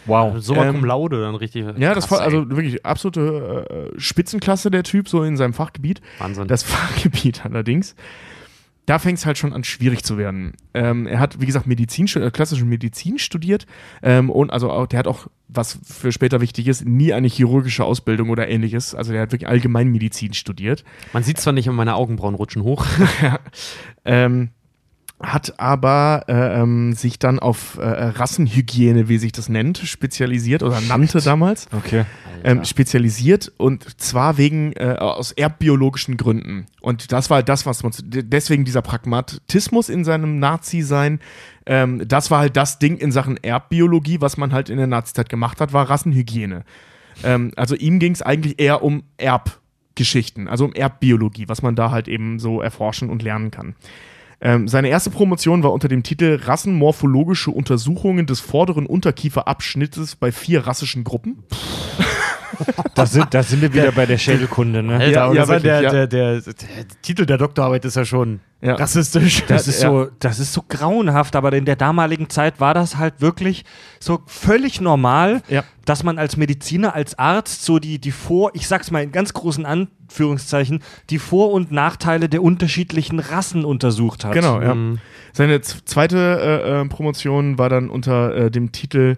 Wow. So mal Ähm, cum laude dann richtig. Ja, das war also wirklich absolute äh, Spitzenklasse der Typ, so in seinem Fachgebiet. Wahnsinn. Das Fachgebiet allerdings, da fängt es halt schon an, schwierig zu werden. Ähm, er hat, wie gesagt, Medizin, äh, klassische Medizin studiert ähm, und also auch, der hat auch, was für später wichtig ist, nie eine chirurgische Ausbildung oder ähnliches. Also der hat wirklich Allgemeinmedizin studiert. Man sieht zwar nicht, aber meine Augenbrauen rutschen hoch. Ähm, hat aber äh, ähm, sich dann auf äh, Rassenhygiene, wie sich das nennt, spezialisiert oder nannte damals. Okay. ähm, spezialisiert und zwar wegen äh, aus erbbiologischen Gründen. Und das war halt das, was man deswegen dieser Pragmatismus in seinem Nazi-Sein. Ähm, das war halt das Ding in Sachen Erbbiologie, was man halt in der Nazi-Zeit gemacht hat, war Rassenhygiene. Ähm, also ihm ging es eigentlich eher um Erbgeschichten, also um Erbbiologie, was man da halt eben so erforschen und lernen kann. Ähm, seine erste Promotion war unter dem Titel Rassenmorphologische Untersuchungen des vorderen Unterkieferabschnittes bei vier rassischen Gruppen. Da sind, da sind wir wieder bei der Schädelkunde, ne? Alter, Ja, ja, das wirklich, der, ja. der, der, der Titel der Doktorarbeit ist ja schon Ja. rassistisch. Das ist, Ja. so, das ist so grauenhaft, aber in der damaligen Zeit war das halt wirklich so völlig normal, Ja. dass man als Mediziner, als Arzt so die, die Vor-, ich sag's mal in ganz großen Anführungszeichen, die Vor- und Nachteile der unterschiedlichen Rassen untersucht hat. Genau, ja. Mhm. Seine zweite äh, äh, Promotion war dann unter äh, dem Titel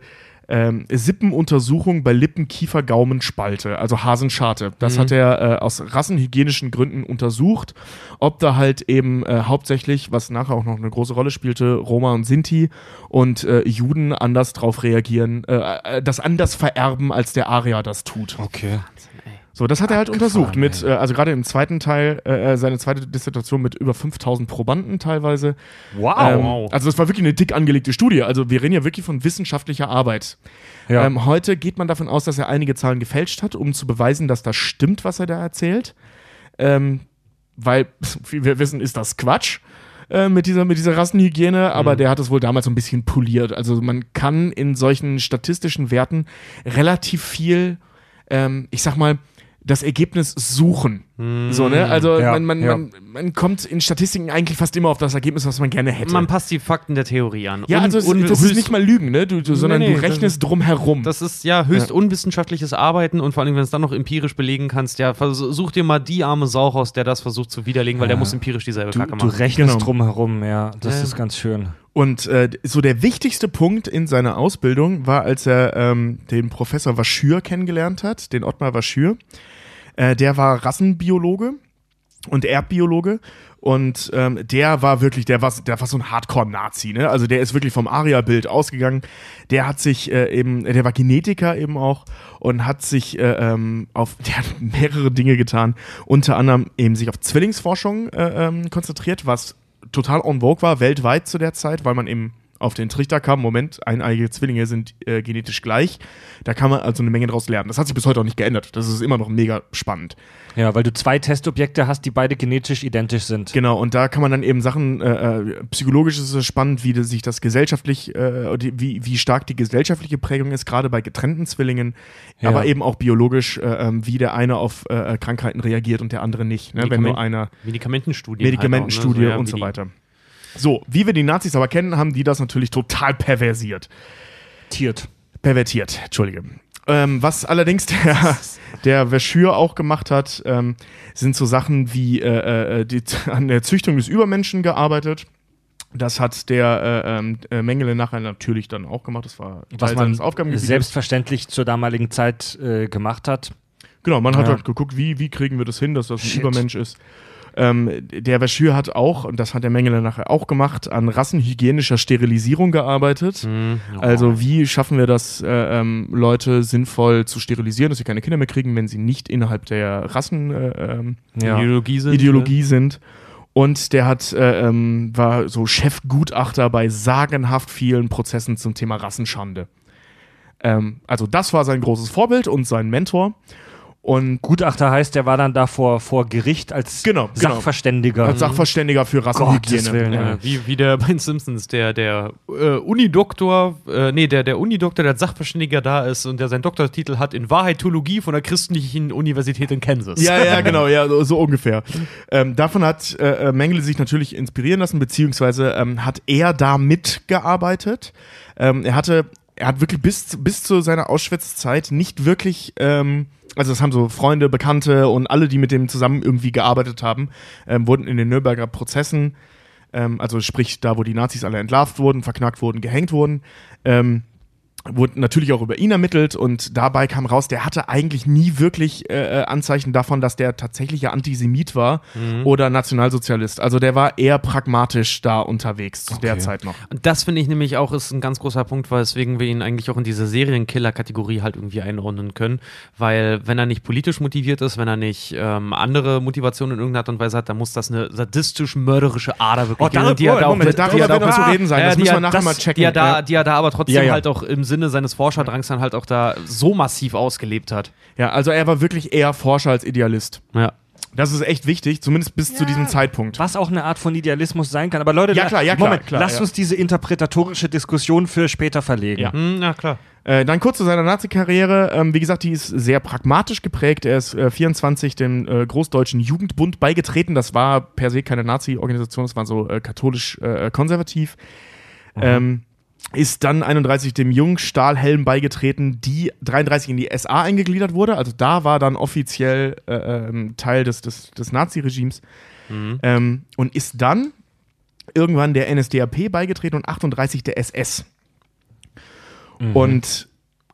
ähm, Sippenuntersuchung bei Lippen, Kiefer, Gaumen, Spalte, also Hasenscharte. Das hat er äh, aus rassenhygienischen Gründen untersucht, ob da halt eben äh, hauptsächlich, was nachher auch noch eine große Rolle spielte, Roma und Sinti und äh, Juden anders drauf reagieren, äh, äh, das anders vererben, als der Arier das tut. Okay. So, das hat er halt untersucht mit, äh, also gerade im zweiten Teil, äh, äh, seine zweite Dissertation mit über 5000 Probanden teilweise. Wow. Ähm, also das war wirklich eine dick angelegte Studie. Also wir reden ja wirklich von wissenschaftlicher Arbeit. Ja. Ähm, heute geht man davon aus, dass er einige Zahlen gefälscht hat, um zu beweisen, dass das stimmt, was er da erzählt. Ähm, weil, wie wir wissen, ist das Quatsch äh, mit dieser, mit dieser Rassenhygiene, aber der hat es wohl damals so ein bisschen poliert. Also man kann in solchen statistischen Werten relativ viel, ähm, ich sag mal, das Ergebnis suchen. So, ne? Also Ja, man, man, ja. man, man kommt in Statistiken eigentlich fast immer auf das Ergebnis, was man gerne hätte. Man passt die Fakten der Theorie an. ja, also es, un- das ist nicht mal Lügen, ne? Du, du, sondern nee, du das rechnest drum herum. Das ist ja höchst Ja. unwissenschaftliches Arbeiten und vor allem, wenn du es dann noch empirisch belegen kannst, ja, versuch dir mal die arme Sau raus, der das versucht zu widerlegen, weil der muss empirisch dieselbe Du, Kacke du machen. rechnest Genau. drum herum, ja. Das Ja. ist ganz schön. Und äh, so der wichtigste Punkt in seiner Ausbildung war, als er ähm, den Professor Waschür kennengelernt hat, den Ottmar Waschür. Äh, der war Rassenbiologe und Erdbiologe. Und ähm, der war wirklich, der war, der war so ein Hardcore-Nazi, ne? Also der ist wirklich vom Aria-Bild ausgegangen. Der hat sich äh, eben, der war Genetiker eben auch und hat sich äh, ähm, auf, der hat mehrere Dinge getan. Unter anderem eben sich auf Zwillingsforschung äh, ähm, konzentriert, was total en vogue war, weltweit zu der Zeit, weil man eben auf den Trichter kam, Moment, eineige Zwillinge sind äh, genetisch gleich. Da kann man also eine Menge daraus lernen. Das hat sich bis heute auch nicht geändert. Das ist immer noch mega spannend. Ja, weil du zwei Testobjekte hast, die beide genetisch identisch sind. Genau, und da kann man dann eben Sachen, äh, äh psychologisch ist es spannend, wie sich das gesellschaftlich, äh, wie, wie stark die gesellschaftliche Prägung ist, gerade bei getrennten Zwillingen, ja. aber eben auch biologisch, äh, ähm, wie der eine auf äh, Krankheiten reagiert und der andere nicht. Ne? Wenn nur einer Medikamentenstudie. Medikamentenstudie halt auch, ne? so, ja, und so weiter. So, wie wir die Nazis aber kennen, haben die das natürlich total perversiert. Tiert. Pervertiert, Entschuldige. Ähm, was allerdings der, der Verschür auch gemacht hat, ähm, sind so Sachen wie äh, äh, die, an der Züchtung des Übermenschen gearbeitet. Das hat der äh, ähm, äh, Mengele nachher natürlich dann auch gemacht. Das war was man selbstverständlich zur damaligen Zeit äh, gemacht hat. Genau, man hat ja. halt geguckt, wie, wie kriegen wir das hin, dass das ein Shit. Übermensch ist. Ähm, der Verschür hat auch, und das hat der Mengele nachher auch gemacht, an rassenhygienischer Sterilisierung gearbeitet. Mhm. Oh. Also wie schaffen wir das, äh, ähm, Leute sinnvoll zu sterilisieren, dass sie keine Kinder mehr kriegen, wenn sie nicht innerhalb der Rassenideologie äh, ja, Ideologie sind. Ideologie ne? sind. Und der hat, äh, ähm, war so Chefgutachter bei sagenhaft vielen Prozessen zum Thema Rassenschande. Ähm, also das war sein großes Vorbild und sein Mentor. Und Gutachter heißt, der war dann da vor, vor Gericht als genau, genau. Sachverständiger. Als Sachverständiger für Rassenhygiene. Willen, ja. wie, wie der bei den Simpsons, der, der äh, Unidoktor, äh, nee, der, der Unidoktor, der als Sachverständiger da ist und der seinen Doktortitel hat in Wahrheitologie von der christlichen Universität in Kansas. Ja, ja, genau, ja, so, so ungefähr. ähm, davon hat äh, äh, Mengele sich natürlich inspirieren lassen, beziehungsweise ähm, hat er da mitgearbeitet. Ähm, er hatte, er hat wirklich bis, bis zu seiner Auschwitz-Zeit nicht wirklich ähm, also das haben so Freunde, Bekannte und alle, die mit dem zusammen irgendwie gearbeitet haben, ähm, wurden in den Nürnberger Prozessen, ähm, also sprich da, wo die Nazis alle entlarvt wurden, verknackt wurden, gehängt wurden, ähm, wurde natürlich auch über ihn ermittelt und dabei kam raus, der hatte eigentlich nie wirklich äh, äh, Anzeichen davon, dass der tatsächlicher Antisemit war mhm. oder Nationalsozialist. Also der war eher pragmatisch da unterwegs zu okay. der Zeit noch. Und das finde ich nämlich auch ist ein ganz großer Punkt, weswegen wir ihn eigentlich auch in diese Serienkiller-Kategorie halt irgendwie einordnen können, weil wenn er nicht politisch motiviert ist, wenn er nicht ähm, andere Motivationen in irgendeiner Art und Weise hat, dann muss das eine sadistisch-mörderische Ader wirklich oh, geben. Die er da auch, Moment, darüber wird noch zu reden sein, das müssen wir nachher mal checken. Die er da, die er da aber trotzdem ja, ja. halt auch im Sinne seines Forscherdrangs dann halt auch da so massiv ausgelebt hat. Ja, also er war wirklich eher Forscher als Idealist. Ja. Das ist echt wichtig, zumindest bis ja. zu diesem Zeitpunkt. Was auch eine Art von Idealismus sein kann. Aber Leute, ja, klar, ja, klar, Moment, klar, lasst ja. uns diese interpretatorische Diskussion für später verlegen. Ja, hm, ja klar. Äh, dann kurz zu seiner Nazi-Karriere. Ähm, wie gesagt, die ist sehr pragmatisch geprägt. Er ist äh, 24 dem äh, Großdeutschen Jugendbund beigetreten. Das war per se keine Nazi-Organisation, das war so äh, katholisch-konservativ. Äh, mhm. Ähm, ist dann 31 dem Jungstahlhelm beigetreten, die 33 in die SA eingegliedert wurde. Also da war dann offiziell äh, ähm, Teil des, des, des Nazi-Regimes. Mhm. Ähm, und ist dann irgendwann der NSDAP beigetreten und 38 der SS. Mhm. Und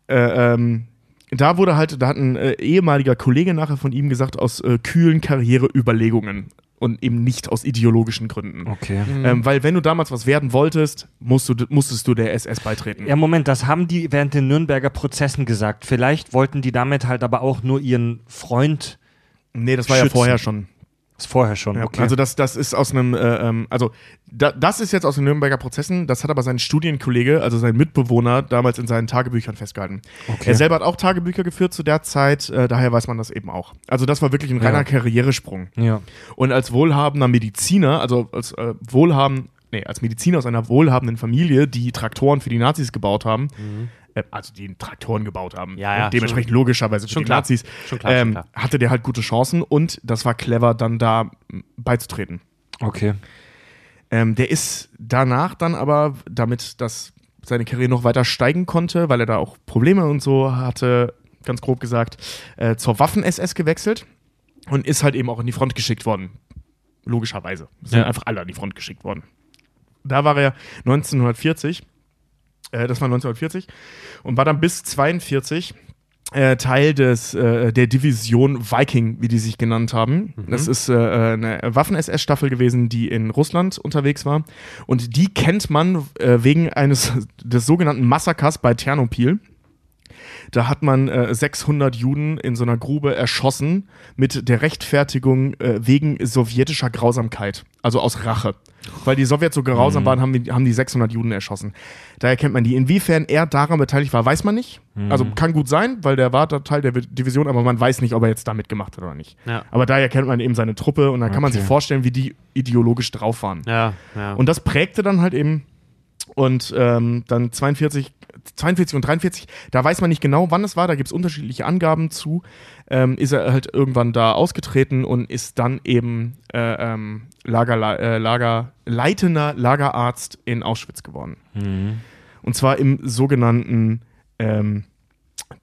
äh, ähm, da wurde halt, da hat ein äh, ehemaliger Kollege nachher von ihm gesagt, aus äh, kühlen Karriereüberlegungen und eben nicht aus ideologischen Gründen. Okay. Mhm. Ähm, weil wenn du damals was werden wolltest, musst du, musstest du der SS beitreten. Ja, Moment, das haben die während den Nürnberger Prozessen gesagt. Vielleicht wollten die damit halt aber auch nur ihren Freund. Nee, das war schützen. ja vorher schon. Ist vorher schon, ja, okay. Also das, das ist aus einem, äh, ähm, also da, das ist jetzt aus den Nürnberger Prozessen, das hat aber sein Studienkollege, also sein Mitbewohner, damals in seinen Tagebüchern festgehalten. Okay. Er selber hat auch Tagebücher geführt zu der Zeit, äh, daher weiß man das eben auch. Also das war wirklich ein reiner ja. Karrieresprung. Ja. Und als wohlhabender Mediziner, also als äh, wohlhabend, nee, als Mediziner aus einer wohlhabenden Familie, die Traktoren für die Nazis gebaut haben, mhm also die Traktoren gebaut haben. Ja, ja, dementsprechend schon, logischerweise für die klar, Nazis, schon klar, ähm, schon klar. hatte der halt gute Chancen und das war clever, dann da beizutreten. Okay. Ähm, der ist danach dann aber, damit das seine Karriere noch weiter steigen konnte, weil er da auch Probleme und so hatte, ganz grob gesagt, äh, zur Waffen-SS gewechselt und ist halt eben auch in die Front geschickt worden. Logischerweise. Sind ja. einfach alle an die Front geschickt worden. Da war er 1940 äh, das war 1940 und war dann bis 42 äh, Teil des, äh, der Division Viking, wie die sich genannt haben. Das ist äh, eine Waffen-SS-Staffel gewesen, die in Russland unterwegs war. Und die kennt man äh, wegen eines des sogenannten Massakers bei Ternopil. Da hat man äh, 600 Juden in so einer Grube erschossen mit der Rechtfertigung äh, wegen sowjetischer Grausamkeit, also aus Rache. Weil die Sowjets so grausam waren, haben die, haben die 600 Juden erschossen. Daher kennt man die. Inwiefern er daran beteiligt war, weiß man nicht. Also kann gut sein, weil der war da Teil der Division, aber man weiß nicht, ob er jetzt da mitgemacht hat oder nicht. Ja. Aber daher kennt man eben seine Truppe und dann kann man Okay. sich vorstellen, wie die ideologisch drauf waren. Ja, ja. Und das prägte dann halt eben. Und ähm, dann 42, 42 und 43, da weiß man nicht genau, wann es war, da gibt es unterschiedliche Angaben zu. Ähm, ist er halt irgendwann da ausgetreten und ist dann eben äh, ähm, Lager, äh, Lager, leitender Lagerarzt in Auschwitz geworden. Und zwar im sogenannten ähm,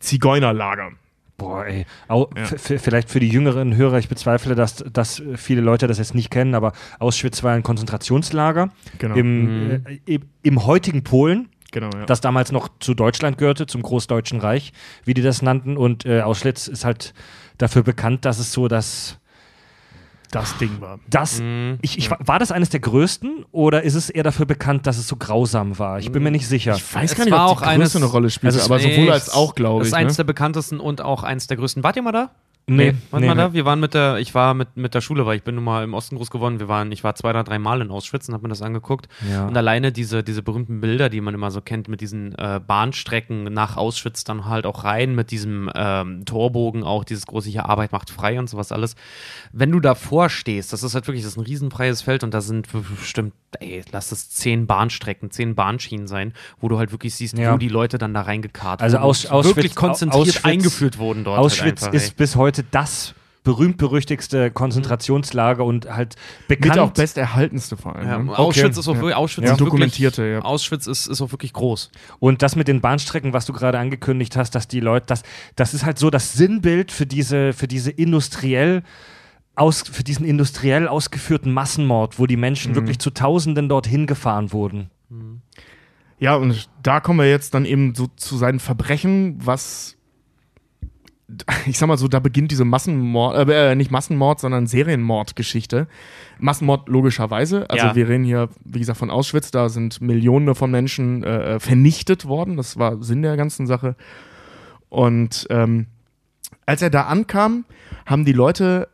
Zigeunerlager. Boah, ey. Au, f- Vielleicht für die jüngeren Hörer, ich bezweifle, dass, dass viele Leute das jetzt nicht kennen, aber Auschwitz war ein Konzentrationslager Genau. im, äh, im, im heutigen Polen, Genau, ja. das damals noch zu Deutschland gehörte, zum Großdeutschen Reich, wie die das nannten. Und äh, Auschwitz ist halt dafür bekannt, dass es so das. Das Ding war. das ich, ich, War das eines der größten oder ist es eher dafür bekannt, dass es so grausam war? Ich bin mir nicht sicher. Ich weiß Es gar nicht, war ob auch die Größe eines- eine Rolle spielte, also aber sowohl als auch, glaube Das ich. ist eins Ne? der bekanntesten und auch eins der größten. Wart ihr mal da? Nee, nee, mal nee. da? Wir waren mit der, ich war mit, mit der Schule, weil ich bin nun mal im Osten groß geworden. Wir waren, ich war zwei oder drei Mal in Auschwitz und habe mir das angeguckt. Ja. Und alleine diese, diese berühmten Bilder, die man immer so kennt, mit diesen äh, Bahnstrecken nach Auschwitz dann halt auch rein, mit diesem ähm, Torbogen auch, dieses große hier Arbeit macht frei und sowas alles. Wenn du davor stehst, das ist halt wirklich, das ist ein riesenfreies Feld und da sind bestimmt, ey, lass es zehn Bahnstrecken, zehn Bahnschienen sein, wo du halt wirklich siehst, Ja. wo die Leute dann da reingekarrt Also wurden Aus- Auschwitz- wirklich konzentriert Auschwitz- eingeführt wurden dort. Auschwitz halt einfach, ist bis heute das berühmt-berüchtigste Konzentrationslager und halt Mit bekannt. auch besterhaltenste vor allem. Ja, ne? Auschwitz ist auch wirklich, Auschwitz Ja. ist Dokumentierte, wirklich, ja. Auschwitz ist, ist auch wirklich groß. Und das mit den Bahnstrecken, was du gerade angekündigt hast, dass die Leute, das, das ist halt so das Sinnbild für diese, für diese industriell aus, für diesen industriell ausgeführten Massenmord, wo die Menschen Mhm. wirklich zu Tausenden dorthin gefahren wurden. Ja, und da kommen wir jetzt dann eben so zu seinen Verbrechen, was ich sag mal so, da beginnt diese Massenmord, äh, nicht Massenmord, sondern Serienmordgeschichte. Massenmord logischerweise. Also Ja. wir reden hier, wie gesagt, von Auschwitz, da sind Millionen von Menschen äh, vernichtet worden. Das war Sinn der ganzen Sache. Und ähm, als er da ankam, haben die Leute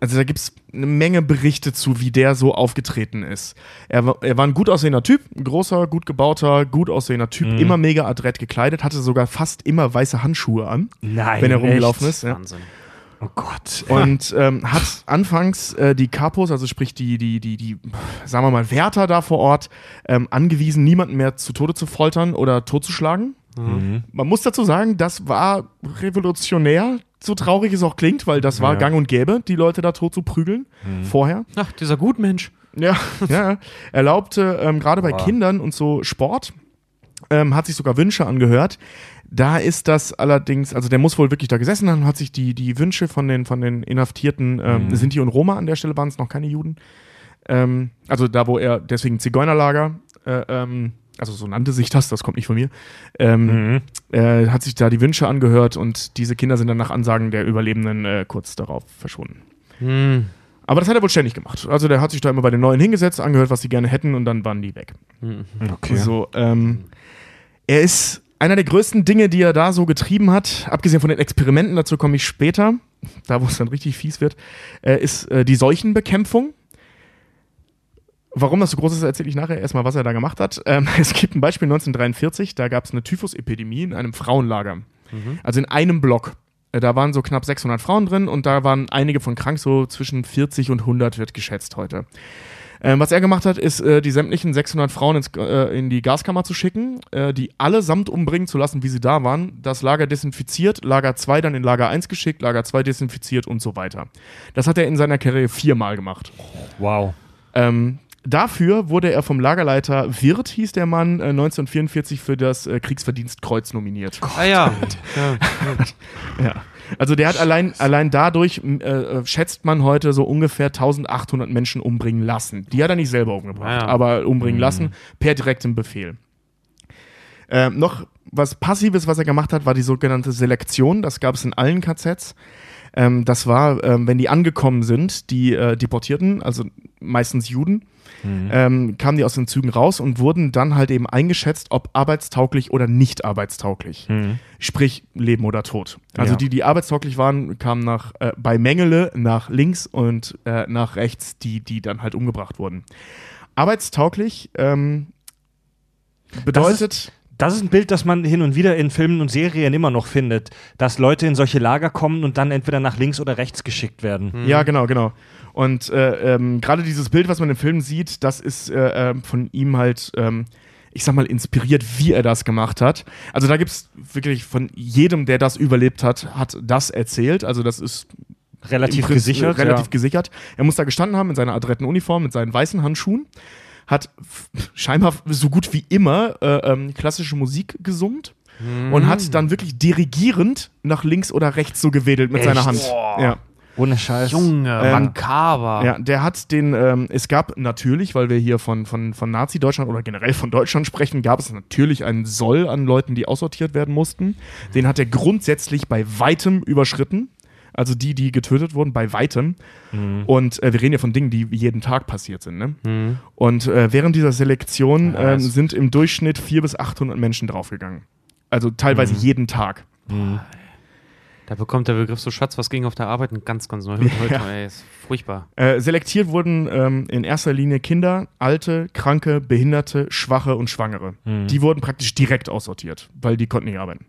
also da gibt es eine Menge Berichte zu, wie der so aufgetreten ist. Er, war- er war ein gut aussehender Typ, ein großer, gut gebauter, gut aussehender Typ, Mhm. immer mega adrett gekleidet, hatte sogar fast immer weiße Handschuhe an, Nein. wenn er rumgelaufen echt? ist. Ja. Wahnsinn. Oh Gott. Und ähm, hat anfangs äh, die Kapos, also sprich die, die, die, die, sagen wir mal, Wärter da vor Ort, ähm, angewiesen, niemanden mehr zu Tode zu foltern oder totzuschlagen. Mhm. Man muss dazu sagen, das war revolutionär, so traurig es auch klingt, weil das war Ja. gang und gäbe, die Leute da tot zu prügeln vorher. Ach, dieser Gutmensch. Ja, ja. Erlaubte ähm, gerade bei Kindern und so Sport, ähm, hat sich sogar Wünsche angehört. Da ist das allerdings, also der muss wohl wirklich da gesessen haben, hat sich die, die Wünsche von den, von den Inhaftierten, ähm, Sinti und Roma an der Stelle waren es noch keine Juden. Ähm, also da, wo er, deswegen Zigeunerlager, äh, ähm, also so nannte sich das, das kommt nicht von mir, ähm, Mhm. äh, hat sich da die Wünsche angehört und diese Kinder sind dann nach Ansagen der Überlebenden äh, kurz darauf verschwunden. Hm. Aber das hat er wohl ständig gemacht. Also der hat sich da immer bei den Neuen hingesetzt, angehört, was sie gerne hätten und dann waren die weg. Okay. So, ähm, er ist einer der größten Dinge, die er da so getrieben hat, abgesehen von den Experimenten, dazu komme ich später, da wo es dann richtig fies wird, äh, ist äh, die Seuchenbekämpfung. Warum das so groß ist, erzähle ich nachher erstmal, was er da gemacht hat. Ähm, es gibt ein Beispiel 1943, da gab es eine Typhusepidemie in einem Frauenlager. Also in einem Block. Äh, Da waren so knapp 600 Frauen drin und da waren einige von krank, so zwischen 40 und 100 wird geschätzt heute. Ähm, was er gemacht hat, ist, äh, die sämtlichen 600 Frauen ins, äh, in die Gaskammer zu schicken, äh, die allesamt umbringen zu lassen, wie sie da waren, das Lager desinfiziert, Lager 2 dann in Lager 1 geschickt, Lager 2 desinfiziert und so weiter. Das hat er in seiner Karriere viermal gemacht. Wow. Ähm, dafür wurde er vom Lagerleiter Wirth, hieß der Mann, äh, 1944 für das äh, Kriegsverdienstkreuz nominiert. Ah ja. ja. Ja. Also der hat allein, allein dadurch, m, äh, schätzt man heute so ungefähr 1800 Menschen umbringen lassen. Die hat er nicht selber umgebracht, Ja, ja. aber umbringen lassen per direktem Befehl. Ähm, noch was Passives, was er gemacht hat, war die sogenannte Selektion. Das gab es in allen KZs. Ähm, das war, ähm, wenn die angekommen sind, die äh, Deportierten, also meistens Juden, Mhm. ähm, kamen die aus den Zügen raus und wurden dann halt eben eingeschätzt, ob arbeitstauglich oder nicht arbeitstauglich. Sprich, Leben oder Tod. Also Ja. die, die arbeitstauglich waren, kamen nach, äh, bei Mengele nach links und äh, nach rechts, die, die dann halt umgebracht wurden. Arbeitstauglich ähm, bedeutet, Das ist ein Bild, das man hin und wieder in Filmen und Serien immer noch findet, dass Leute in solche Lager kommen und dann entweder nach links oder rechts geschickt werden. Ja, genau, genau. Und äh, ähm, gerade dieses Bild, was man im Film sieht, das ist äh, ähm, von ihm halt, ähm, ich sag mal, inspiriert, wie er das gemacht hat. Also da gibt es wirklich von jedem, der das überlebt hat, hat das erzählt. Also das ist Relativ gesichert. relativ ja. gesichert. Er muss da gestanden haben in seiner adretten Uniform, mit seinen weißen Handschuhen, hat scheinbar so gut wie immer äh, ähm, klassische Musik gesummt. Und hat dann wirklich dirigierend nach links oder rechts so gewedelt mit Echt? seiner Hand. Ja. Ohne Scheiß. Junge, Ähm, makaber. Ja, der hat den, ähm, es gab natürlich, weil wir hier von, von, von Nazi-Deutschland oder generell von Deutschland sprechen, gab es natürlich einen Soll an Leuten, die aussortiert werden mussten. Den hat er grundsätzlich bei weitem überschritten. Also die, die getötet wurden, bei weitem. Und äh, wir reden ja von Dingen, die jeden Tag passiert sind. Ne? Und äh, während dieser Selektion Ja, das- sind im Durchschnitt 400 bis 800 Menschen draufgegangen. Also teilweise jeden Tag. Da bekommt der Begriff so Schatz, was ging auf der Arbeit ein ganz, ganz neu. Heute, Ja. ey, ist furchtbar. Äh, selektiert wurden ähm, in erster Linie Kinder, Alte, Kranke, Behinderte, Schwache und Schwangere. Die wurden praktisch direkt aussortiert, weil die konnten nicht arbeiten.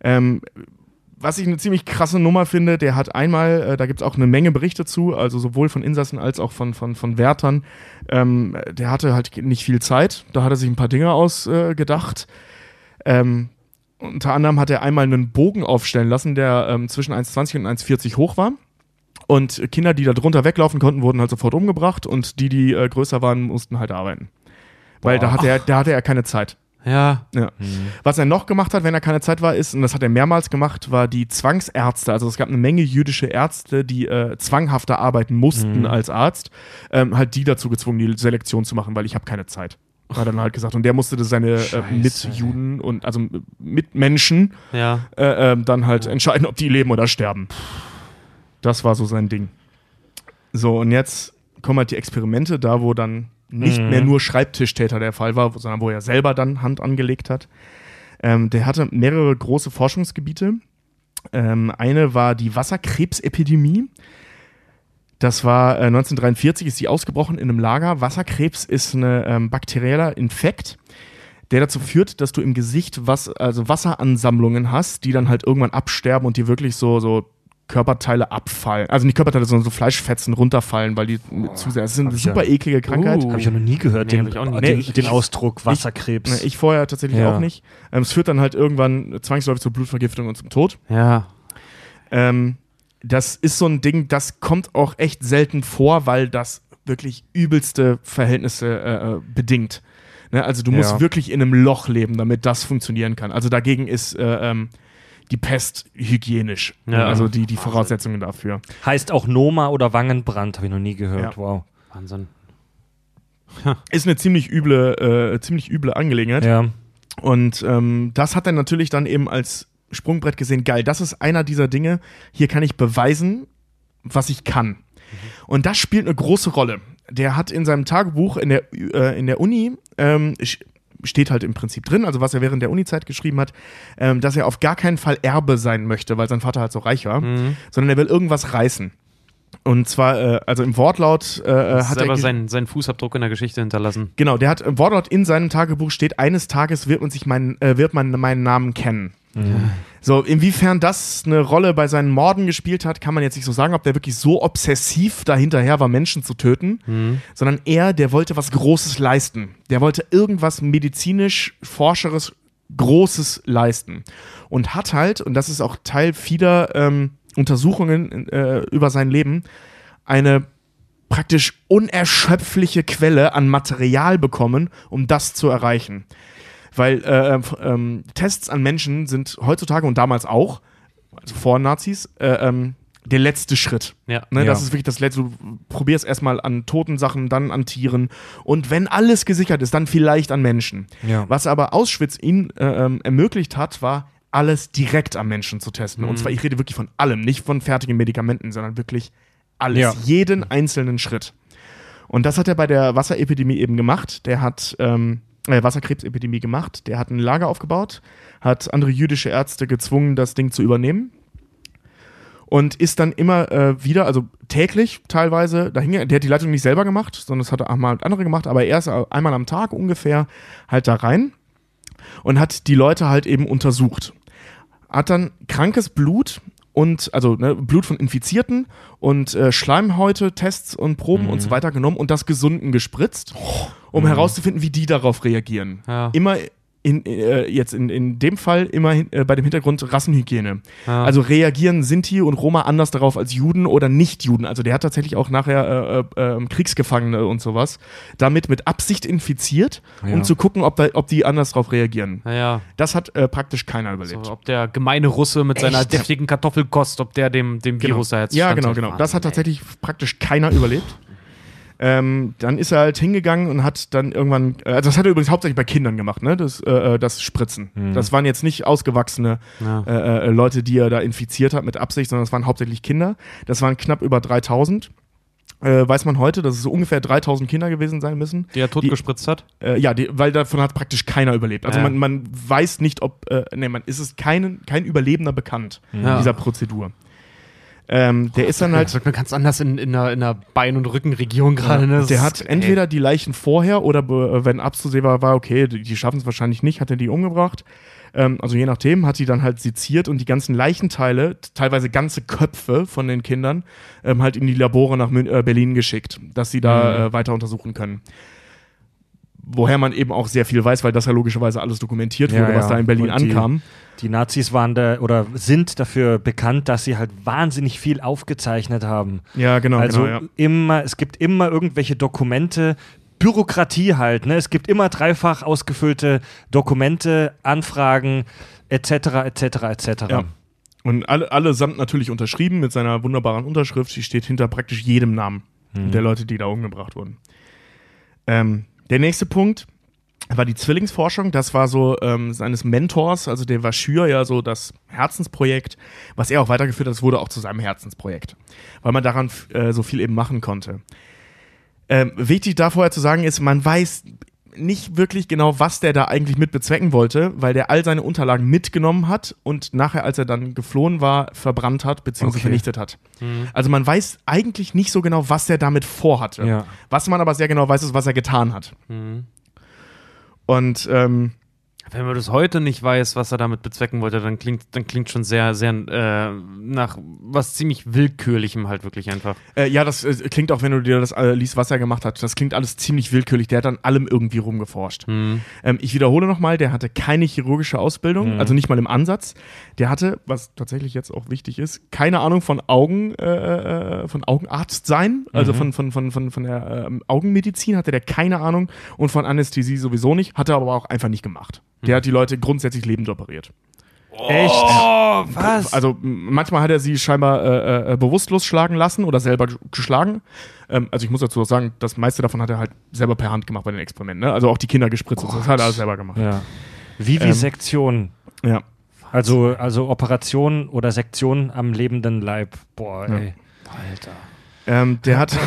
Ähm, was ich eine ziemlich krasse Nummer finde, der hat einmal, äh, da gibt es auch eine Menge Berichte zu, also sowohl von Insassen als auch von, von, von Wärtern, ähm, der hatte halt nicht viel Zeit, da hat er sich ein paar Dinge ausgedacht. Äh, ähm, unter anderem hat er einmal einen Bogen aufstellen lassen, der ähm, zwischen 1,20 und 1,40 hoch war. Und Kinder, die da drunter weglaufen konnten, wurden halt sofort umgebracht und die, die äh, größer waren, mussten halt arbeiten. Weil da hatte, er, da hatte er keine Zeit. Ja. Ja. Was er noch gemacht hat, wenn er keine Zeit war, ist, und das hat er mehrmals gemacht, war die Zwangsärzte. Also es gab eine Menge jüdische Ärzte, die äh, zwanghafter arbeiten mussten als Arzt, ähm, halt die dazu gezwungen, die Selektion zu machen, weil ich habe keine Zeit. Hat er dann halt gesagt. Und der musste seine äh, Mitjuden und also äh, Mitmenschen Ja. äh, ähm, dann halt entscheiden, ob die leben oder sterben. Das war so sein Ding. So, und jetzt kommen halt die Experimente, da wo dann nicht mehr nur Schreibtischtäter der Fall war, sondern wo er selber dann Hand angelegt hat. Ähm, der hatte mehrere große Forschungsgebiete. Ähm, eine war die Wasserkrebsepidemie. Das war äh, 1943, ist die ausgebrochen in einem Lager. Wasserkrebs ist ein ähm, bakterieller Infekt, der dazu führt, dass du im Gesicht was, also Wasseransammlungen hast, die dann halt irgendwann absterben und die wirklich so, so Körperteile abfallen. Also nicht Körperteile, sondern so Fleischfetzen runterfallen, weil die zu sehr. Das ist eine ich ja- super eklige Krankheit. Uh. Habe ich ja noch nie gehört, Nee, den, ich auch nie. den, Nee, ich- den Ausdruck Wasserkrebs. Ne, ich vorher tatsächlich Ja. auch nicht. Ähm, es führt dann halt irgendwann zwangsläufig zur Blutvergiftung und zum Tod. Ja. Ähm, das ist so ein Ding, das kommt auch echt selten vor, weil das wirklich übelste Verhältnisse äh, äh, bedingt. Ne? Also du musst Ja. wirklich in einem Loch leben, damit das funktionieren kann. Also dagegen ist äh, ähm, die Pest hygienisch. Ja. Also die, die Voraussetzungen dafür. Heißt auch Noma oder Wangenbrand, habe ich noch nie gehört. Ja. Wow. Wahnsinn. Ist eine ziemlich üble, äh, ziemlich üble Angelegenheit. Ja. Und ähm, das hat er natürlich dann eben als Sprungbrett gesehen. Geil, das ist einer dieser Dinge. Hier kann ich beweisen, was ich kann. Und das spielt eine große Rolle. Der hat in seinem Tagebuch in der, äh, in der Uni, ähm, steht halt im Prinzip drin, also was er während der Uni-Zeit geschrieben hat, ähm, dass er auf gar keinen Fall Erbe sein möchte, weil sein Vater halt so reich war, sondern er will irgendwas reißen. Und zwar, äh, also im Wortlaut äh, hat Selber er. seinen, seinen Fußabdruck in der Geschichte hinterlassen. Genau, der hat im Wortlaut in seinem Tagebuch steht, eines Tages wird man sich meinen, äh, wird man meinen Namen kennen. So, inwiefern das eine Rolle bei seinen Morden gespielt hat, kann man jetzt nicht so sagen, ob der wirklich so obsessiv dahinterher war, Menschen zu töten, sondern er, der wollte was Großes leisten. Der wollte irgendwas medizinisch, forscheres, Großes leisten. Und hat halt, und das ist auch Teil vieler ähm, Untersuchungen äh, über sein Leben, eine praktisch unerschöpfliche Quelle an Material bekommen, um das zu erreichen. Weil äh, ähm, ähm, Tests an Menschen sind heutzutage und damals auch, also vor Nazis, äh, ähm, der letzte Schritt. Ja. Ne, Das Ja. ist wirklich das letzte. Du probierst erstmal an toten Sachen, dann an Tieren. Und wenn alles gesichert ist, dann vielleicht an Menschen. Ja. Was aber Auschwitz ihnen äh, ähm, ermöglicht hat, war alles direkt am Menschen zu testen. Und zwar, ich rede wirklich von allem, nicht von fertigen Medikamenten, sondern wirklich alles, Ja. jeden einzelnen Schritt. Und das hat er bei der Wasserepidemie eben gemacht. Der hat ähm, äh, Wasserkrebsepidemie gemacht. Der hat ein Lager aufgebaut, hat andere jüdische Ärzte gezwungen, das Ding zu übernehmen. Und ist dann immer äh, wieder, also täglich teilweise, dahin, der hat die Leitung nicht selber gemacht, sondern das hat auch mal andere gemacht, aber er ist einmal am Tag ungefähr halt da rein und hat die Leute halt eben untersucht. Hat dann krankes Blut und also ne, Blut von Infizierten und äh, Schleimhäute, Tests und Proben und so weiter genommen und das Gesunden gespritzt, um herauszufinden, wie die darauf reagieren. Ja. Immer in, äh, jetzt in, in dem Fall immer äh, bei dem Hintergrund Rassenhygiene. Ja. Also reagieren Sinti und Roma anders darauf als Juden oder Nicht-Juden. Also der hat tatsächlich auch nachher äh, äh, äh, Kriegsgefangene und sowas damit mit Absicht infiziert, Ja. um zu gucken, ob, da, ob die anders darauf reagieren. Naja, Das hat äh, praktisch keiner überlebt. so, ob der gemeine Russe mit seiner Echt? deftigen Kartoffelkost, ob der dem, dem Genau. Virus da jetzt Ja, genau, genau. Das hat tatsächlich praktisch keiner überlebt. Ähm, dann ist er halt hingegangen und hat dann irgendwann, äh, also das hat er übrigens hauptsächlich bei Kindern gemacht, ne? Das, äh, äh, das Spritzen. Das waren jetzt nicht ausgewachsene Ja. äh, äh, Leute, die er da infiziert hat mit Absicht, sondern das waren hauptsächlich Kinder. Das waren knapp über 3000. Äh, weiß man heute, dass es so ungefähr 3000 Kinder gewesen sein müssen. Die er totgespritzt hat? Äh, ja, die, weil davon hat praktisch keiner überlebt. Also Ja. man, man weiß nicht, ob, äh, nee, man ist es keinen, kein Überlebender bekannt Ja. dieser Prozedur. Ähm, der ist dann halt, Das mir ganz anders in, in, einer, in einer Bein- und Rückenregion gerade. Ne? Das der hat entweder die Leichen vorher oder be- wenn abzusehen war, war okay, die, die schaffen es wahrscheinlich nicht, hat er die umgebracht. Ähm, also je nachdem, hat die dann halt seziert und die ganzen Leichenteile, teilweise ganze Köpfe von den Kindern, ähm, halt in die Labore nach Mün äh, Berlin geschickt, dass sie da äh, weiter untersuchen können. Woher man eben auch sehr viel weiß, weil das ja logischerweise alles dokumentiert Ja, wurde, was ja. da in Berlin die- ankam. Die Nazis waren da oder sind dafür bekannt, dass sie halt wahnsinnig viel aufgezeichnet haben. Ja, genau, also genau, ja. immer, es gibt immer irgendwelche Dokumente, Bürokratie halt, ne? Es gibt immer dreifach ausgefüllte Dokumente, Anfragen, etc., etc., etc. Ja. Und alle, allesamt natürlich unterschrieben mit seiner wunderbaren Unterschrift. Die steht hinter praktisch jedem Namen der Leute, die da umgebracht wurden. Ähm, der nächste Punkt war die Zwillingsforschung. Das war so ähm, seines Mentors, also der Vaschür, ja so das Herzensprojekt, was er auch weitergeführt hat. Das wurde auch zu seinem Herzensprojekt, weil man daran äh, so viel eben machen konnte. Ähm, wichtig da vorher zu sagen ist, man weiß nicht wirklich genau, was der da eigentlich mit bezwecken wollte, weil der all seine Unterlagen mitgenommen hat und nachher, als er dann geflohen war, verbrannt hat bzw. Okay. vernichtet hat. Also man weiß eigentlich nicht so genau, was er damit vorhatte. Ja. Was man aber sehr genau weiß, ist, was er getan hat. Und ähm, Wenn man das heute nicht weiß, was er damit bezwecken wollte, dann klingt, dann klingt schon sehr, sehr äh, nach was ziemlich Willkürlichem halt wirklich einfach. Äh, ja, das äh, klingt auch, wenn du dir das äh, liest, was er gemacht hat. Das klingt alles ziemlich willkürlich. Der hat an allem irgendwie rumgeforscht. Ähm, ich wiederhole nochmal, der hatte keine chirurgische Ausbildung, also nicht mal im Ansatz. Der hatte, was tatsächlich jetzt auch wichtig ist, keine Ahnung von Augen, äh, äh, von Augenarzt sein, also von, von, von, von, von der ähm, Augenmedizin hatte der keine Ahnung und von Anästhesie sowieso nicht, hat er aber auch einfach nicht gemacht. Der hat die Leute grundsätzlich lebend operiert. Echt? Oh, was? Also m- manchmal hat er sie scheinbar äh, äh, bewusstlos schlagen lassen oder selber geschlagen. Ähm, also ich muss dazu auch sagen, das meiste davon hat er halt selber per Hand gemacht bei den Experimenten. Ne? Also auch die Kinder gespritzt und so, das hat er alles selber gemacht. ja. Vivisektion. Ja. Also, also Operation oder Sektion am lebenden Leib. Boah, ey. Alter. Ähm, der hat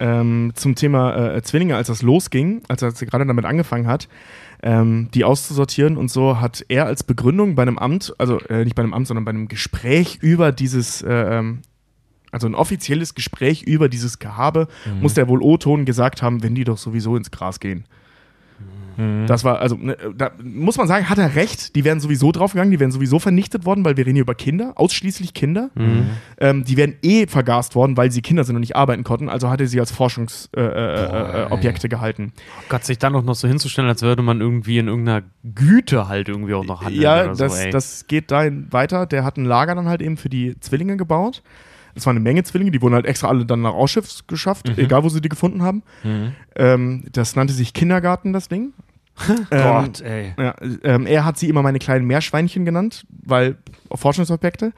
ähm, zum Thema äh, Zwillinge, als das losging, als er gerade damit angefangen hat, ähm, die auszusortieren und so, hat er als Begründung bei einem Amt, also äh, nicht bei einem Amt, sondern bei einem Gespräch über dieses, äh, ähm, also ein offizielles Gespräch über dieses Gehabe, muss der wohl O-Ton gesagt haben, wenn die doch sowieso ins Gras gehen. Das war, also, ne, da muss man sagen, hat er recht, die wären sowieso draufgegangen, die wären sowieso vernichtet worden, weil wir reden hier über Kinder, ausschließlich Kinder. Ähm, die wären eh vergast worden, weil sie Kinder sind und nicht arbeiten konnten, also hat er sie als Forschungsobjekte äh, äh, Objekte gehalten. Gott, sich dann auch noch so hinzustellen, als würde man irgendwie in irgendeiner Güte halt irgendwie auch noch handeln Ja, oder das, so, ey. das geht dahin weiter. Der hat ein Lager dann halt eben für die Zwillinge gebaut. Es waren eine Menge Zwillinge, die wurden halt extra alle dann nach Ausschiff geschafft, Mhm. egal wo sie die gefunden haben. Ähm, das nannte sich Kindergarten, das Ding. Ähm, Gott, ey. Ja, ähm, er hat sie immer meine kleinen Meerschweinchen genannt, weil Forschungsobjekte.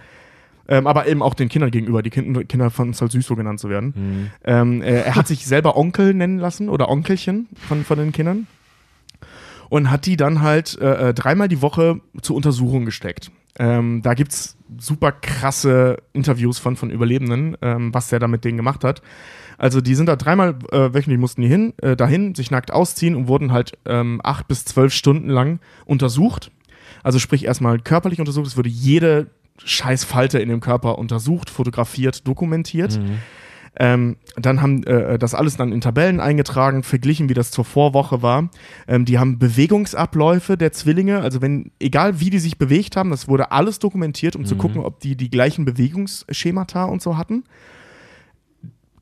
Ähm, aber eben auch den Kindern gegenüber. Die kind Kinder fanden es halt süß, so genannt zu werden. Mhm. Ähm, er, er hat sich selber Onkel nennen lassen oder Onkelchen von, von den Kindern. Und hat die dann halt äh, äh, dreimal die Woche zur Untersuchung gesteckt. Ähm, da gibt's super krasse Interviews von, von Überlebenden, ähm, was der da mit denen gemacht hat. Also die sind da dreimal äh, wöchentlich mussten die hin, äh, dahin, sich nackt ausziehen und wurden halt ähm, acht bis zwölf Stunden lang untersucht. Also sprich erstmal körperlich untersucht, es wurde jede Scheißfalte in dem Körper untersucht, fotografiert, dokumentiert. Ähm, dann haben äh, das alles dann in Tabellen eingetragen, verglichen, wie das zur Vorwoche war. Ähm, die haben Bewegungsabläufe der Zwillinge, also wenn, egal wie die sich bewegt haben, das wurde alles dokumentiert, um zu gucken, ob die die gleichen Bewegungsschemata und so hatten.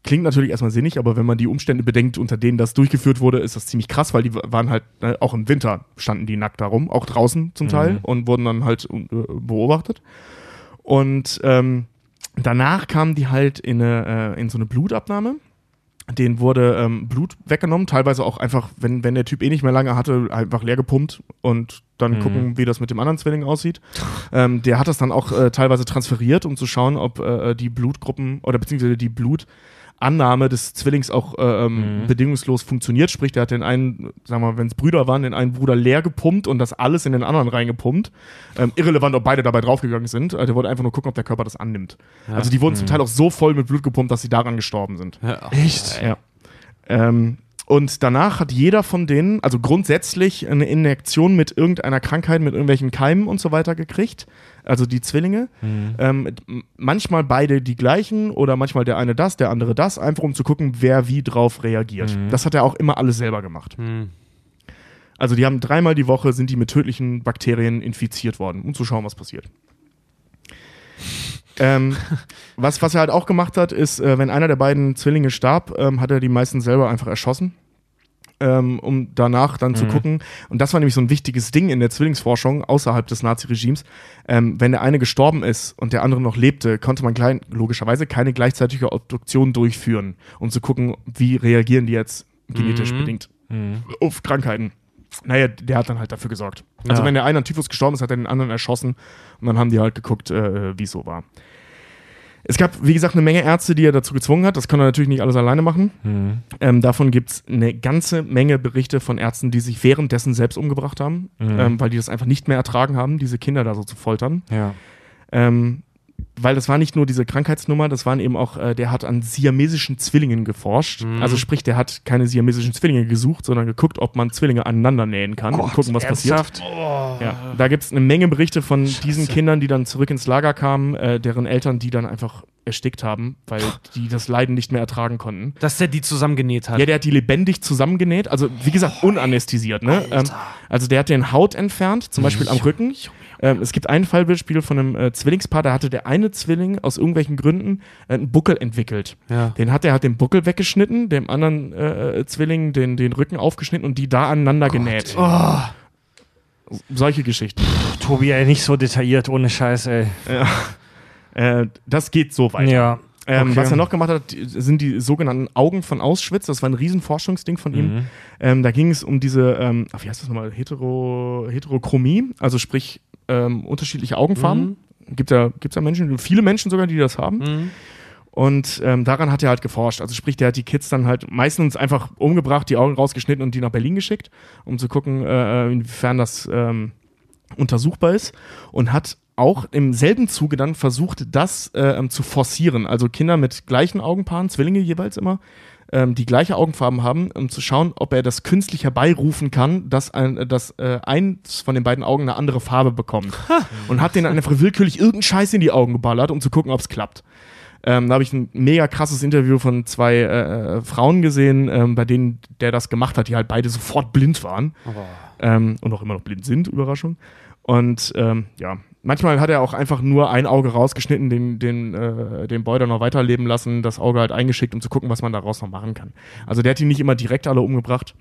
Klingt natürlich erstmal sinnig, aber wenn man die Umstände bedenkt, unter denen das durchgeführt wurde, ist das ziemlich krass, weil die waren halt, ne, auch im Winter standen die nackt da rum, auch draußen zum Teil und wurden dann halt äh, beobachtet. Und ähm, danach kamen die halt in, eine, äh, in so eine Blutabnahme. Den wurde ähm, Blut weggenommen, teilweise auch einfach, wenn, wenn der Typ eh nicht mehr lange hatte, einfach leer gepumpt und dann gucken, wie das mit dem anderen Zwilling aussieht. ähm, der hat das dann auch äh, teilweise transferiert, um zu schauen, ob äh, die Blutgruppen oder beziehungsweise die Blutannahme des Zwillings auch äh, ähm, bedingungslos funktioniert. Sprich, der hat den einen, sagen wir mal, wenn es Brüder waren, den einen Bruder leer gepumpt und das alles in den anderen reingepumpt. Ähm, irrelevant, ob beide dabei draufgegangen sind. Äh, der wollte einfach nur gucken, ob der Körper das annimmt. Also die wurden zum Teil auch so voll mit Blut gepumpt, dass sie daran gestorben sind. Echt? Ja. Ähm, und danach hat jeder von denen, also grundsätzlich, eine Injektion mit irgendeiner Krankheit, mit irgendwelchen Keimen und so weiter gekriegt. Also die Zwillinge. Ähm, m- manchmal beide die gleichen oder manchmal der eine das, der andere das, einfach um zu gucken, wer wie drauf reagiert. Das hat er auch immer alles selber gemacht. Also die haben dreimal die Woche sind die mit tödlichen Bakterien infiziert worden, um zu schauen, was passiert. ähm, was, was er halt auch gemacht hat, ist, äh, wenn einer der beiden Zwillinge starb, ähm, hat er die meisten selber einfach erschossen. Ähm, um danach dann zu gucken. Und das war nämlich so ein wichtiges Ding in der Zwillingsforschung außerhalb des Nazi-Regimes. Ähm, wenn der eine gestorben ist und der andere noch lebte, konnte man klein, logischerweise keine gleichzeitige Obduktion durchführen, um zu gucken, wie reagieren die jetzt genetisch bedingt auf Krankheiten. Naja, der hat dann halt dafür gesorgt. Also Ja. wenn der eine an Typhus gestorben ist, hat er den anderen erschossen und dann haben die halt geguckt, äh, wie es so war. Es gab, wie gesagt, eine Menge Ärzte, die er dazu gezwungen hat. Das kann er natürlich nicht alles alleine machen. Ähm, davon gibt es eine ganze Menge Berichte von Ärzten, die sich währenddessen selbst umgebracht haben, ähm, weil die das einfach nicht mehr ertragen haben, diese Kinder da so zu foltern. Ja. Ähm, weil das war nicht nur diese Krankheitsnummer, das waren eben auch, äh, der hat an siamesischen Zwillingen geforscht. Also sprich, der hat keine siamesischen Zwillinge gesucht, sondern geguckt, ob man Zwillinge aneinander nähen kann und gucken, was ernsthaft? passiert. Ja. Da gibt es eine Menge Berichte von diesen Kindern, die dann zurück ins Lager kamen, äh, deren Eltern die dann einfach erstickt haben, weil die das Leiden nicht mehr ertragen konnten. Dass der die zusammengenäht hat. Ja, der hat die lebendig zusammengenäht, also wie gesagt, unanästhesiert. Ne? Ähm, also der hat den Haut entfernt, zum Beispiel am Rücken. Ähm, es gibt ein Fallbeispiel von einem äh, Zwillingspaar, da hatte der eine Zwilling aus irgendwelchen Gründen äh, einen Buckel entwickelt. Ja. Den hat er hat den Buckel weggeschnitten, dem anderen äh, Zwilling den, den Rücken aufgeschnitten und die da aneinander genäht. Solche Geschichten. Tobi, ey, nicht so detailliert, ohne Scheiß, ey. Äh, das geht so weit. Ja. Ähm, Okay. Was er noch gemacht hat, sind die sogenannten Augen von Auschwitz. Das war ein Riesenforschungsding von ihm. Ähm, da ging es um diese, ähm, wie heißt das nochmal, Hetero, Heterochromie, also sprich ähm, unterschiedliche Augenfarben. Gibt ja, gibt's ja Menschen, viele Menschen sogar, die das haben. Und ähm, daran hat er halt geforscht. Also sprich, der hat die Kids dann halt meistens einfach umgebracht, die Augen rausgeschnitten und die nach Berlin geschickt, um zu gucken, äh, inwiefern das ähm, untersuchbar ist. Und hat auch im selben Zuge dann versucht, das äh, ähm, zu forcieren. Also Kinder mit gleichen Augenpaaren, Zwillinge jeweils immer, ähm, die gleiche Augenfarben haben, um zu schauen, ob er das künstlich herbeirufen kann, dass, ein, äh, dass äh, eins von den beiden Augen eine andere Farbe bekommt. Und hat denen einfach willkürlich irgendeinen Scheiß in die Augen geballert, um zu gucken, ob es klappt. Ähm, da habe ich ein mega krasses Interview von zwei äh, äh, Frauen gesehen, ähm, bei denen der das gemacht hat, die halt beide sofort blind waren. Ähm, und auch immer noch blind sind, Überraschung. Und ähm, ja, manchmal hat er auch einfach nur ein Auge rausgeschnitten, den, den, äh, den Boy dann noch weiterleben lassen, das Auge halt eingeschickt, um zu gucken, was man daraus noch machen kann. Also der hat die nicht immer direkt alle umgebracht.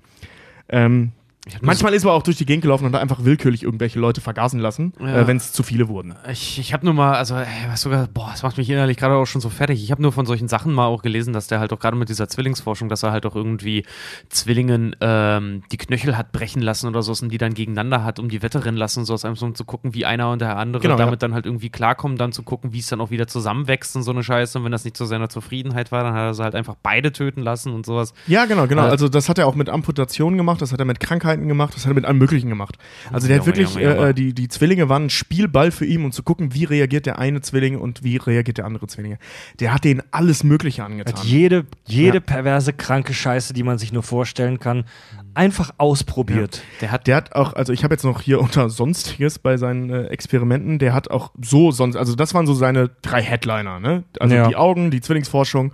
Ähm, Manchmal ist er auch durch die Gegend gelaufen und hat einfach willkürlich irgendwelche Leute vergasen lassen, Ja. äh, wenn es zu viele wurden. Ich, ich habe nur mal, also ey, was sogar, boah, das macht mich innerlich gerade auch schon so fertig. Ich habe nur von solchen Sachen mal auch gelesen, dass der halt auch gerade mit dieser Zwillingsforschung, dass er halt auch irgendwie Zwillingen ähm, die Knöchel hat brechen lassen oder so und die dann gegeneinander hat, um die Wette rennen lassen, so einfach so um zu gucken, wie einer und der andere Genau, damit dann halt irgendwie klarkommen, dann zu gucken, wie es dann auch wieder zusammenwächst und so eine Scheiße. Und wenn das nicht zu seiner Zufriedenheit war, dann hat er sie halt einfach beide töten lassen und sowas. Ja, genau, genau. Äh, Also das hat er auch mit Amputationen gemacht, das hat er mit Krankheiten gemacht, das hat er mit allem Möglichen gemacht. Also der hat Junge, wirklich, Junge. äh, die, die Zwillinge waren ein Spielball für ihn, um zu gucken, wie reagiert der eine Zwilling und wie reagiert der andere Zwillinge. Der hat denen alles Mögliche angetan. Hat jede, jede Ja. perverse, kranke Scheiße, die man sich nur vorstellen kann, einfach ausprobiert. Der hat Der hat auch, also ich habe jetzt noch hier unter Sonstiges bei seinen äh, Experimenten, der hat auch so sonst, also das waren so seine drei Headliner, ne? Also Ja. die Augen, die Zwillingsforschung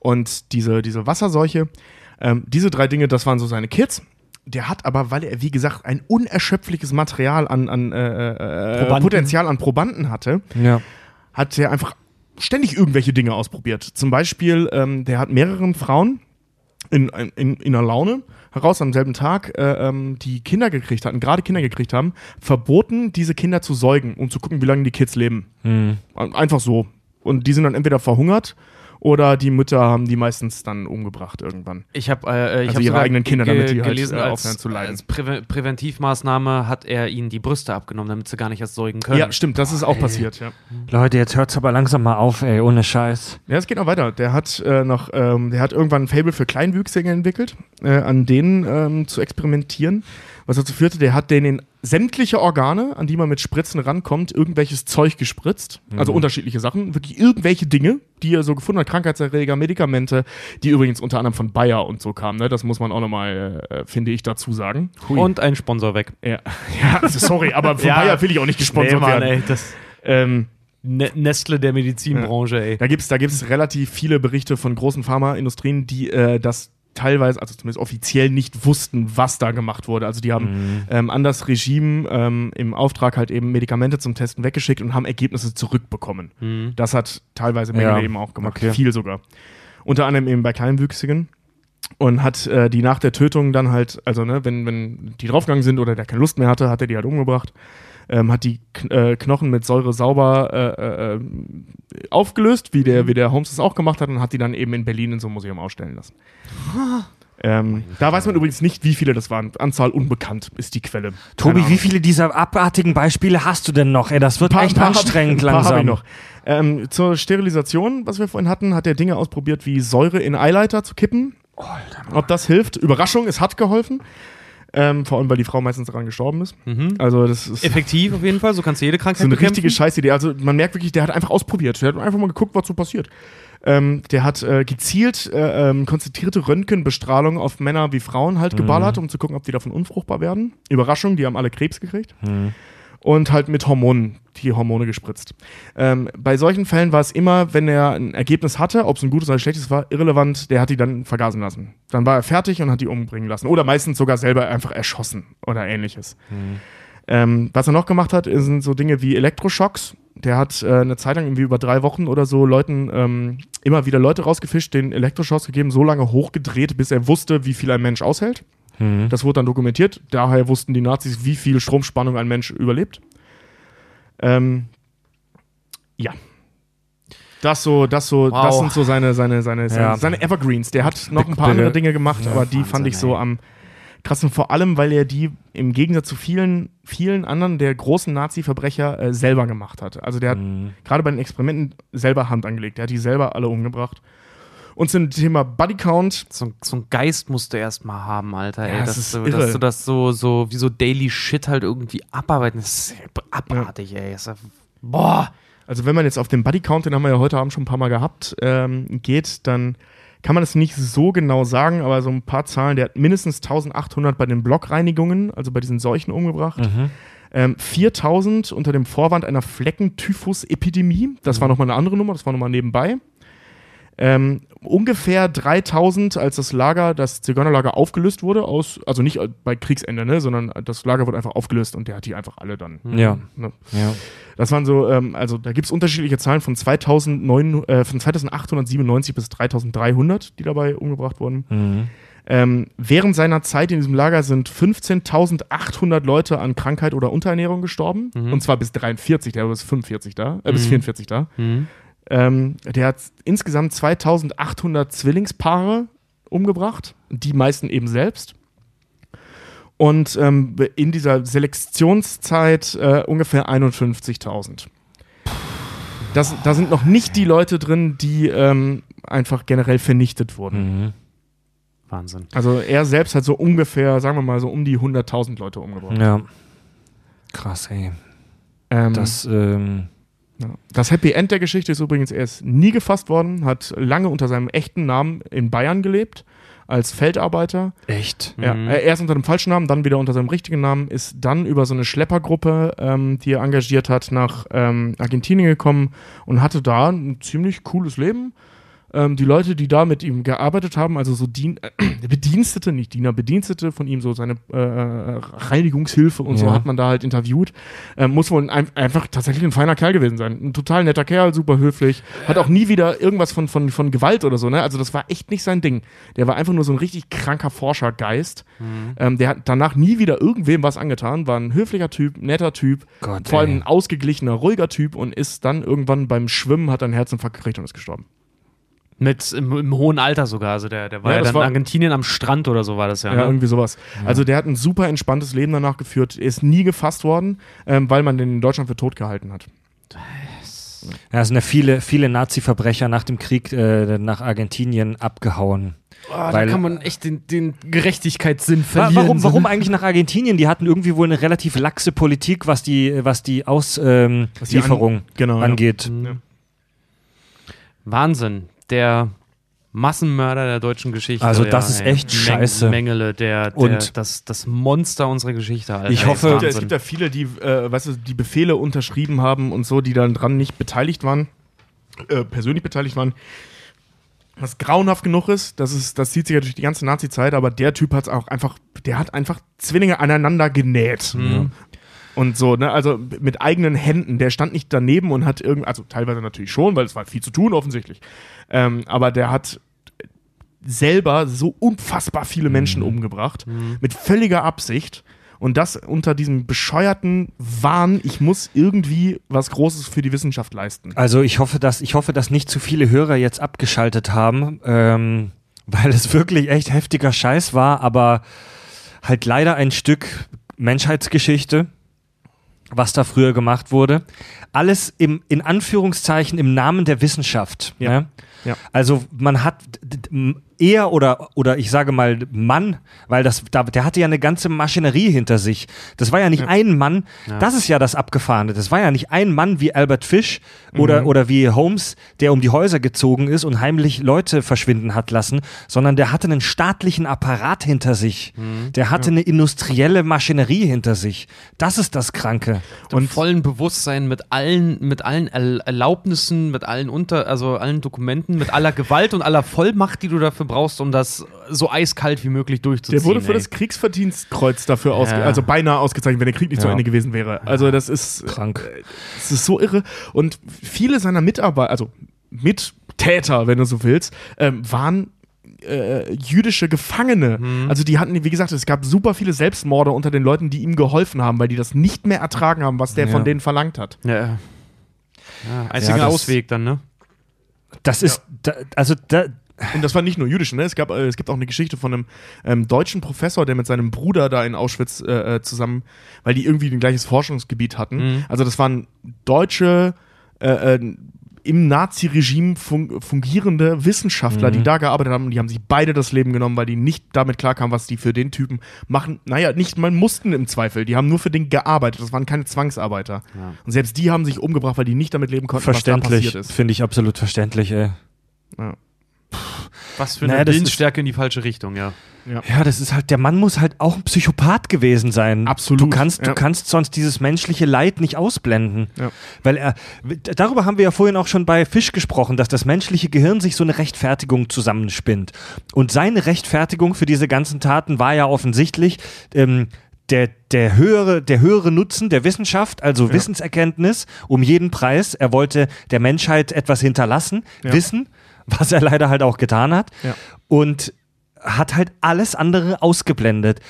und diese, diese Wasserseuche. Ähm, diese drei Dinge, das waren so seine Kids. Der hat aber, weil er, wie gesagt, ein unerschöpfliches Material an, an äh, äh, Probanden. Potenzial an Probanden hatte, Ja. hat er einfach ständig irgendwelche Dinge ausprobiert. Zum Beispiel, ähm, der hat mehreren Frauen in, in, in einer Laune heraus am selben Tag, äh, ähm, die Kinder gekriegt hatten, gerade Kinder gekriegt haben, verboten, diese Kinder zu säugen, um zu gucken, wie lange die Kids leben. Hm. Einfach so. Und die sind dann entweder verhungert oder die Mütter haben die meistens dann umgebracht irgendwann. Ich habe äh, ich Also hab ihre eigenen Kinder, damit die halt, gelesen, äh, als, aufhören zu leiden. als Präve Präventivmaßnahme hat er ihnen die Brüste abgenommen, damit sie gar nicht erst säugen können. Ja, stimmt, das ist auch passiert, ja. Leute, jetzt hört's aber langsam mal auf, ey, ohne Scheiß. Ja, es geht noch weiter. Der hat äh, noch, ähm, der hat irgendwann ein Fable für Kleinwüchsige entwickelt, äh, an denen ähm, zu experimentieren. Was dazu führte, der hat denen in sämtliche Organe, an die man mit Spritzen rankommt, irgendwelches Zeug gespritzt. Also unterschiedliche Sachen. Wirklich irgendwelche Dinge, die er so gefunden hat. Krankheitserreger, Medikamente, die übrigens unter anderem von Bayer und so kamen. Ne? Das muss man auch nochmal, äh, finde ich, dazu sagen. Und ein Sponsor weg. Ja, ja also sorry, aber von Ja. Bayer will ich auch nicht gesponsert Mann, werden. ey, das Ähm, Ne- Nestle der Medizinbranche, ey. Da gibt es da gibt's relativ viele Berichte von großen Pharmaindustrien, die äh, das teilweise, also zumindest offiziell nicht wussten, was da gemacht wurde. Also die haben ähm, an das Regime ähm, im Auftrag halt eben Medikamente zum Testen weggeschickt und haben Ergebnisse zurückbekommen. Das hat teilweise Mengele Ja, eben auch gemacht. okay. Viel sogar. Unter anderem eben bei Kleinwüchsigen. Und hat äh, die nach der Tötung dann halt, also ne, wenn, wenn die draufgegangen sind oder der keine Lust mehr hatte, hat er die halt umgebracht. Ähm, hat die Kn äh, Knochen mit Säure sauber äh, äh, aufgelöst, wie der, wie der Holmes das auch gemacht hat, und hat die dann eben in Berlin in so einem Museum ausstellen lassen. ähm, da weiß man übrigens nicht, wie viele das waren. Anzahl unbekannt ist die Quelle. Tobi, wie viele dieser abartigen Beispiele hast du denn noch? Ey, das wird paar- echt paar anstrengend paar hab langsam. ich noch. Ähm, zur Sterilisation, was wir vorhin hatten, hat er Dinge ausprobiert, wie Säure in Eileiter zu kippen. Ob das hilft? Überraschung, es hat geholfen. Ähm, vor allem, weil die Frau meistens daran gestorben ist. Also, das ist Effektiv auf jeden Fall, so kannst du jede so Krankheit eine bekämpfen. richtige Scheißidee. Also, man merkt wirklich, der hat einfach ausprobiert. Der hat einfach mal geguckt, was so passiert. Ähm, der hat äh, gezielt äh, ähm, konzentrierte Röntgenbestrahlung auf Männer wie Frauen halt geballert, um zu gucken, ob die davon unfruchtbar werden. Überraschung, die haben alle Krebs gekriegt. Und halt mit Hormonen, die Hormone gespritzt. Ähm, bei solchen Fällen war es immer, wenn er ein Ergebnis hatte, ob es ein gutes oder ein schlechtes war, irrelevant, der hat die dann vergasen lassen. Dann war er fertig und hat die umbringen lassen. Oder meistens sogar selber einfach erschossen oder ähnliches. Ähm, was er noch gemacht hat, sind so Dinge wie Elektroschocks. Der hat äh, eine Zeit lang irgendwie über drei Wochen oder so Leuten ähm, immer wieder Leute rausgefischt, den Elektroschocks gegeben, so lange hochgedreht, bis er wusste, wie viel ein Mensch aushält. Das wurde dann dokumentiert. Daher wussten die Nazis, wie viel Stromspannung ein Mensch überlebt. Ähm, ja. Das so, das so, Wow. das sind so seine, seine, seine, seine, Ja. seine Evergreens. Der hat noch ein paar andere Dinge gemacht, aber die Wahnsinn, fand ich so am krassen, vor allem, weil er die im Gegensatz zu vielen, vielen anderen der großen Nazi-Verbrecher äh, selber gemacht hat. Also der hat gerade bei den Experimenten selber Hand angelegt. Der hat die selber alle umgebracht. Und zum Thema Bodycount, So, so ein Geist musst du erst mal haben, Alter. Ja, ey, das dass, ist du, dass du das so, so wie so Daily Shit halt irgendwie abarbeiten. Das ist abartig, ey. Das ist, ja- boah. also wenn man jetzt auf den Bodycount, den haben wir ja heute Abend schon ein paar Mal gehabt, ähm, geht, dann kann man es nicht so genau sagen, aber so ein paar Zahlen. Der hat mindestens 1800 bei den Blockreinigungen, also bei diesen Seuchen umgebracht. Ähm, 4000 unter dem Vorwand einer Fleckentyphus-Epidemie. Das war nochmal eine andere Nummer, das war nochmal nebenbei. Ähm, ungefähr 3000, als das Lager, das Zigeunerlager aufgelöst wurde, aus, also nicht bei Kriegsende, ne, sondern das Lager wurde einfach aufgelöst und der hat die einfach alle dann. Ja. Ne. ja. Das waren so, ähm, also da gibt es unterschiedliche Zahlen von, 2009, äh, von 2897 bis 3300, die dabei umgebracht wurden. Ähm, während seiner Zeit in diesem Lager sind 15.800 Leute an Krankheit oder Unterernährung gestorben. Und zwar bis 43, der war bis 45 da, äh, bis 44 da. Ähm, der hat insgesamt 2800 Zwillingspaare umgebracht, die meisten eben selbst. Und ähm, in dieser Selektionszeit äh, ungefähr 51.000. Das, da sind noch nicht die Leute drin, die ähm, einfach generell vernichtet wurden. Mhm. Wahnsinn. Also er selbst hat so ungefähr, sagen wir mal, so um die 100.000 Leute umgebracht. Ja. Krass, ey. Ähm, Das, ähm. Das Happy End der Geschichte ist übrigens, er ist nie gefasst worden, hat lange unter seinem echten Namen in Bayern gelebt, als Feldarbeiter. echt. Ja, äh, erst unter dem falschen Namen, dann wieder unter seinem richtigen Namen, ist dann über so eine Schleppergruppe, ähm, die er engagiert hat, nach ähm, Argentinien gekommen und hatte da ein ziemlich cooles Leben. Ähm, die Leute, die da mit ihm gearbeitet haben, also so Dien äh, Bedienstete, nicht Diener, Bedienstete von ihm, so seine äh, Reinigungshilfe und so Ja. hat man da halt interviewt. Ähm, muss wohl ein, einfach tatsächlich ein feiner Kerl gewesen sein. Ein total netter Kerl, super höflich. Hat auch nie wieder irgendwas von, von, von Gewalt oder so, ne? Also das war echt nicht sein Ding. Der war einfach nur so ein richtig kranker Forschergeist. Ähm, der hat danach nie wieder irgendwem was angetan, war ein höflicher Typ, netter Typ, Gott, vor allem ein ausgeglichener, ruhiger Typ und ist dann irgendwann beim Schwimmen, hat einen Herzinfarkt gekriegt und ist gestorben. Mit im, im hohen Alter sogar. Also der, der war Ja, ja, das dann in war- Argentinien am Strand oder so war das ja. Ja, ne? irgendwie sowas. Also der hat ein super entspanntes Leben danach geführt, ist nie gefasst worden, ähm, weil man den in Deutschland für tot gehalten hat. Ja, es sind ja viele, viele Nazi-Verbrecher nach dem Krieg äh, nach Argentinien abgehauen. Oh, da Weil- kann man echt den, den Gerechtigkeitssinn verlieren. Warum, warum ne? eigentlich nach Argentinien? Die hatten irgendwie wohl eine relativ laxe Politik, was die, was die Auslieferung die an- genau, ja. angeht. Wahnsinn. Der Massenmörder der deutschen Geschichte. Also das ist echt scheiße. Mengele, der, der Und- das, das Monster unserer Geschichte. Alter. Ich Ey, hoffe- Es gibt, ja, Wahnsinn. es gibt ja viele, die, äh, weißt du, die Befehle unterschrieben haben und so, die dann dran nicht beteiligt waren, äh, persönlich beteiligt waren. Was grauenhaft genug ist, das ist, das zieht sich ja durch die ganze Nazi-Zeit, aber der Typ hat auch einfach, der hat einfach Zwillinge aneinander genäht. Und so, ne, also mit eigenen Händen. Der stand nicht daneben und hat irgend, also teilweise natürlich schon, weil es war viel zu tun, offensichtlich. Ähm, aber der hat selber so unfassbar viele Menschen umgebracht, mit völliger Absicht. Und das unter diesem bescheuerten Wahn, ich muss irgendwie was Großes für die Wissenschaft leisten. Also ich hoffe, dass ich hoffe, dass nicht zu viele Hörer jetzt abgeschaltet haben, ähm, weil es wirklich echt heftiger Scheiß war, aber halt leider ein Stück Menschheitsgeschichte, was da früher gemacht wurde. Alles im, in Anführungszeichen im Namen der Wissenschaft. Ja. Ne? Ja. Also man hat er oder oder ich sage mal Mann, weil das da, der hatte ja eine ganze Maschinerie hinter sich. Das war ja nicht ein Mann. Das ist ja das Abgefahrene. Das war ja nicht ein Mann wie Albert Fish oder Mhm. oder wie Holmes, der um die Häuser gezogen ist und heimlich Leute verschwinden hat lassen, sondern der hatte einen staatlichen Apparat hinter sich. Mhm. Der hatte eine industrielle Maschinerie hinter sich. Das ist das Kranke. und vollen Bewusstsein mit allen, mit allen Erl- Erlaubnissen, mit allen unter, also allen Dokumenten, mit aller Gewalt und aller Vollmacht, die du dafür brauust, um das so eiskalt wie möglich durchzuziehen. Der wurde für ey. das Kriegsverdienstkreuz dafür Ja. also beinahe ausgezeichnet, wenn der Krieg nicht zu Ja. Ende gewesen wäre. Also das ist Krank. Das ist so irre. Und viele seiner Mitarbeiter, also Mittäter, wenn du so willst, ähm, waren äh, jüdische Gefangene. Also die hatten, wie gesagt, es gab super viele Selbstmorde unter den Leuten, die ihm geholfen haben, weil die das nicht mehr ertragen haben, was der Ja. von denen verlangt hat. Ja, ja. einziger Ja, Ausweg dann, ne? Das ist da, also da, Und das war nicht nur jüdisch, ne? Es, gab, äh, es gibt auch eine Geschichte von einem ähm, deutschen Professor, der mit seinem Bruder da in Auschwitz äh, äh, zusammen, weil die irgendwie ein gleiches Forschungsgebiet hatten. Also das waren deutsche äh, äh, im Nazi-Regime fun fungierende Wissenschaftler, die da gearbeitet haben, und die haben sich beide das Leben genommen, weil die nicht damit klarkamen, was die für den Typen machen. Naja, nicht mal mussten im Zweifel. Die haben nur für den gearbeitet. Das waren keine Zwangsarbeiter. Und selbst die haben sich umgebracht, weil die nicht damit leben konnten, was da verständlich, passiert ist. finde ich absolut verständlich, ey. Was für Naja, eine das ist- Willensstärke in die falsche Richtung, ja. Ja, das ist halt, der Mann muss halt auch ein Psychopath gewesen sein. Absolut, Du kannst, ja. du kannst sonst dieses menschliche Leid nicht ausblenden. Ja. Weil er, darüber haben wir ja vorhin auch schon bei Fisch gesprochen, dass das menschliche Gehirn sich so eine Rechtfertigung zusammenspinnt. Und seine Rechtfertigung für diese ganzen Taten war ja offensichtlich, ähm, der, der, höhere, der höhere Nutzen der Wissenschaft, also Wissenserkenntnis, um jeden Preis. Er wollte der Menschheit etwas hinterlassen, Ja. Wissen, was er leider halt auch getan hat. Ja. Und hat halt alles andere ausgeblendet.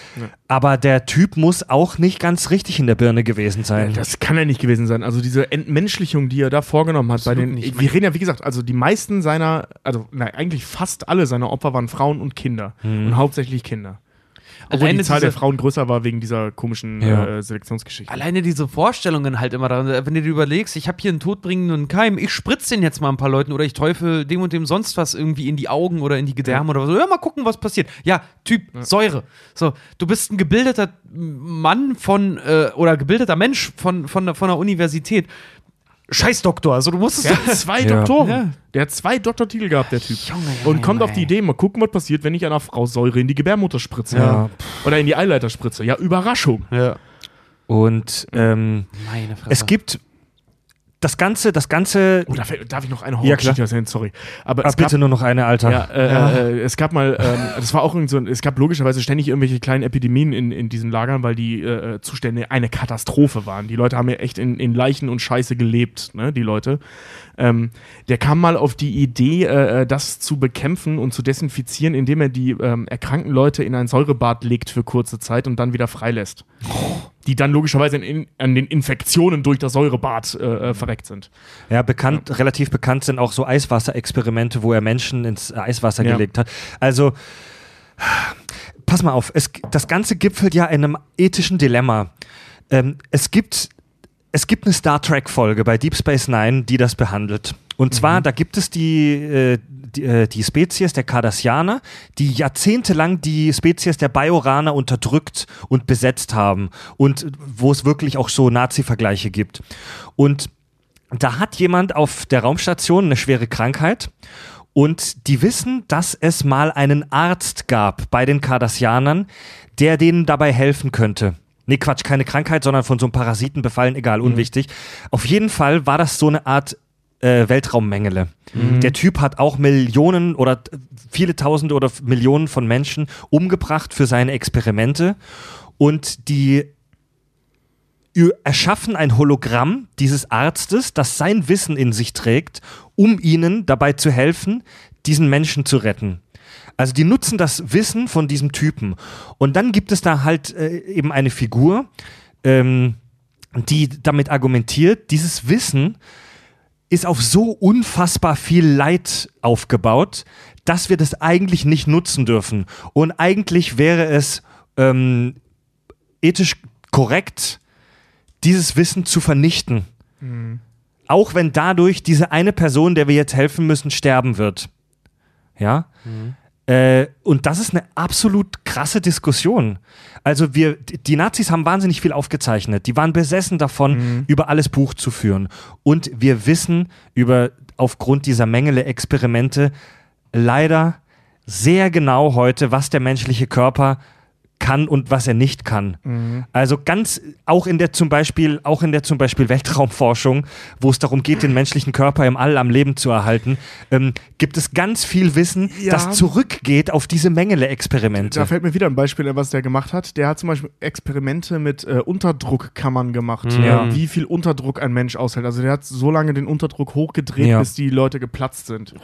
Aber der Typ muss auch nicht ganz richtig in der Birne gewesen sein. Das kann er nicht gewesen sein. Also diese Entmenschlichung, die er da vorgenommen hat bei den. nicht. Wir reden ja, wie gesagt, also die meisten seiner, also nein, eigentlich fast alle seiner Opfer waren Frauen und Kinder. Und hauptsächlich Kinder. Obwohl Alleine die Zahl diese- der Frauen größer war wegen dieser komischen Ja. äh, Selektionsgeschichte. Alleine diese Vorstellungen halt immer daran, wenn du dir überlegst, ich habe hier einen todbringenden Keim, ich spritze den jetzt mal ein paar Leuten oder ich teufel dem und dem sonst was irgendwie in die Augen oder in die Gedärme oder so. Ja, mal gucken, was passiert. Ja, Typ, Säure. So, du bist ein gebildeter Mann von, äh, oder gebildeter Mensch von, von, der- von der Universität. Scheiß Doktor, also du musstest. Der hat zwei Ja. Doktoren. Ja. Der hat zwei Doktortitel gehabt, der Typ. Junge, Junge, und kommt Junge, auf die. Idee, mal gucken, was passiert, wenn ich einer Frau Säure in die Gebärmutter spritze. Ja. Oder in die Eileiter spritze. Ja, Überraschung. Ja. Und ähm, Meine es gibt das Ganze, das Ganze. Oh, darf, darf ich noch eine Ja, Horrorgeschichte klar. erzählen? Sorry. Aber Ah, es gab, bitte nur noch eine, Alter. Ja, äh, Äh, es gab mal, ähm, das war auch irgend so, es gab logischerweise ständig irgendwelche kleinen Epidemien in, in diesen Lagern, weil die äh, Zustände eine Katastrophe waren. Die Leute haben ja echt in, in Leichen und Scheiße gelebt, ne, die Leute. Ähm, der kam mal auf die Idee, äh, das zu bekämpfen und zu desinfizieren, indem er die ähm, erkrankten Leute in ein Säurebad legt für kurze Zeit und dann wieder freilässt. Die dann logischerweise in, an den Infektionen durch das Säurebad äh, äh, verreckt sind. Ja, bekannt, relativ bekannt sind auch so Eiswasserexperimente, wo er Menschen ins Eiswasser Ja. gelegt hat. Also, pass mal auf, es, das Ganze gipfelt ja in einem ethischen Dilemma. Ähm, es gibt es gibt eine Star Trek-Folge bei Deep Space Nine, die das behandelt. Und zwar, da gibt es die, äh, die, äh, die Spezies der Cardassianer, die jahrzehntelang die Spezies der Bajoraner unterdrückt und besetzt haben. Und wo es wirklich auch so Nazi-Vergleiche gibt. Und da hat jemand auf der Raumstation eine schwere Krankheit und die wissen, dass es mal einen Arzt gab bei den Cardassianern, der denen dabei helfen könnte. Nee, Quatsch, keine Krankheit, sondern von so einem Parasiten befallen, egal, unwichtig. Auf jeden Fall war das so eine Art äh, Weltraummengele. Der Typ hat auch Millionen oder viele Tausende oder Millionen von Menschen umgebracht für seine Experimente und die erschaffen ein Hologramm dieses Arztes, das sein Wissen in sich trägt, um ihnen dabei zu helfen, diesen Menschen zu retten. Also die nutzen das Wissen von diesem Typen. Und dann gibt es da halt äh, eben eine Figur, ähm, die damit argumentiert, dieses Wissen ist auf so unfassbar viel Leid aufgebaut, dass wir das eigentlich nicht nutzen dürfen. Und eigentlich wäre es ähm, ethisch korrekt, dieses Wissen zu vernichten. Auch wenn dadurch diese eine Person, der wir jetzt helfen müssen, sterben wird. Ja? Äh, und das ist eine absolut krasse Diskussion. Also wir, die Nazis haben wahnsinnig viel aufgezeichnet. Die waren besessen davon, über alles Buch zu führen. Und wir wissen über, aufgrund dieser Mengele Experimente leider sehr genau heute, was der menschliche Körper kann und was er nicht kann. Also ganz, auch in der zum Beispiel, auch in der zum Beispiel Weltraumforschung, wo es darum geht, den menschlichen Körper im All am Leben zu erhalten, ähm, gibt es ganz viel Wissen, Ja. das zurückgeht auf diese Mengele-Experimente. Da fällt mir wieder ein Beispiel, was der gemacht hat. Der hat zum Beispiel Experimente mit äh, Unterdruckkammern gemacht, Ja. äh, wie viel Unterdruck ein Mensch aushält. Also der hat so lange den Unterdruck hochgedreht, Ja. bis die Leute geplatzt sind.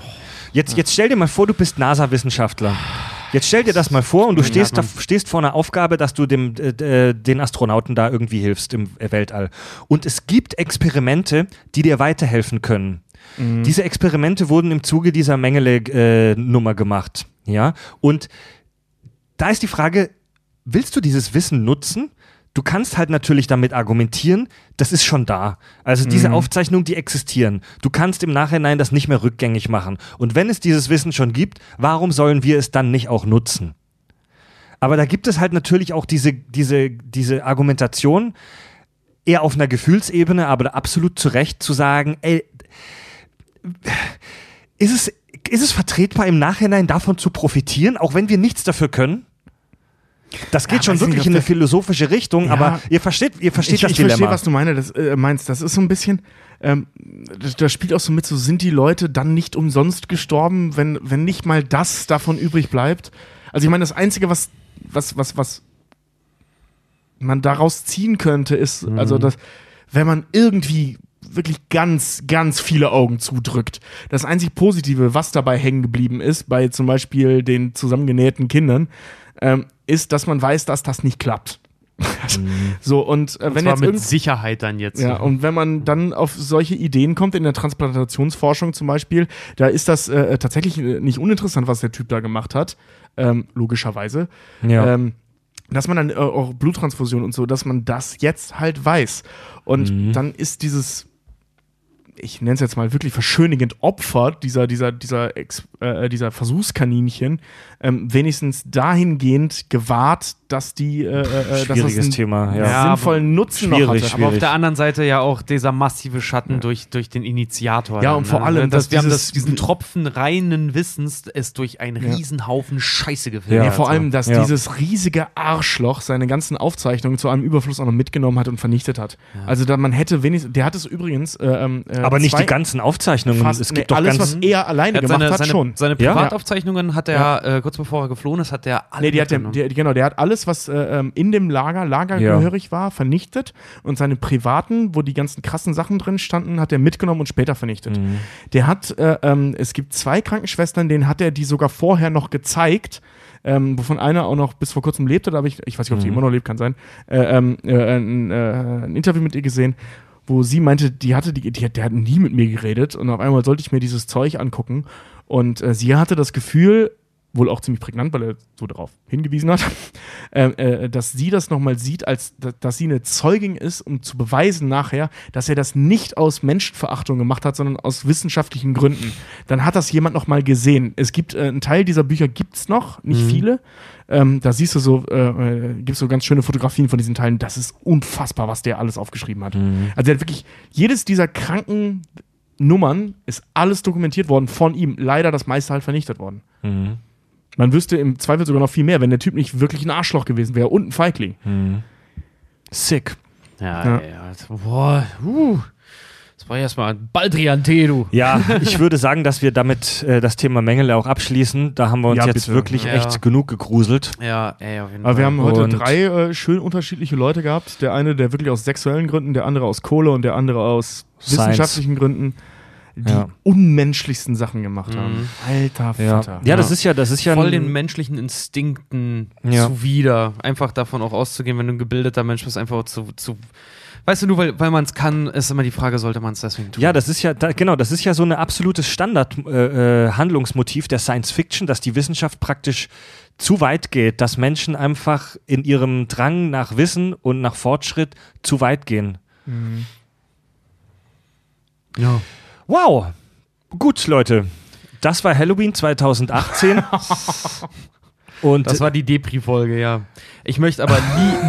Jetzt, jetzt stell dir mal vor, du bist NASA-Wissenschaftler. Jetzt stell dir das mal vor und du stehst, da, stehst vor einer Aufgabe, dass du dem, äh, den Astronauten da irgendwie hilfst im Weltall. Und es gibt Experimente, die dir weiterhelfen können. Diese Experimente wurden im Zuge dieser Mengele-Nummer gemacht. Ja? Und da ist die Frage, willst du dieses Wissen nutzen? Du kannst halt natürlich damit argumentieren, das ist schon da. Also diese Aufzeichnungen, die existieren. Du kannst im Nachhinein das nicht mehr rückgängig machen. Und wenn es dieses Wissen schon gibt, warum sollen wir es dann nicht auch nutzen? Aber da gibt es halt natürlich auch diese, diese, diese Argumentation, eher auf einer Gefühlsebene, aber absolut zu Recht zu sagen, ey, ist es, ist es vertretbar im Nachhinein davon zu profitieren, auch wenn wir nichts dafür können? Das geht Ja, schon nicht, wirklich ob in eine philosophische Richtung, Ja. aber ihr versteht, ihr versteht ich das ich Dilemma. verstehe, was du meine, das, äh, meinst. Das ist so ein bisschen, ähm, das, das spielt auch so mit, so sind die Leute dann nicht umsonst gestorben, wenn, wenn nicht mal das davon übrig bleibt. Also ich meine, das Einzige, was, was, was, was man daraus ziehen könnte, ist, Mhm. also dass, wenn man irgendwie wirklich ganz, ganz viele Augen zudrückt. Das einzig Positive, was dabei hängen geblieben ist, bei zum Beispiel den zusammengenähten Kindern, ähm, ist, dass man weiß, dass das nicht klappt. So, und, äh, Und wenn zwar jetzt mit Sicherheit dann jetzt. ja, und wenn man dann auf solche Ideen kommt, in der Transplantationsforschung zum Beispiel, da ist das äh, tatsächlich äh, nicht uninteressant, was der Typ da gemacht hat, ähm, logischerweise. Ja. Ähm, dass man dann äh, auch Bluttransfusion und so, dass man das jetzt halt weiß. Und Mhm. dann ist dieses, ich nenne es jetzt mal wirklich verschönigend Opfer dieser, dieser, dieser, Ex, äh, dieser Versuchskaninchen ähm, wenigstens dahingehend gewahrt, dass die äh, äh, dass Schwieriges das einen Thema, ja. Ja, sinnvollen Nutzen noch schwierig, hatte. Aber auf Schwierig. der anderen Seite ja auch dieser massive Schatten durch, durch den Initiator. Ja, dann, und vor ne? allem, dass dass wir haben dieses- das, diesen Tropfen reinen Wissens es durch einen Riesenhaufen Scheiße gefilmt. Ja, Ja, vor allem, dass Ja. dieses riesige Arschloch seine ganzen Aufzeichnungen zu einem Überfluss auch noch mitgenommen hat und vernichtet hat. Also da man hätte wenigstens, der hat es übrigens, äh, ähm, äh, Aber nicht die ganzen Aufzeichnungen. fast, es nee, gibt doch alles, ganz. was er alleine Er hat gemacht seine, hat, seine, schon. seine Ja? Privataufzeichnungen hat er, äh, kurz bevor er geflohen ist, hat er alle Nee, die hat der, der, genau, der hat alles, was äh, ähm, in dem Lager, lagergehörig war, vernichtet und seine privaten, wo die ganzen krassen Sachen drin standen, hat er mitgenommen und später vernichtet. Mhm. Der hat, äh, ähm, es gibt zwei Krankenschwestern, denen hat er die sogar vorher noch gezeigt, ähm, wovon eine auch noch bis vor kurzem lebte, da habe ich, ich weiß nicht, ob sie Mhm. immer noch lebt, kann sein, äh, ähm, äh, ein, äh, ein Interview mit ihr gesehen, wo sie meinte, die hatte, die, die, der hat nie mit mir geredet und auf einmal sollte ich mir dieses Zeug angucken und äh, sie hatte das Gefühl, wohl auch ziemlich prägnant, weil er so darauf hingewiesen hat, äh, äh, dass sie das nochmal sieht, als da- dass sie eine Zeugin ist, um zu beweisen nachher, dass er das nicht aus Menschenverachtung gemacht hat, sondern aus wissenschaftlichen Gründen. Dann hat das jemand nochmal gesehen. Es gibt äh, einen Teil dieser Bücher gibt's noch, nicht viele. Ähm, da siehst du so, äh, äh, gibt's so ganz schöne Fotografien von diesen Teilen. Das ist unfassbar, was der alles aufgeschrieben hat. Also er hat wirklich jedes dieser kranken Nummern ist alles dokumentiert worden von ihm. Leider das meiste halt vernichtet worden. Mhm. Man wüsste im Zweifel sogar noch viel mehr, wenn der Typ nicht wirklich ein Arschloch gewesen wäre und ein Feigling. Sick. Ja, Ja. ja. ja. Boah, uh, das war erstmal ein Baldrian-Tee, du. Ja, ich würde sagen, dass wir damit äh, das Thema Mengele auch abschließen. Da haben wir uns Ja, jetzt bitte. wirklich Ja. echt genug gegruselt. Ja, ey, auf jeden Aber wir haben heute Und- drei äh, schön unterschiedliche Leute gehabt. Der eine, der wirklich aus sexuellen Gründen, der andere aus Kohle und der andere aus Science. wissenschaftlichen Gründen die Ja. unmenschlichsten Sachen gemacht haben. Mhm. Alter Ja, Vater. ja, das ist ja, das ist ja voll den menschlichen Instinkten Ja. zuwider. Einfach davon auch auszugehen, wenn du ein gebildeter Mensch bist, einfach zu, zu weißt du, nur weil, weil man es kann, ist immer die Frage, sollte man es deswegen tun? Ja, das ist ja, da, genau, das ist ja so ein absolutes Standard-Handlungsmotiv äh, Handlungsmotiv der Science Fiction, dass die Wissenschaft praktisch zu weit geht, dass Menschen einfach in ihrem Drang nach Wissen und nach Fortschritt zu weit gehen. ja. Wow. Gut, Leute. Das war Halloween 2018. und Das war die Depri-Folge, ja. Ich möchte aber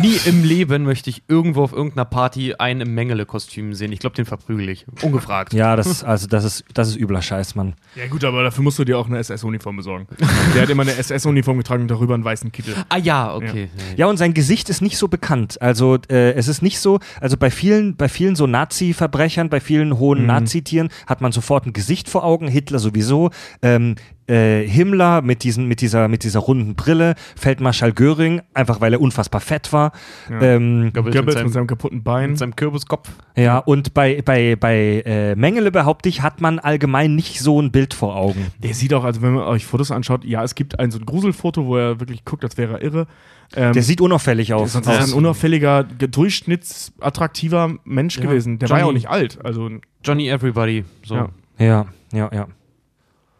nie, nie im Leben möchte ich irgendwo auf irgendeiner Party einen im Mengele-Kostüm sehen. Ich glaube, den verprügel ich. Ungefragt. ja, das ist, also das ist, das ist übler Scheiß, Mann. Ja gut, aber dafür musst du dir auch eine SS-Uniform besorgen. der hat immer eine SS-Uniform getragen und darüber einen weißen Kittel. Ah ja, okay. Ja, und sein Gesicht ist nicht so bekannt. Also äh, es ist nicht so, also bei vielen, bei vielen so Nazi-Verbrechern, bei vielen hohen Nazitieren hat man sofort ein Gesicht vor Augen, Hitler sowieso, ähm, äh, Himmler mit, diesen, mit, dieser, mit dieser runden Brille, Feldmarschall Göring, einfach weil er unfassbar fett war. Ähm, Goebbels mit mit seinem, seinem kaputten Bein. mit seinem Kürbiskopf. ja, und bei, bei, bei äh, Mengele behaupte ich, hat man allgemein nicht so ein Bild vor Augen. Der sieht auch, also wenn man euch Fotos anschaut, ja, es gibt ein so ein Gruselfoto, wo er wirklich guckt, als wäre er irre. Ähm, Der sieht unauffällig aus. sonst ist ein unauffälliger, ge- durchschnittsattraktiver Mensch Ja. gewesen. Der war ja auch Johnny. nicht alt. Also Johnny Everybody. So. Ja. Ja, ja, ja.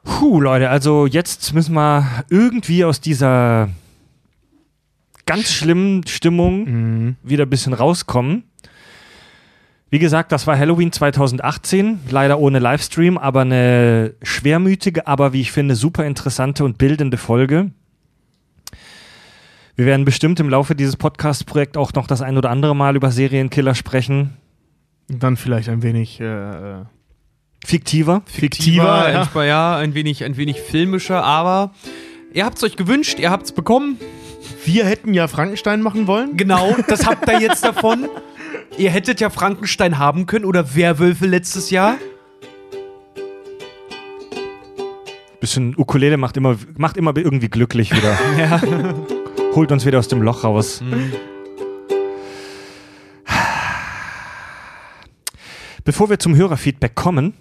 Puh, Leute, also jetzt müssen wir irgendwie aus dieser ganz schlimmen Stimmung Mhm. wieder ein bisschen rauskommen. Wie gesagt, das war Halloween 2018, leider ohne Livestream, aber eine schwermütige, aber wie ich finde, super interessante und bildende Folge. Wir werden bestimmt im Laufe dieses Podcast-Projekts auch noch das ein oder andere Mal über Serienkiller sprechen. dann vielleicht ein wenig äh, Fiktiver. fiktiver. ja. Ja. ja, ein wenig, ein wenig filmischer, aber ihr habt es euch gewünscht, ihr habt es bekommen. Wir hätten ja Frankenstein machen wollen. Genau, das habt ihr jetzt davon. Ihr hättet ja Frankenstein haben können oder Werwölfe letztes Jahr. Bisschen Ukulele macht immer, macht immer irgendwie glücklich wieder. Holt uns wieder aus dem Loch raus. Mhm. Bevor bevor wir zum Hörerfeedback kommen,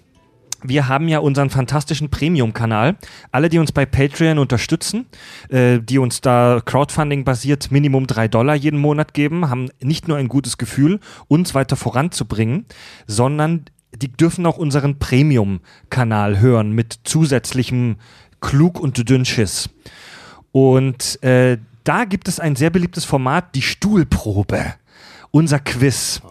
wir haben ja unseren fantastischen Premium-Kanal. Alle, die uns bei Patreon unterstützen, äh, die uns da Crowdfunding-basiert Minimum drei Dollar jeden Monat geben, haben nicht nur ein gutes Gefühl, uns weiter voranzubringen, sondern die dürfen auch unseren Premium-Kanal hören mit zusätzlichem Klug und Dünnschiss. Und äh, da gibt es ein sehr beliebtes Format, die Stuhlprobe. Unser Quiz.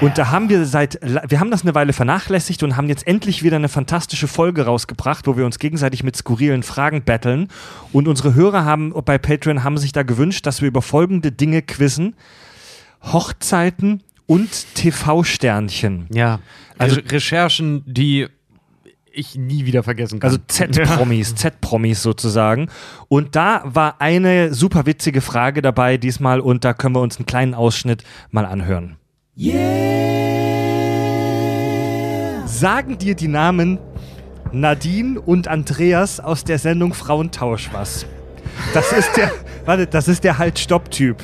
Und da haben wir seit, wir haben das eine Weile vernachlässigt und haben jetzt endlich wieder eine fantastische Folge rausgebracht, wo wir uns gegenseitig mit skurrilen Fragen betteln. Und unsere Hörer haben bei Patreon haben sich da gewünscht, dass wir über folgende Dinge quizzen. Hochzeiten und TV-Sternchen. Ja. Also- Also Recherchen, die ich nie wieder vergessen kann. Also Z-Promis, Z-Promis sozusagen. Und da war eine super witzige Frage dabei diesmal und da können wir uns einen kleinen Ausschnitt mal anhören. Sagen dir die Namen Nadine und Andreas aus der Sendung Frauentausch was? Das ist der, warte, das ist der Halt-Stopp-Typ.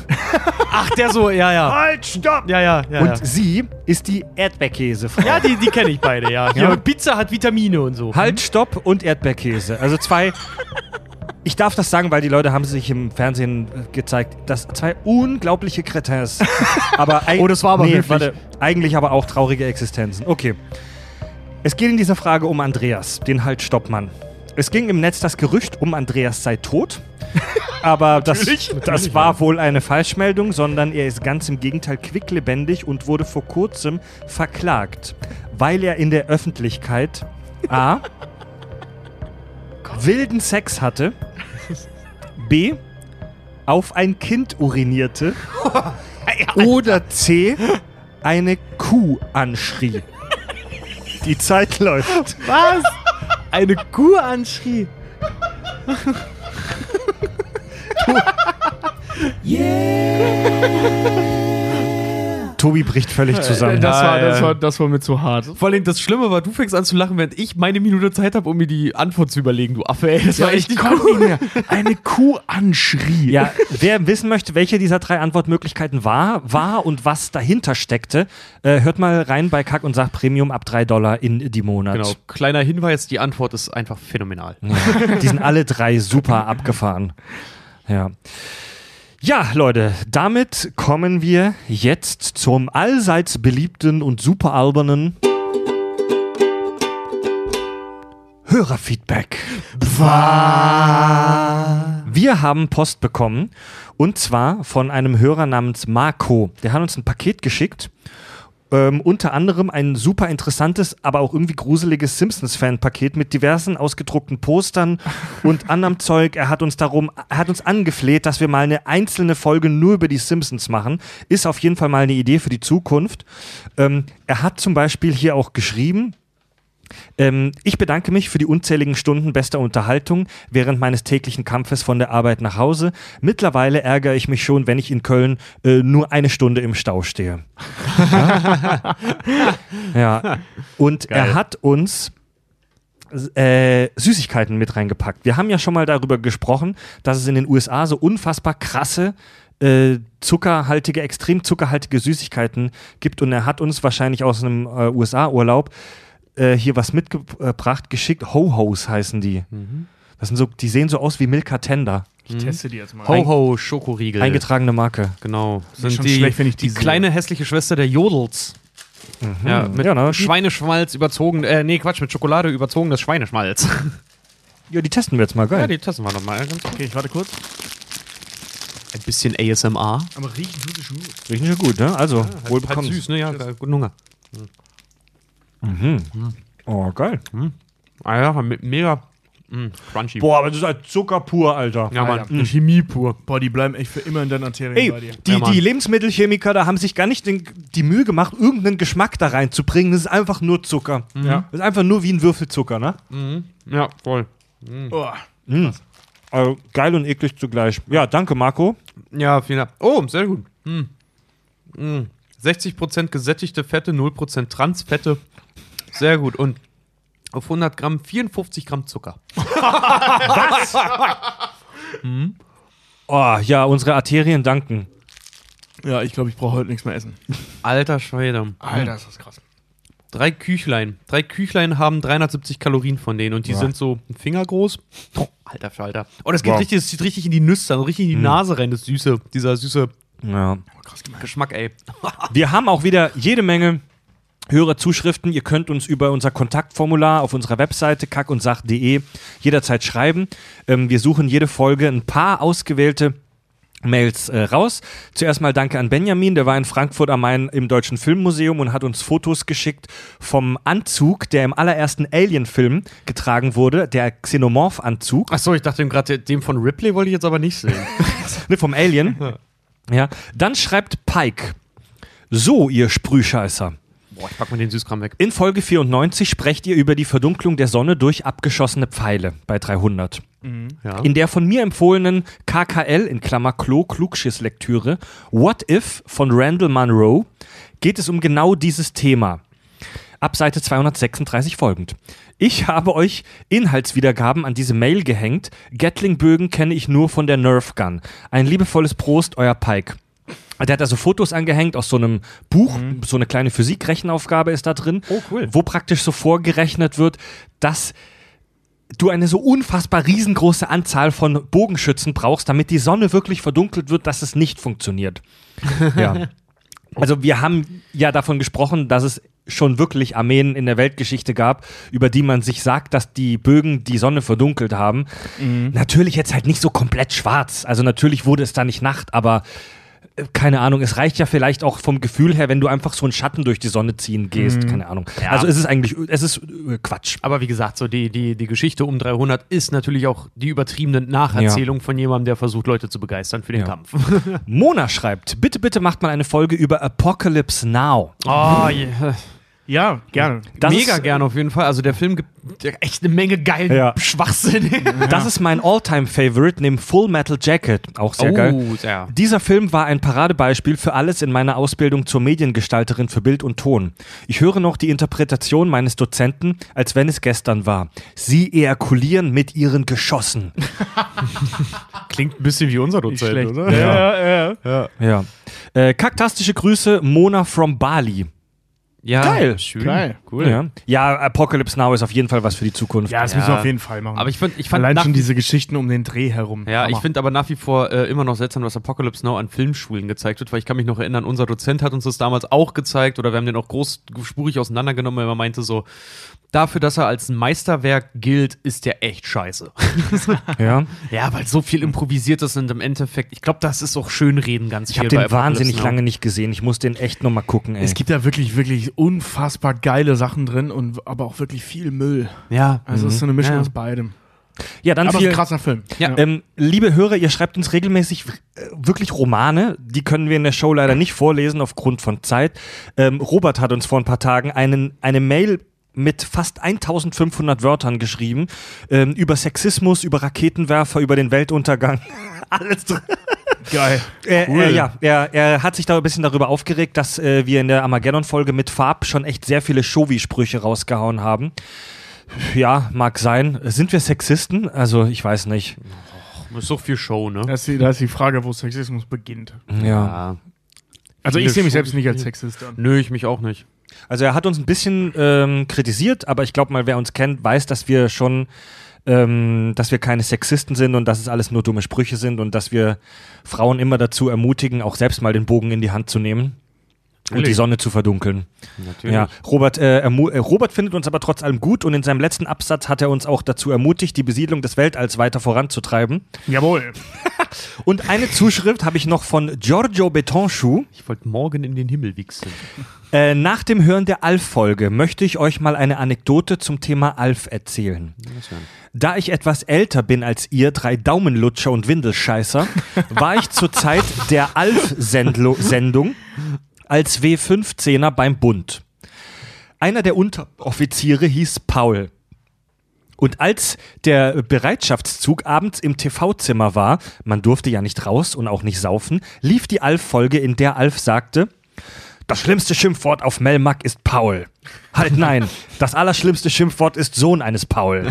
Ach, der so, ja, ja. Halt, stopp! Ja, ja, ja. Und ja. sie ist die Erdbeerkäsefrau. Ja, die, die kenne ich beide, ja. Hier, Ja. Pizza hat Vitamine und so. Halt, Stopp und Erdbeerkäse. Also zwei. Ich darf das sagen, weil die Leute haben sich im Fernsehen äh, gezeigt. Das zwei unglaubliche Kretins. Aber Oh, das war aber höflich. warte, eigentlich aber auch traurige Existenzen. Okay. Es geht in dieser Frage um Andreas, den Halt-Stopp-Mann. Es ging im Netz das Gerücht um Andreas sei tot. Aber das, das war wohl eine Falschmeldung, sondern er ist ganz im Gegenteil quicklebendig und wurde vor kurzem verklagt, weil er in der Öffentlichkeit A. wilden Sex hatte, B. auf ein Kind urinierte oder C. eine Kuh anschrie. Die Zeit läuft. Was? Eine Kuh anschrie. Tobi bricht völlig zusammen. Das, Ja, war, das, ja. war, das war mir zu hart. Vor allem das Schlimme war, du fängst an zu lachen, während ich meine Minute Zeit habe, um mir die Antwort zu überlegen, du Affe, ey. Das war echt ich nicht konnte cool. nicht mehr. Eine Kuh anschrie. Ja, wer wissen möchte, welche dieser drei Antwortmöglichkeiten war, war und was dahinter steckte, äh, hört mal rein bei Kack und Sach Premium ab 3 Dollar in die Monat. Genau, kleiner Hinweis, die Antwort ist einfach phänomenal. Ja, die sind alle drei super abgefahren. Ja. Ja, Leute, damit kommen wir jetzt zum allseits beliebten und super albernen Hörerfeedback. Wir haben Post bekommen und zwar von einem Hörer namens Marco. Der hat uns ein Paket geschickt. Ähm, unter anderem ein super interessantes, aber auch irgendwie gruseliges Simpsons-Fan-Paket mit diversen ausgedruckten Postern und anderem Zeug. Er hat uns darum, er hat uns angefleht, dass wir mal eine einzelne Folge nur über die Simpsons machen. Ist auf jeden Fall mal eine Idee für die Zukunft. Ähm, er hat zum Beispiel hier auch geschrieben, ähm, ich bedanke mich für die unzähligen Stunden bester Unterhaltung während meines täglichen Kampfes von der Arbeit nach Hause. Mittlerweile ärgere ich mich schon, wenn ich in Köln äh, nur eine Stunde im Stau stehe. ja. Und er hat uns äh, Süßigkeiten mit reingepackt. Wir haben ja schon mal darüber gesprochen, dass es in den USA so unfassbar krasse äh, zuckerhaltige, extrem zuckerhaltige Süßigkeiten gibt und er hat uns wahrscheinlich aus einem äh, USA-Urlaub äh, hier was mitgebracht, geschickt. Ho-Hos heißen die. Das sind so, die sehen so aus wie Milka Tender. Ich teste die jetzt mal. Ho-Ho, Schokoriegel. Eingetragene Marke. Genau. Ist Sind schon die, schlecht, wenn ich die die kleine hässliche Schwester der Jodels. Ja, mit Ja, ne? Schweineschmalz überzogen, äh, nee, Quatsch, mit Schokolade überzogenes Schweineschmalz. Ja, die testen wir jetzt mal, geil. ja, die testen wir nochmal. Okay, ich warte kurz. Ein bisschen ASMR. Aber riechen tut es schon gut. Riechen schon gut, ne? Also, wohl Halt bekommen. süß, ne? Ja, guten Hunger. Oh, geil. Ah ja, me- mega mm, crunchy. Boah, aber das ist halt Zucker pur, Alter. ja, Mann, Alter. Chemie pur. Boah, die bleiben echt für immer in deinen Arterien Ey, bei dir. die, Ja, Mann. die Lebensmittelchemiker, da haben sich gar nicht den, die Mühe gemacht, irgendeinen Geschmack da reinzubringen. Das ist einfach nur Zucker. Ja. Das ist einfach nur wie ein Würfelzucker, ne? Ja, voll. Oh. Also, geil und eklig zugleich. Ja, danke, Marco. Ja, vielen Dank. Oh, sehr gut. Mm. Mm. 60% gesättigte Fette, 0% Transfette. Sehr gut. Und auf 100 Gramm 54 Gramm Zucker. Oh, ja, unsere Arterien danken. Ja, ich glaube, ich brauche heute nichts mehr essen. Alter Schwede. Alter, ist das krass. Drei Küchlein. Drei Küchlein haben 370 Kalorien von denen und die sind so ein Finger groß. Oh, alter Falter. Oh, das geht Wow. richtig, das zieht richtig in die Nüsse, also richtig in die Nase rein, das süße, dieser süße Ja. Geschmack, ey. Wir haben auch wieder jede Menge Hörerzuschriften. Ihr könnt uns über unser Kontaktformular auf unserer Webseite kackundsach.de jederzeit schreiben. Ähm, wir suchen jede Folge ein paar ausgewählte Mails äh, raus. Zuerst mal danke an Benjamin, der war in Frankfurt am Main im Deutschen Filmmuseum und hat uns Fotos geschickt vom Anzug, der im allerersten Alien-Film getragen wurde, der Xenomorph-Anzug. Achso, ich dachte gerade, dem von Ripley wollte ich jetzt aber nicht sehen. Ne, vom Alien. Ja. Dann schreibt Pike. So, ihr Sprühscheißer. Boah, ich pack mal den Süßkram weg. In Folge 94 sprecht ihr über die Verdunklung der Sonne durch abgeschossene Pfeile bei 300. Ja. In der von mir empfohlenen KKL in Klammer Klo Klugschisslektüre What If von Randall Munro geht es um genau dieses Thema. Ab Seite 236 folgend. Ich habe euch Inhaltswiedergaben an diese Mail gehängt. Gatling-Bögen kenne ich nur von der Nerf Gun. Ein liebevolles Prost, euer Pike. Der hat also Fotos angehängt aus so einem Buch, so eine kleine Physikrechenaufgabe ist da drin, Oh, cool. wo praktisch so vorgerechnet wird, dass du eine so unfassbar riesengroße Anzahl von Bogenschützen brauchst, damit die Sonne wirklich verdunkelt wird, dass es nicht funktioniert. ja. Also wir haben ja davon gesprochen, dass es schon wirklich Armeen in der Weltgeschichte gab, über die man sich sagt, dass die Bögen die Sonne verdunkelt haben. Natürlich jetzt halt nicht so komplett schwarz. Also natürlich wurde es da nicht Nacht, aber keine Ahnung, es reicht ja vielleicht auch vom Gefühl her, wenn du einfach so einen Schatten durch die Sonne ziehen gehst, keine Ahnung. Also es ist eigentlich, es ist äh, Quatsch. Aber wie gesagt, so die, die, die Geschichte um 300 ist natürlich auch die übertriebene Nacherzählung von jemandem, der versucht, Leute zu begeistern für den Ja. Kampf. Mona schreibt, bitte, bitte macht mal eine Folge über Apocalypse Now. Oh, yeah. Ja, gerne. Das Mega ist, gern auf jeden Fall. Also der Film gibt echt eine Menge geilen Ja. Schwachsinn. Das ist mein All-Time-Favorite neben Full Metal Jacket. Auch sehr geil. Oh, sehr. Dieser Film war ein Paradebeispiel für alles in meiner Ausbildung zur Mediengestalterin für Bild und Ton. Ich höre noch die Interpretation meines Dozenten, als wenn es gestern war. Sie ejakulieren mit ihren Geschossen. Klingt ein bisschen wie unser Dozent, oder? Ja, ja, ja. Ja. Äh, kaktastische Grüße, Mona from Bali. Ja, Geil. Schön. Geil. Cool. Ja. ja, Apocalypse Now ist auf jeden Fall was für die Zukunft. Ja, das Ja. müssen wir auf jeden Fall machen. Aber ich, find, ich fand Allein nach, schon diese Geschichten um den Dreh herum. Ja, ich Hammer. finde aber nach wie vor äh, immer noch seltsam, was Apocalypse Now an Filmschulen gezeigt wird, weil ich kann mich noch erinnern, unser Dozent hat uns das damals auch gezeigt oder wir haben den auch großspurig auseinandergenommen, weil er meinte so, dafür, dass er als ein Meisterwerk gilt, ist der echt scheiße. ja. ja, weil so viel improvisiert ist und im Endeffekt, ich glaube, das ist auch Schönreden ganz Ich viel habe den wahnsinnig Now. lange nicht gesehen. Ich muss den echt nochmal gucken, ey. Es gibt da wirklich, wirklich unfassbar geile Sachen drin und aber auch wirklich viel Müll. Ja, Also es ist so eine Mischung Ja. aus beidem. ja, dann aber viel, ein krasser Film. Ja. Ähm, liebe Hörer, ihr schreibt uns regelmäßig äh, wirklich Romane. Die können wir in der Show leider nicht vorlesen aufgrund von Zeit. Ähm, Robert hat uns vor ein paar Tagen einen, eine Mail mit fast 1500 Wörtern geschrieben ähm, über Sexismus, über Raketenwerfer, über den Weltuntergang. Alles drin. Geil. Er, er, ja, er, er hat sich da ein bisschen darüber aufgeregt, dass äh, wir in der Armageddon-Folge mit Farb schon echt sehr viele Shovi-Sprüche rausgehauen haben. Ja, mag sein. Sind wir Sexisten? Also, ich weiß nicht. ist so viel Show, ne? Da ist, die, ist die Frage, wo Sexismus beginnt. Ja. Also Viele ich sehe mich selbst nicht als Sexist an. Nö, ich mich auch nicht. Also er hat uns ein bisschen ähm, kritisiert, aber ich glaube mal, wer uns kennt, weiß, dass wir schon, ähm, dass wir keine Sexisten sind und dass es alles nur dumme Sprüche sind und dass wir Frauen immer dazu ermutigen, auch selbst mal den Bogen in die Hand zu nehmen und die Natürlich. Sonne zu verdunkeln. Natürlich. Ja, Robert, äh, äh, Robert findet uns aber trotz allem gut und in seinem letzten Absatz hat er uns auch dazu ermutigt, die Besiedlung des Weltalls weiter voranzutreiben. Jawohl. Und eine Zuschrift habe ich noch von Giorgio Betonschuh. Ich wollte morgen in den Himmel wichsen. Äh, nach dem Hören der Alf-Folge möchte ich euch mal eine Anekdote zum Thema Alf erzählen. Da ich etwas älter bin als ihr, drei Daumenlutscher und Windelscheißer, war ich zur Zeit der Alf-Sendung als W15er beim Bund. Einer der Unteroffiziere hieß Paul. Und als der Bereitschaftszug abends im TV-Zimmer war, man durfte ja nicht raus und auch nicht saufen, lief die Alf-Folge, in der Alf sagte, das schlimmste Schimpfwort auf Melmac ist Paul. Halt nein, das allerschlimmste Schimpfwort ist Sohn eines Paul.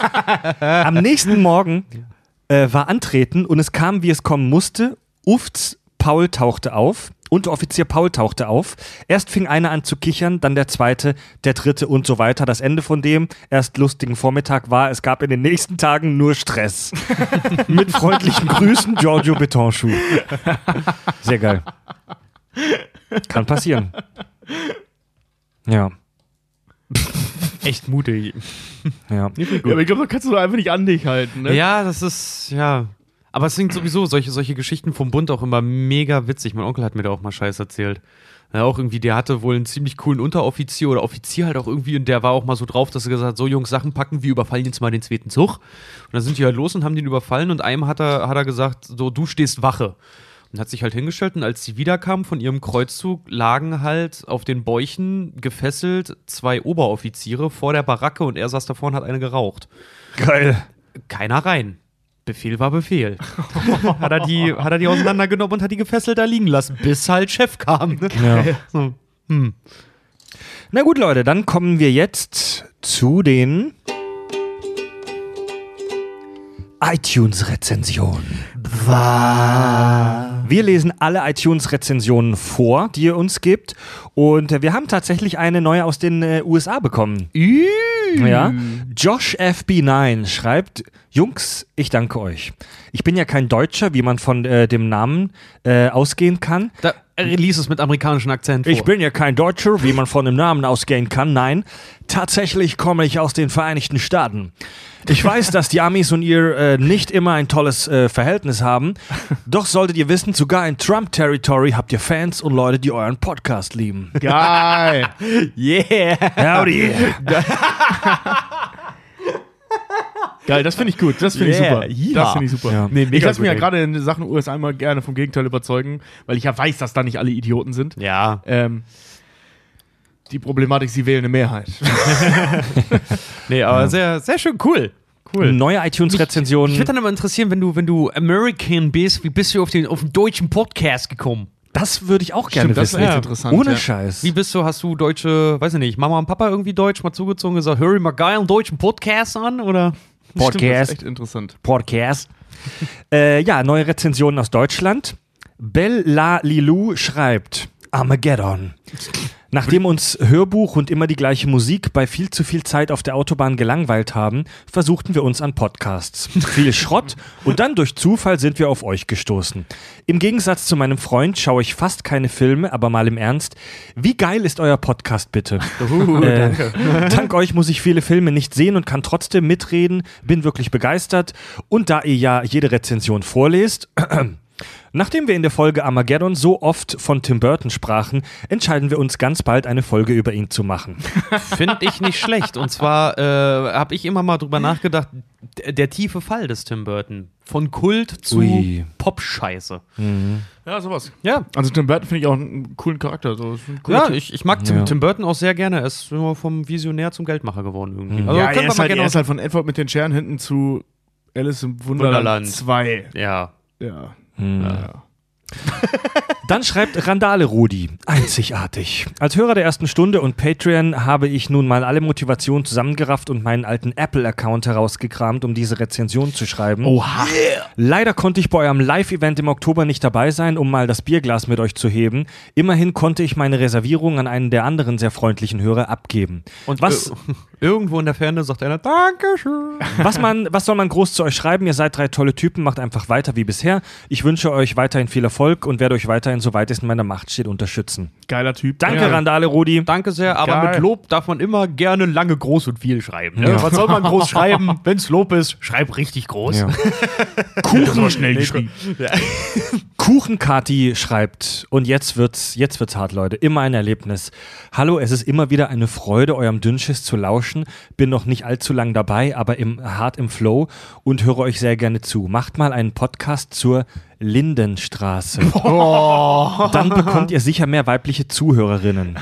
Am nächsten Morgen äh, war Antreten und es kam, wie es kommen musste. Ufts Paul tauchte auf. Unteroffizier Paul tauchte auf. Erst fing einer an zu kichern, dann der zweite, der dritte und so weiter. Das Ende von dem erst lustigen Vormittag war, es gab in den nächsten Tagen nur Stress. Mit freundlichen Grüßen, Giorgio Betonschuh. Sehr geil. Kann passieren. Ja, Echt mutig. ja. Ja, aber ich glaube, da kannst du doch einfach nicht an dich halten, ne? Ja, das ist, ja. Aber es sind sowieso solche, solche Geschichten vom Bund auch immer mega witzig. Mein Onkel hat mir da auch mal Scheiß erzählt. Ja, auch irgendwie, der hatte wohl einen ziemlich coolen Unteroffizier oder Offizier halt auch irgendwie und der war auch mal so drauf, dass er gesagt hat, so Jungs, Sachen packen, wir überfallen jetzt mal den zweiten Zug. Und dann sind die halt los und haben den überfallen und einem hat er, hat er gesagt, so, du stehst Wache. Und hat sich halt hingestellt und als sie wiederkamen von ihrem Kreuzzug, lagen halt auf den Bäuchen gefesselt zwei Oberoffiziere vor der Baracke und er saß davor und hat eine geraucht. Geil. Keiner rein. Befehl war Befehl. hat, er die, hat er die auseinandergenommen und hat die gefesselt da liegen lassen, bis halt Chef kam. Ne? Ja. So. Na gut, Leute, dann kommen wir jetzt zu den iTunes-Rezensionen. Wir lesen alle iTunes-Rezensionen vor, die ihr uns gibt. Und äh, wir haben tatsächlich eine neue aus den äh, USA bekommen. Ja. Josh FB9 schreibt: Jungs, ich danke euch. Ich bin ja kein Deutscher, wie man von äh, dem Namen äh, ausgehen kann. Da er liest es mit amerikanischem Akzent vor. Ich bin ja kein Deutscher, wie man von dem Namen ausgehen kann. Nein, tatsächlich komme ich aus den Vereinigten Staaten. Ich weiß, dass die Amis und ihr äh, nicht immer ein tolles äh, Verhältnis haben. Doch solltet ihr wissen, sogar in Trump-Territory habt ihr Fans und Leute, die euren Podcast lieben. Geil. yeah. Howdy. Geil, das finde ich gut. Das finde Yeah, ich super. ja. Das finde ich super. Ja. Nee, ich lasse mich ja gerade in Sachen USA immer gerne vom Gegenteil überzeugen, weil ich ja weiß, dass da nicht alle Idioten sind. Ja. Ähm, die Problematik, sie wählen eine Mehrheit. Nee, aber sehr, sehr schön cool. Cool. Neue Ich iTunes-Rezensionen. würde dann aber interessieren, wenn du, wenn du American bist, wie bist du auf den, auf den deutschen Podcast gekommen? Das würde ich auch gerne Stimmt, das wissen. ist echt interessant, Ohne ja. Scheiß. Wie bist du, hast du deutsche, weiß ich nicht, Mama und Papa irgendwie deutsch mal zugezogen und gesagt, hör ich mal geil einen deutschen Podcast an? Oder? Stimmt, das Podcast. ist echt interessant. Podcast. äh, ja, neue Rezensionen aus Deutschland. Bella Lilou schreibt Armageddon. Nachdem uns Hörbuch und immer die gleiche Musik bei viel zu viel Zeit auf der Autobahn gelangweilt haben, versuchten wir uns an Podcasts. Viel Schrott und dann durch Zufall sind wir auf euch gestoßen. Im Gegensatz zu meinem Freund schaue ich fast keine Filme, aber mal im Ernst. Wie geil ist euer Podcast bitte? äh, dank euch muss ich viele Filme nicht sehen und kann trotzdem mitreden, bin wirklich begeistert. Und da ihr ja jede Rezension vorlest, Nachdem wir in der Folge Armageddon so oft von Tim Burton sprachen, entscheiden wir uns ganz bald eine Folge über ihn zu machen. Finde ich nicht schlecht. Und zwar äh, habe ich immer mal drüber nachgedacht, der, tiefe Fall des Tim Burton. Von Kult zu Ui. Pop-Scheiße. Ja, sowas. Ja. Also Tim Burton finde ich auch einen coolen Charakter. So, ist ein cooler Ja, ich, ich mag Tim, Ja. Tim Burton auch sehr gerne. Er ist nur vom Visionär zum Geldmacher geworden irgendwie. Also ja, können er wir ist, mal halt, gerne er ist halt von Edward mit den Scheren hinten zu Alice im Wunderland, Wunderland. 2. ja. Ja. Hm. ja. Dann schreibt Randale Rudi, einzigartig. Als Hörer der ersten Stunde und Patreon habe ich nun mal alle Motivationen zusammengerafft und meinen alten Apple-Account herausgekramt, um diese Rezension zu schreiben. Oha. Leider konnte ich bei eurem Live-Event im Oktober nicht dabei sein, um mal das Bierglas mit euch zu heben. Immerhin konnte ich meine Reservierung an einen der anderen sehr freundlichen Hörer abgeben. Und Was- irgendwo in der Ferne sagt einer, Dankeschön. Was, man, was soll man groß zu euch schreiben? Ihr seid drei tolle Typen, macht einfach weiter wie bisher. Ich wünsche euch weiterhin viel Erfolg und werde euch weiterhin, soweit es in meiner Macht steht, unterstützen. Geiler Typ. Danke, ja. Randale Rudi. Danke sehr, aber Geil. mit Lob darf man immer gerne lange, groß und viel schreiben. Ne? Ja. Was soll man groß schreiben? Wenn's Lob ist, schreib richtig groß. Ja. Kuchen, schnell geschrieben. Kuchenkati schreibt, und jetzt wird's, jetzt wird's hart, Leute. Immer ein Erlebnis. Hallo, es ist immer wieder eine Freude, eurem Dünnschiss zu lauschen. Bin noch nicht allzu lang dabei, aber im, hart im Flow und höre euch sehr gerne zu. Macht mal einen Podcast zur Lindenstraße. Dann bekommt ihr sicher mehr weibliche Zuhörerinnen.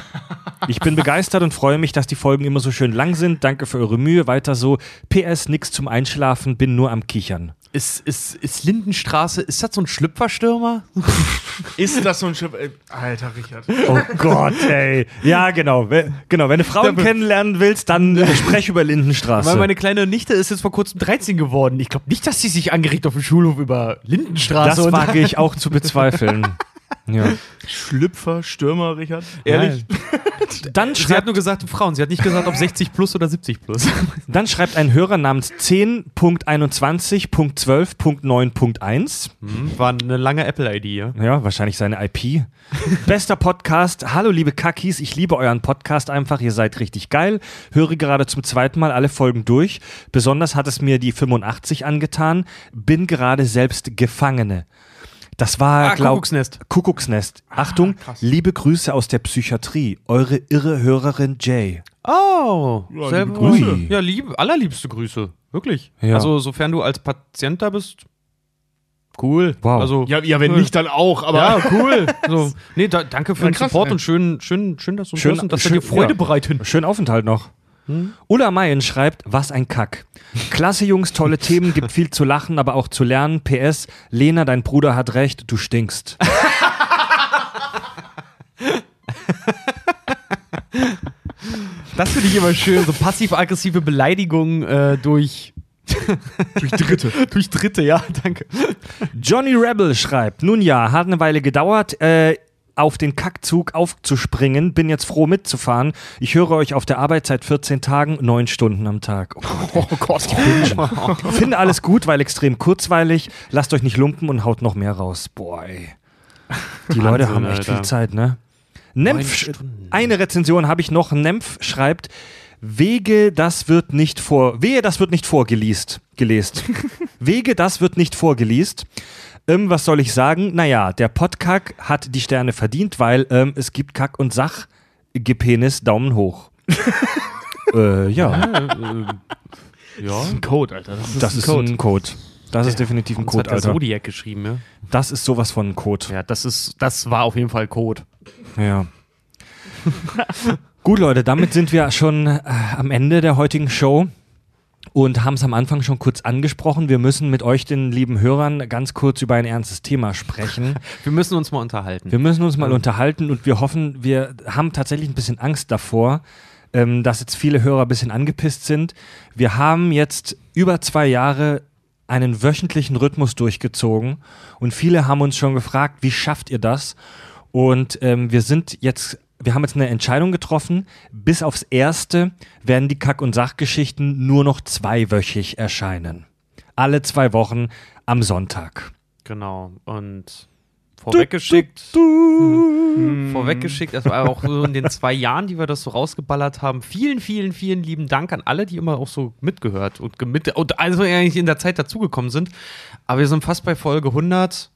Ich bin begeistert und freue mich, dass die Folgen immer so schön lang sind. Danke für eure Mühe. Weiter so. PS, nix zum Einschlafen, bin nur am Kichern. Ist, ist, ist Lindenstraße, ist das so ein Schlüpferstürmer? Ist das so ein Schiff? Ey, Alter, Richard. Oh Gott, ey. Ja, genau. Genau, wenn du Frauen kennenlernen willst, dann äh, sprech über Lindenstraße. Weil meine kleine Nichte ist jetzt vor kurzem 13 geworden. Ich glaube nicht, dass sie sich angeregt auf dem Schulhof über Lindenstraße das wage ich auch zu bezweifeln. Ja. Schlüpfer, Stürmer, Richard. Ehrlich? Dann, Sie hat schreibt, nur gesagt Frauen, sie hat nicht gesagt, ob 60 plus oder 70 plus. dann schreibt ein Hörer namens 10.21.12.9.1. Hm, War eine lange Apple-ID, ja. Ja, wahrscheinlich seine IP. Bester Podcast. Hallo, liebe Kackis. Ich liebe euren Podcast einfach. Ihr seid richtig geil. Höre gerade zum zweiten Mal alle Folgen durch. Besonders hat es mir die 85 angetan. Bin gerade selbst Gefangene. Das war, Ah, glaub, Kuckucksnest. Kuckucksnest. Achtung, liebe Grüße aus der Psychiatrie. Eure irre Hörerin Jay. Oh, Ja, selber- liebe Grüße. Ui. Ja, liebe, allerliebste Grüße. Wirklich. Ja. Also, sofern du als Patient da bist, cool. Wow. Also, Ja, ja, wenn cool. nicht, dann auch, aber. ja, cool. So, nee, da, danke für Ja, den krass, Support ey. und schön, schön, schön, dass du uns Schön- hörst und dass wir schön- dir Freude ja. bereiten. Schönen Aufenthalt noch. Ulla Mayen schreibt, was ein Kack. Klasse Jungs, tolle Themen, gibt viel zu lachen, aber auch zu lernen. PS, Lena, dein Bruder hat recht, du stinkst. Das finde ich immer schön. So passiv-aggressive Beleidigungen äh, durch. durch Dritte. durch Dritte, ja, danke. Johnny Rebel schreibt, nun ja, hat eine Weile gedauert, äh, auf den Kackzug aufzuspringen, bin jetzt froh mitzufahren. Ich höre euch auf der Arbeit seit 14 Tagen, 9 Stunden am Tag. Oh Gott, oh Finde alles gut, weil extrem kurzweilig. Lasst euch nicht lumpen und haut noch mehr raus. Boah, ey. Die Leute haben echt Alter. viel Zeit, ne? Nempf, eine Rezension habe ich noch. Nempf schreibt, Wege, das wird nicht vor, wehe, das wird nicht vorgelesen. Gelest. Wege, das wird nicht vorgelesen. Ähm, was soll ich sagen? Naja, der Podkack hat die Sterne verdient, weil ähm, es gibt Kack und Sach. Gepenis, Daumen hoch. äh, ja, Ja. ein Code, Alter. Das ist, das ein ist Code. ein Code. Das ist definitiv ein Code, hat der Alter. Zodiac geschrieben, ja. Das ist sowas von ein Code. Ja, das ist, das war auf jeden Fall Code. Ja. Gut, Leute, damit sind wir schon äh, am Ende der heutigen Show und haben es am Anfang schon kurz angesprochen. Wir müssen mit euch, den lieben Hörern, ganz kurz über ein ernstes Thema sprechen. Wir müssen uns mal unterhalten. Wir müssen uns mal unterhalten und wir hoffen, wir haben tatsächlich ein bisschen Angst davor, ähm, dass jetzt viele Hörer ein bisschen angepisst sind. Wir haben jetzt über zwei Jahre einen wöchentlichen Rhythmus durchgezogen und viele haben uns schon gefragt, wie schafft ihr das? Und ähm, wir sind jetzt, wir haben jetzt eine Entscheidung getroffen. Bis aufs Erste werden die Kack- und Sachgeschichten nur noch zweiwöchig erscheinen. Alle zwei Wochen am Sonntag. Genau. Und vorweggeschickt. Mhm. Vorweggeschickt, das war auch so in den zwei Jahren, die wir das so rausgeballert haben. Vielen, vielen, vielen lieben Dank an alle, die immer auch so mitgehört und, mit, und also eigentlich in der Zeit dazugekommen sind. Aber wir sind fast bei Folge 100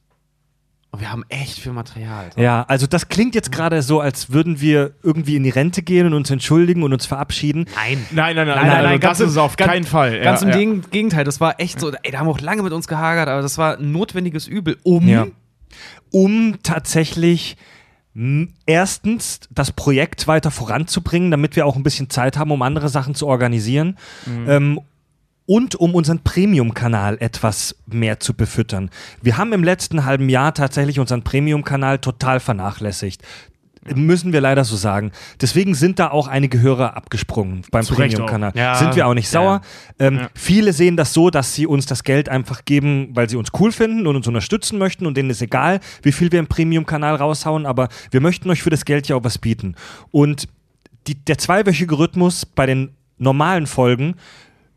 und wir haben echt viel Material. Ja, also das klingt jetzt gerade so, als würden wir irgendwie in die Rente gehen und uns entschuldigen und uns verabschieden. Nein. Nein, nein, nein, Nein, nein, nein, das ganz ist auf ganz- keinen Fall. Ganz im Gegenteil, das war echt so, ey, da haben wir auch lange mit uns gehagert, aber das war ein notwendiges Übel, um Ja. Um tatsächlich erstens das Projekt weiter voranzubringen, damit wir auch ein bisschen Zeit haben, um andere Sachen zu organisieren. Ähm, und um unseren Premium-Kanal etwas mehr zu befüttern. Wir haben im letzten halben Jahr tatsächlich unseren Premium-Kanal total vernachlässigt. Müssen wir leider so sagen. Deswegen sind da auch einige Hörer abgesprungen beim Premium-Kanal. Ja. Sind wir auch nicht Ja, sauer. Ähm, Ja. Viele sehen das so, dass sie uns das Geld einfach geben, weil sie uns cool finden und uns unterstützen möchten und denen ist egal, wie viel wir im Premium-Kanal raushauen, aber wir möchten euch für das Geld ja auch was bieten. Und die, der zweiwöchige Rhythmus bei den normalen Folgen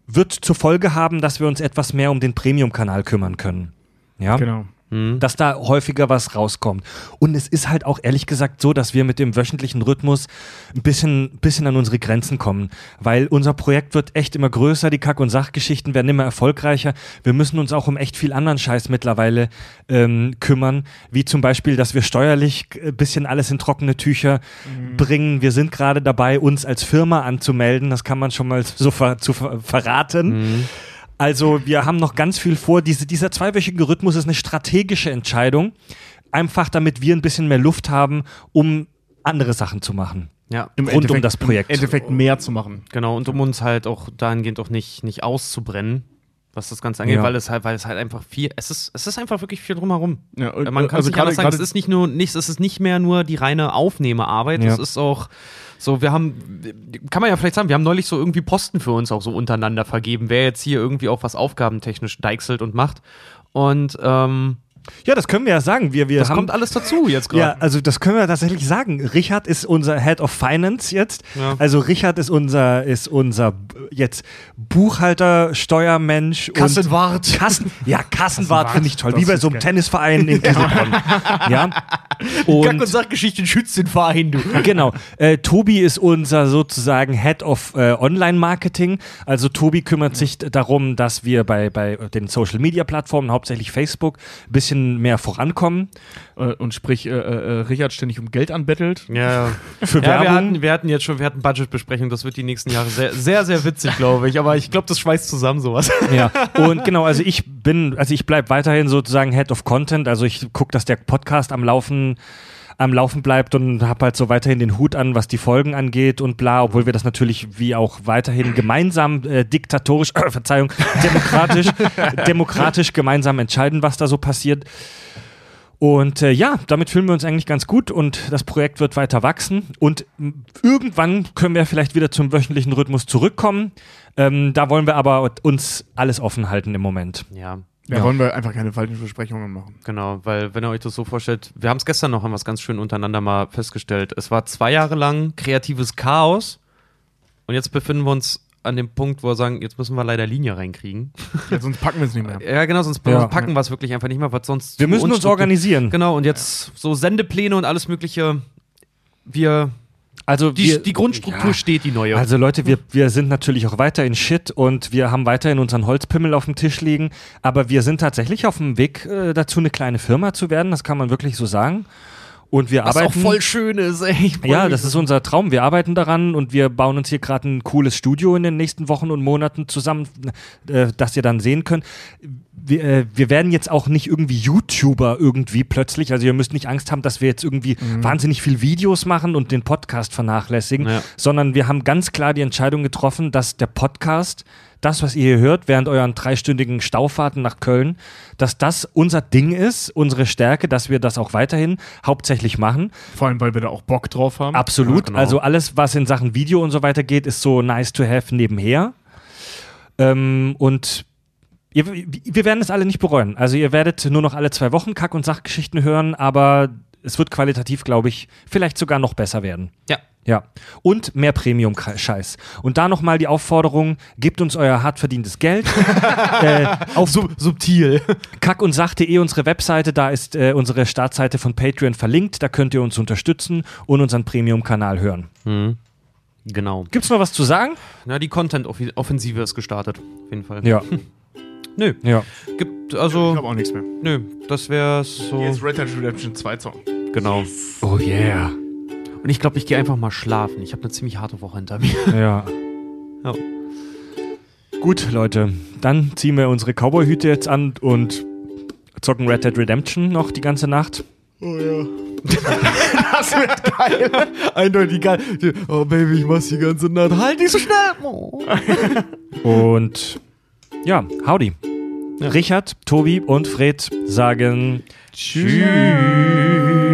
wird zur Folge haben, dass wir uns etwas mehr um den Premium-Kanal kümmern können. Ja? Genau. Dass da häufiger was rauskommt. Und es ist halt auch ehrlich gesagt so, dass wir mit dem wöchentlichen Rhythmus ein bisschen, bisschen an unsere Grenzen kommen, weil unser Projekt wird echt immer größer, die Kack- und Sachgeschichten werden immer erfolgreicher. Wir müssen uns auch um echt viel anderen Scheiß mittlerweile ähm, kümmern, wie zum Beispiel, dass wir steuerlich ein bisschen alles in trockene Tücher bringen. Wir sind gerade dabei, uns als Firma anzumelden, das kann man schon mal so ver zu ver verraten. Also wir haben noch ganz viel vor. Diese, dieser zweiwöchige Rhythmus ist eine strategische Entscheidung, einfach damit wir ein bisschen mehr Luft haben, um andere Sachen zu machen. Ja. Im Rund um Endeffekt- das Projekt. Im Endeffekt mehr zu machen. Genau, und um uns halt auch dahingehend auch nicht, nicht auszubrennen, was das Ganze angeht, Ja. weil es halt, weil es halt einfach viel, es ist, es ist einfach wirklich viel drumherum. Ja, und- Man kann also sich gerade- anders sagen, es ist nicht nur, nicht, es ist nicht mehr nur die reine Aufnehmerarbeit, Ja. es ist auch so, wir haben, kann man ja vielleicht sagen, wir haben neulich so irgendwie Posten für uns auch so untereinander vergeben, wer jetzt hier irgendwie auch was aufgabentechnisch deichselt und macht. Und ähm, Ja, das können wir ja sagen. Wir, wir Das haben, kommt alles dazu jetzt gerade. Ja, also das können wir tatsächlich sagen. Richard ist unser Head of Finance jetzt. Ja. Also Richard ist unser, ist unser jetzt Buchhalter, Steuermensch und Kassenwart. Kassen, ja, Kassenwart finde ich toll. Wie bei so einem geil. Tennisverein in Kieselbronn. ja. Kack und Und Sachgeschichten schützt den Verein, du. genau. Äh, Tobi ist unser sozusagen Head of äh, Online-Marketing. Also Tobi kümmert sich darum, dass wir bei, bei den Social-Media-Plattformen, hauptsächlich Facebook, ein bisschen mehr vorankommen. Äh, und sprich, äh, äh, Richard ständig um Geld anbettelt. Ja, ja. Für ja wir, Werbung. hatten, wir hatten jetzt schon, wir hatten Budgetbesprechung, das wird die nächsten Jahre sehr, sehr, sehr witzig, glaube ich. Aber ich glaube, das schweißt zusammen sowas. Ja, und genau, also ich bin, also ich bleibe weiterhin sozusagen Head of Content, also ich gucke, dass der Podcast am Laufen am Laufen bleibt und habe halt so weiterhin den Hut an, was die Folgen angeht und bla, obwohl wir das natürlich wie auch weiterhin gemeinsam äh, diktatorisch, äh, Verzeihung, demokratisch, demokratisch gemeinsam entscheiden, was da so passiert. Und äh, ja, damit fühlen wir uns eigentlich ganz gut und das Projekt wird weiter wachsen. Und irgendwann können wir vielleicht wieder zum wöchentlichen Rhythmus zurückkommen. Ähm, da wollen wir aber uns alles offen halten im Moment. Ja. Da Ja. wollen wir einfach keine falschen Versprechungen machen. Genau, weil wenn ihr euch das so vorstellt, wir haben es gestern noch, haben wir es ganz schön untereinander mal festgestellt. Es war zwei Jahre lang kreatives Chaos und jetzt befinden wir uns an dem Punkt, wo wir sagen, jetzt müssen wir leider Linie reinkriegen. Ja, sonst packen wir es nicht mehr. Ja, genau, sonst Ja. packen wir es wirklich einfach nicht mehr, was sonst. Wir müssen uns organisieren. Genau, und jetzt so Sendepläne und alles Mögliche. Wir, Also die, wir, die Grundstruktur Ja. steht, die neue. Also Leute, wir, wir sind natürlich auch weiter in Shit und wir haben weiterhin unseren Holzpimmel auf dem Tisch liegen, aber wir sind tatsächlich auf dem Weg äh, dazu, eine kleine Firma zu werden, das kann man wirklich so sagen. Und wir was arbeiten. auch voll schön ist, ey. Ja, das ist unser Traum. Wir arbeiten daran und wir bauen uns hier gerade ein cooles Studio in den nächsten Wochen und Monaten zusammen, äh, das ihr dann sehen könnt. Wir, äh, wir werden jetzt auch nicht irgendwie YouTuber irgendwie plötzlich. Also ihr müsst nicht Angst haben, dass wir jetzt irgendwie wahnsinnig viel Videos machen und den Podcast vernachlässigen, Ja. sondern wir haben ganz klar die Entscheidung getroffen, dass der Podcast, das, was ihr hier hört, während euren dreistündigen Staufahrten nach Köln, dass das unser Ding ist, unsere Stärke, dass wir das auch weiterhin hauptsächlich machen. Vor allem, weil wir da auch Bock drauf haben. Absolut. Ja, genau. Also alles, was in Sachen Video und so weiter geht, ist so nice to have nebenher. Ähm, und ihr, wir werden es alle nicht bereuen. Also ihr werdet nur noch alle zwei Wochen Kack- und Sachgeschichten hören, aber es wird qualitativ, glaube ich, vielleicht sogar noch besser werden. Ja. Ja. Und mehr Premium-Scheiß. Und da nochmal die Aufforderung, gebt uns euer hart verdientes Geld. äh, auf subtil. kack und sach.de unsere Webseite, da ist äh, unsere Startseite von Patreon verlinkt, da könnt ihr uns unterstützen und unseren Premium-Kanal hören. Genau. Gibt's noch was zu sagen? Na, die Content-Offensive ist gestartet. Auf jeden Fall. Ja. Nö. ja. Gibt, Ich also, habe auch nichts mehr. nö. Das wäre so. Jetzt Red Dead Redemption 2 Song. Genau. Oh yeah. Und ich glaube, ich gehe einfach mal schlafen. Ich habe eine ziemlich harte Woche hinter mir. Ja. Ja. Gut, Leute. Dann ziehen wir unsere Cowboy-Hüte jetzt an und zocken Red Dead Redemption noch die ganze Nacht. Das wird geil. Eindeutig geil. Oh, Baby, ich mach's die ganze Nacht. Halt nicht so schnell. Oh. Und ja, howdy. Richard, Tobi und Fred sagen Tschüss.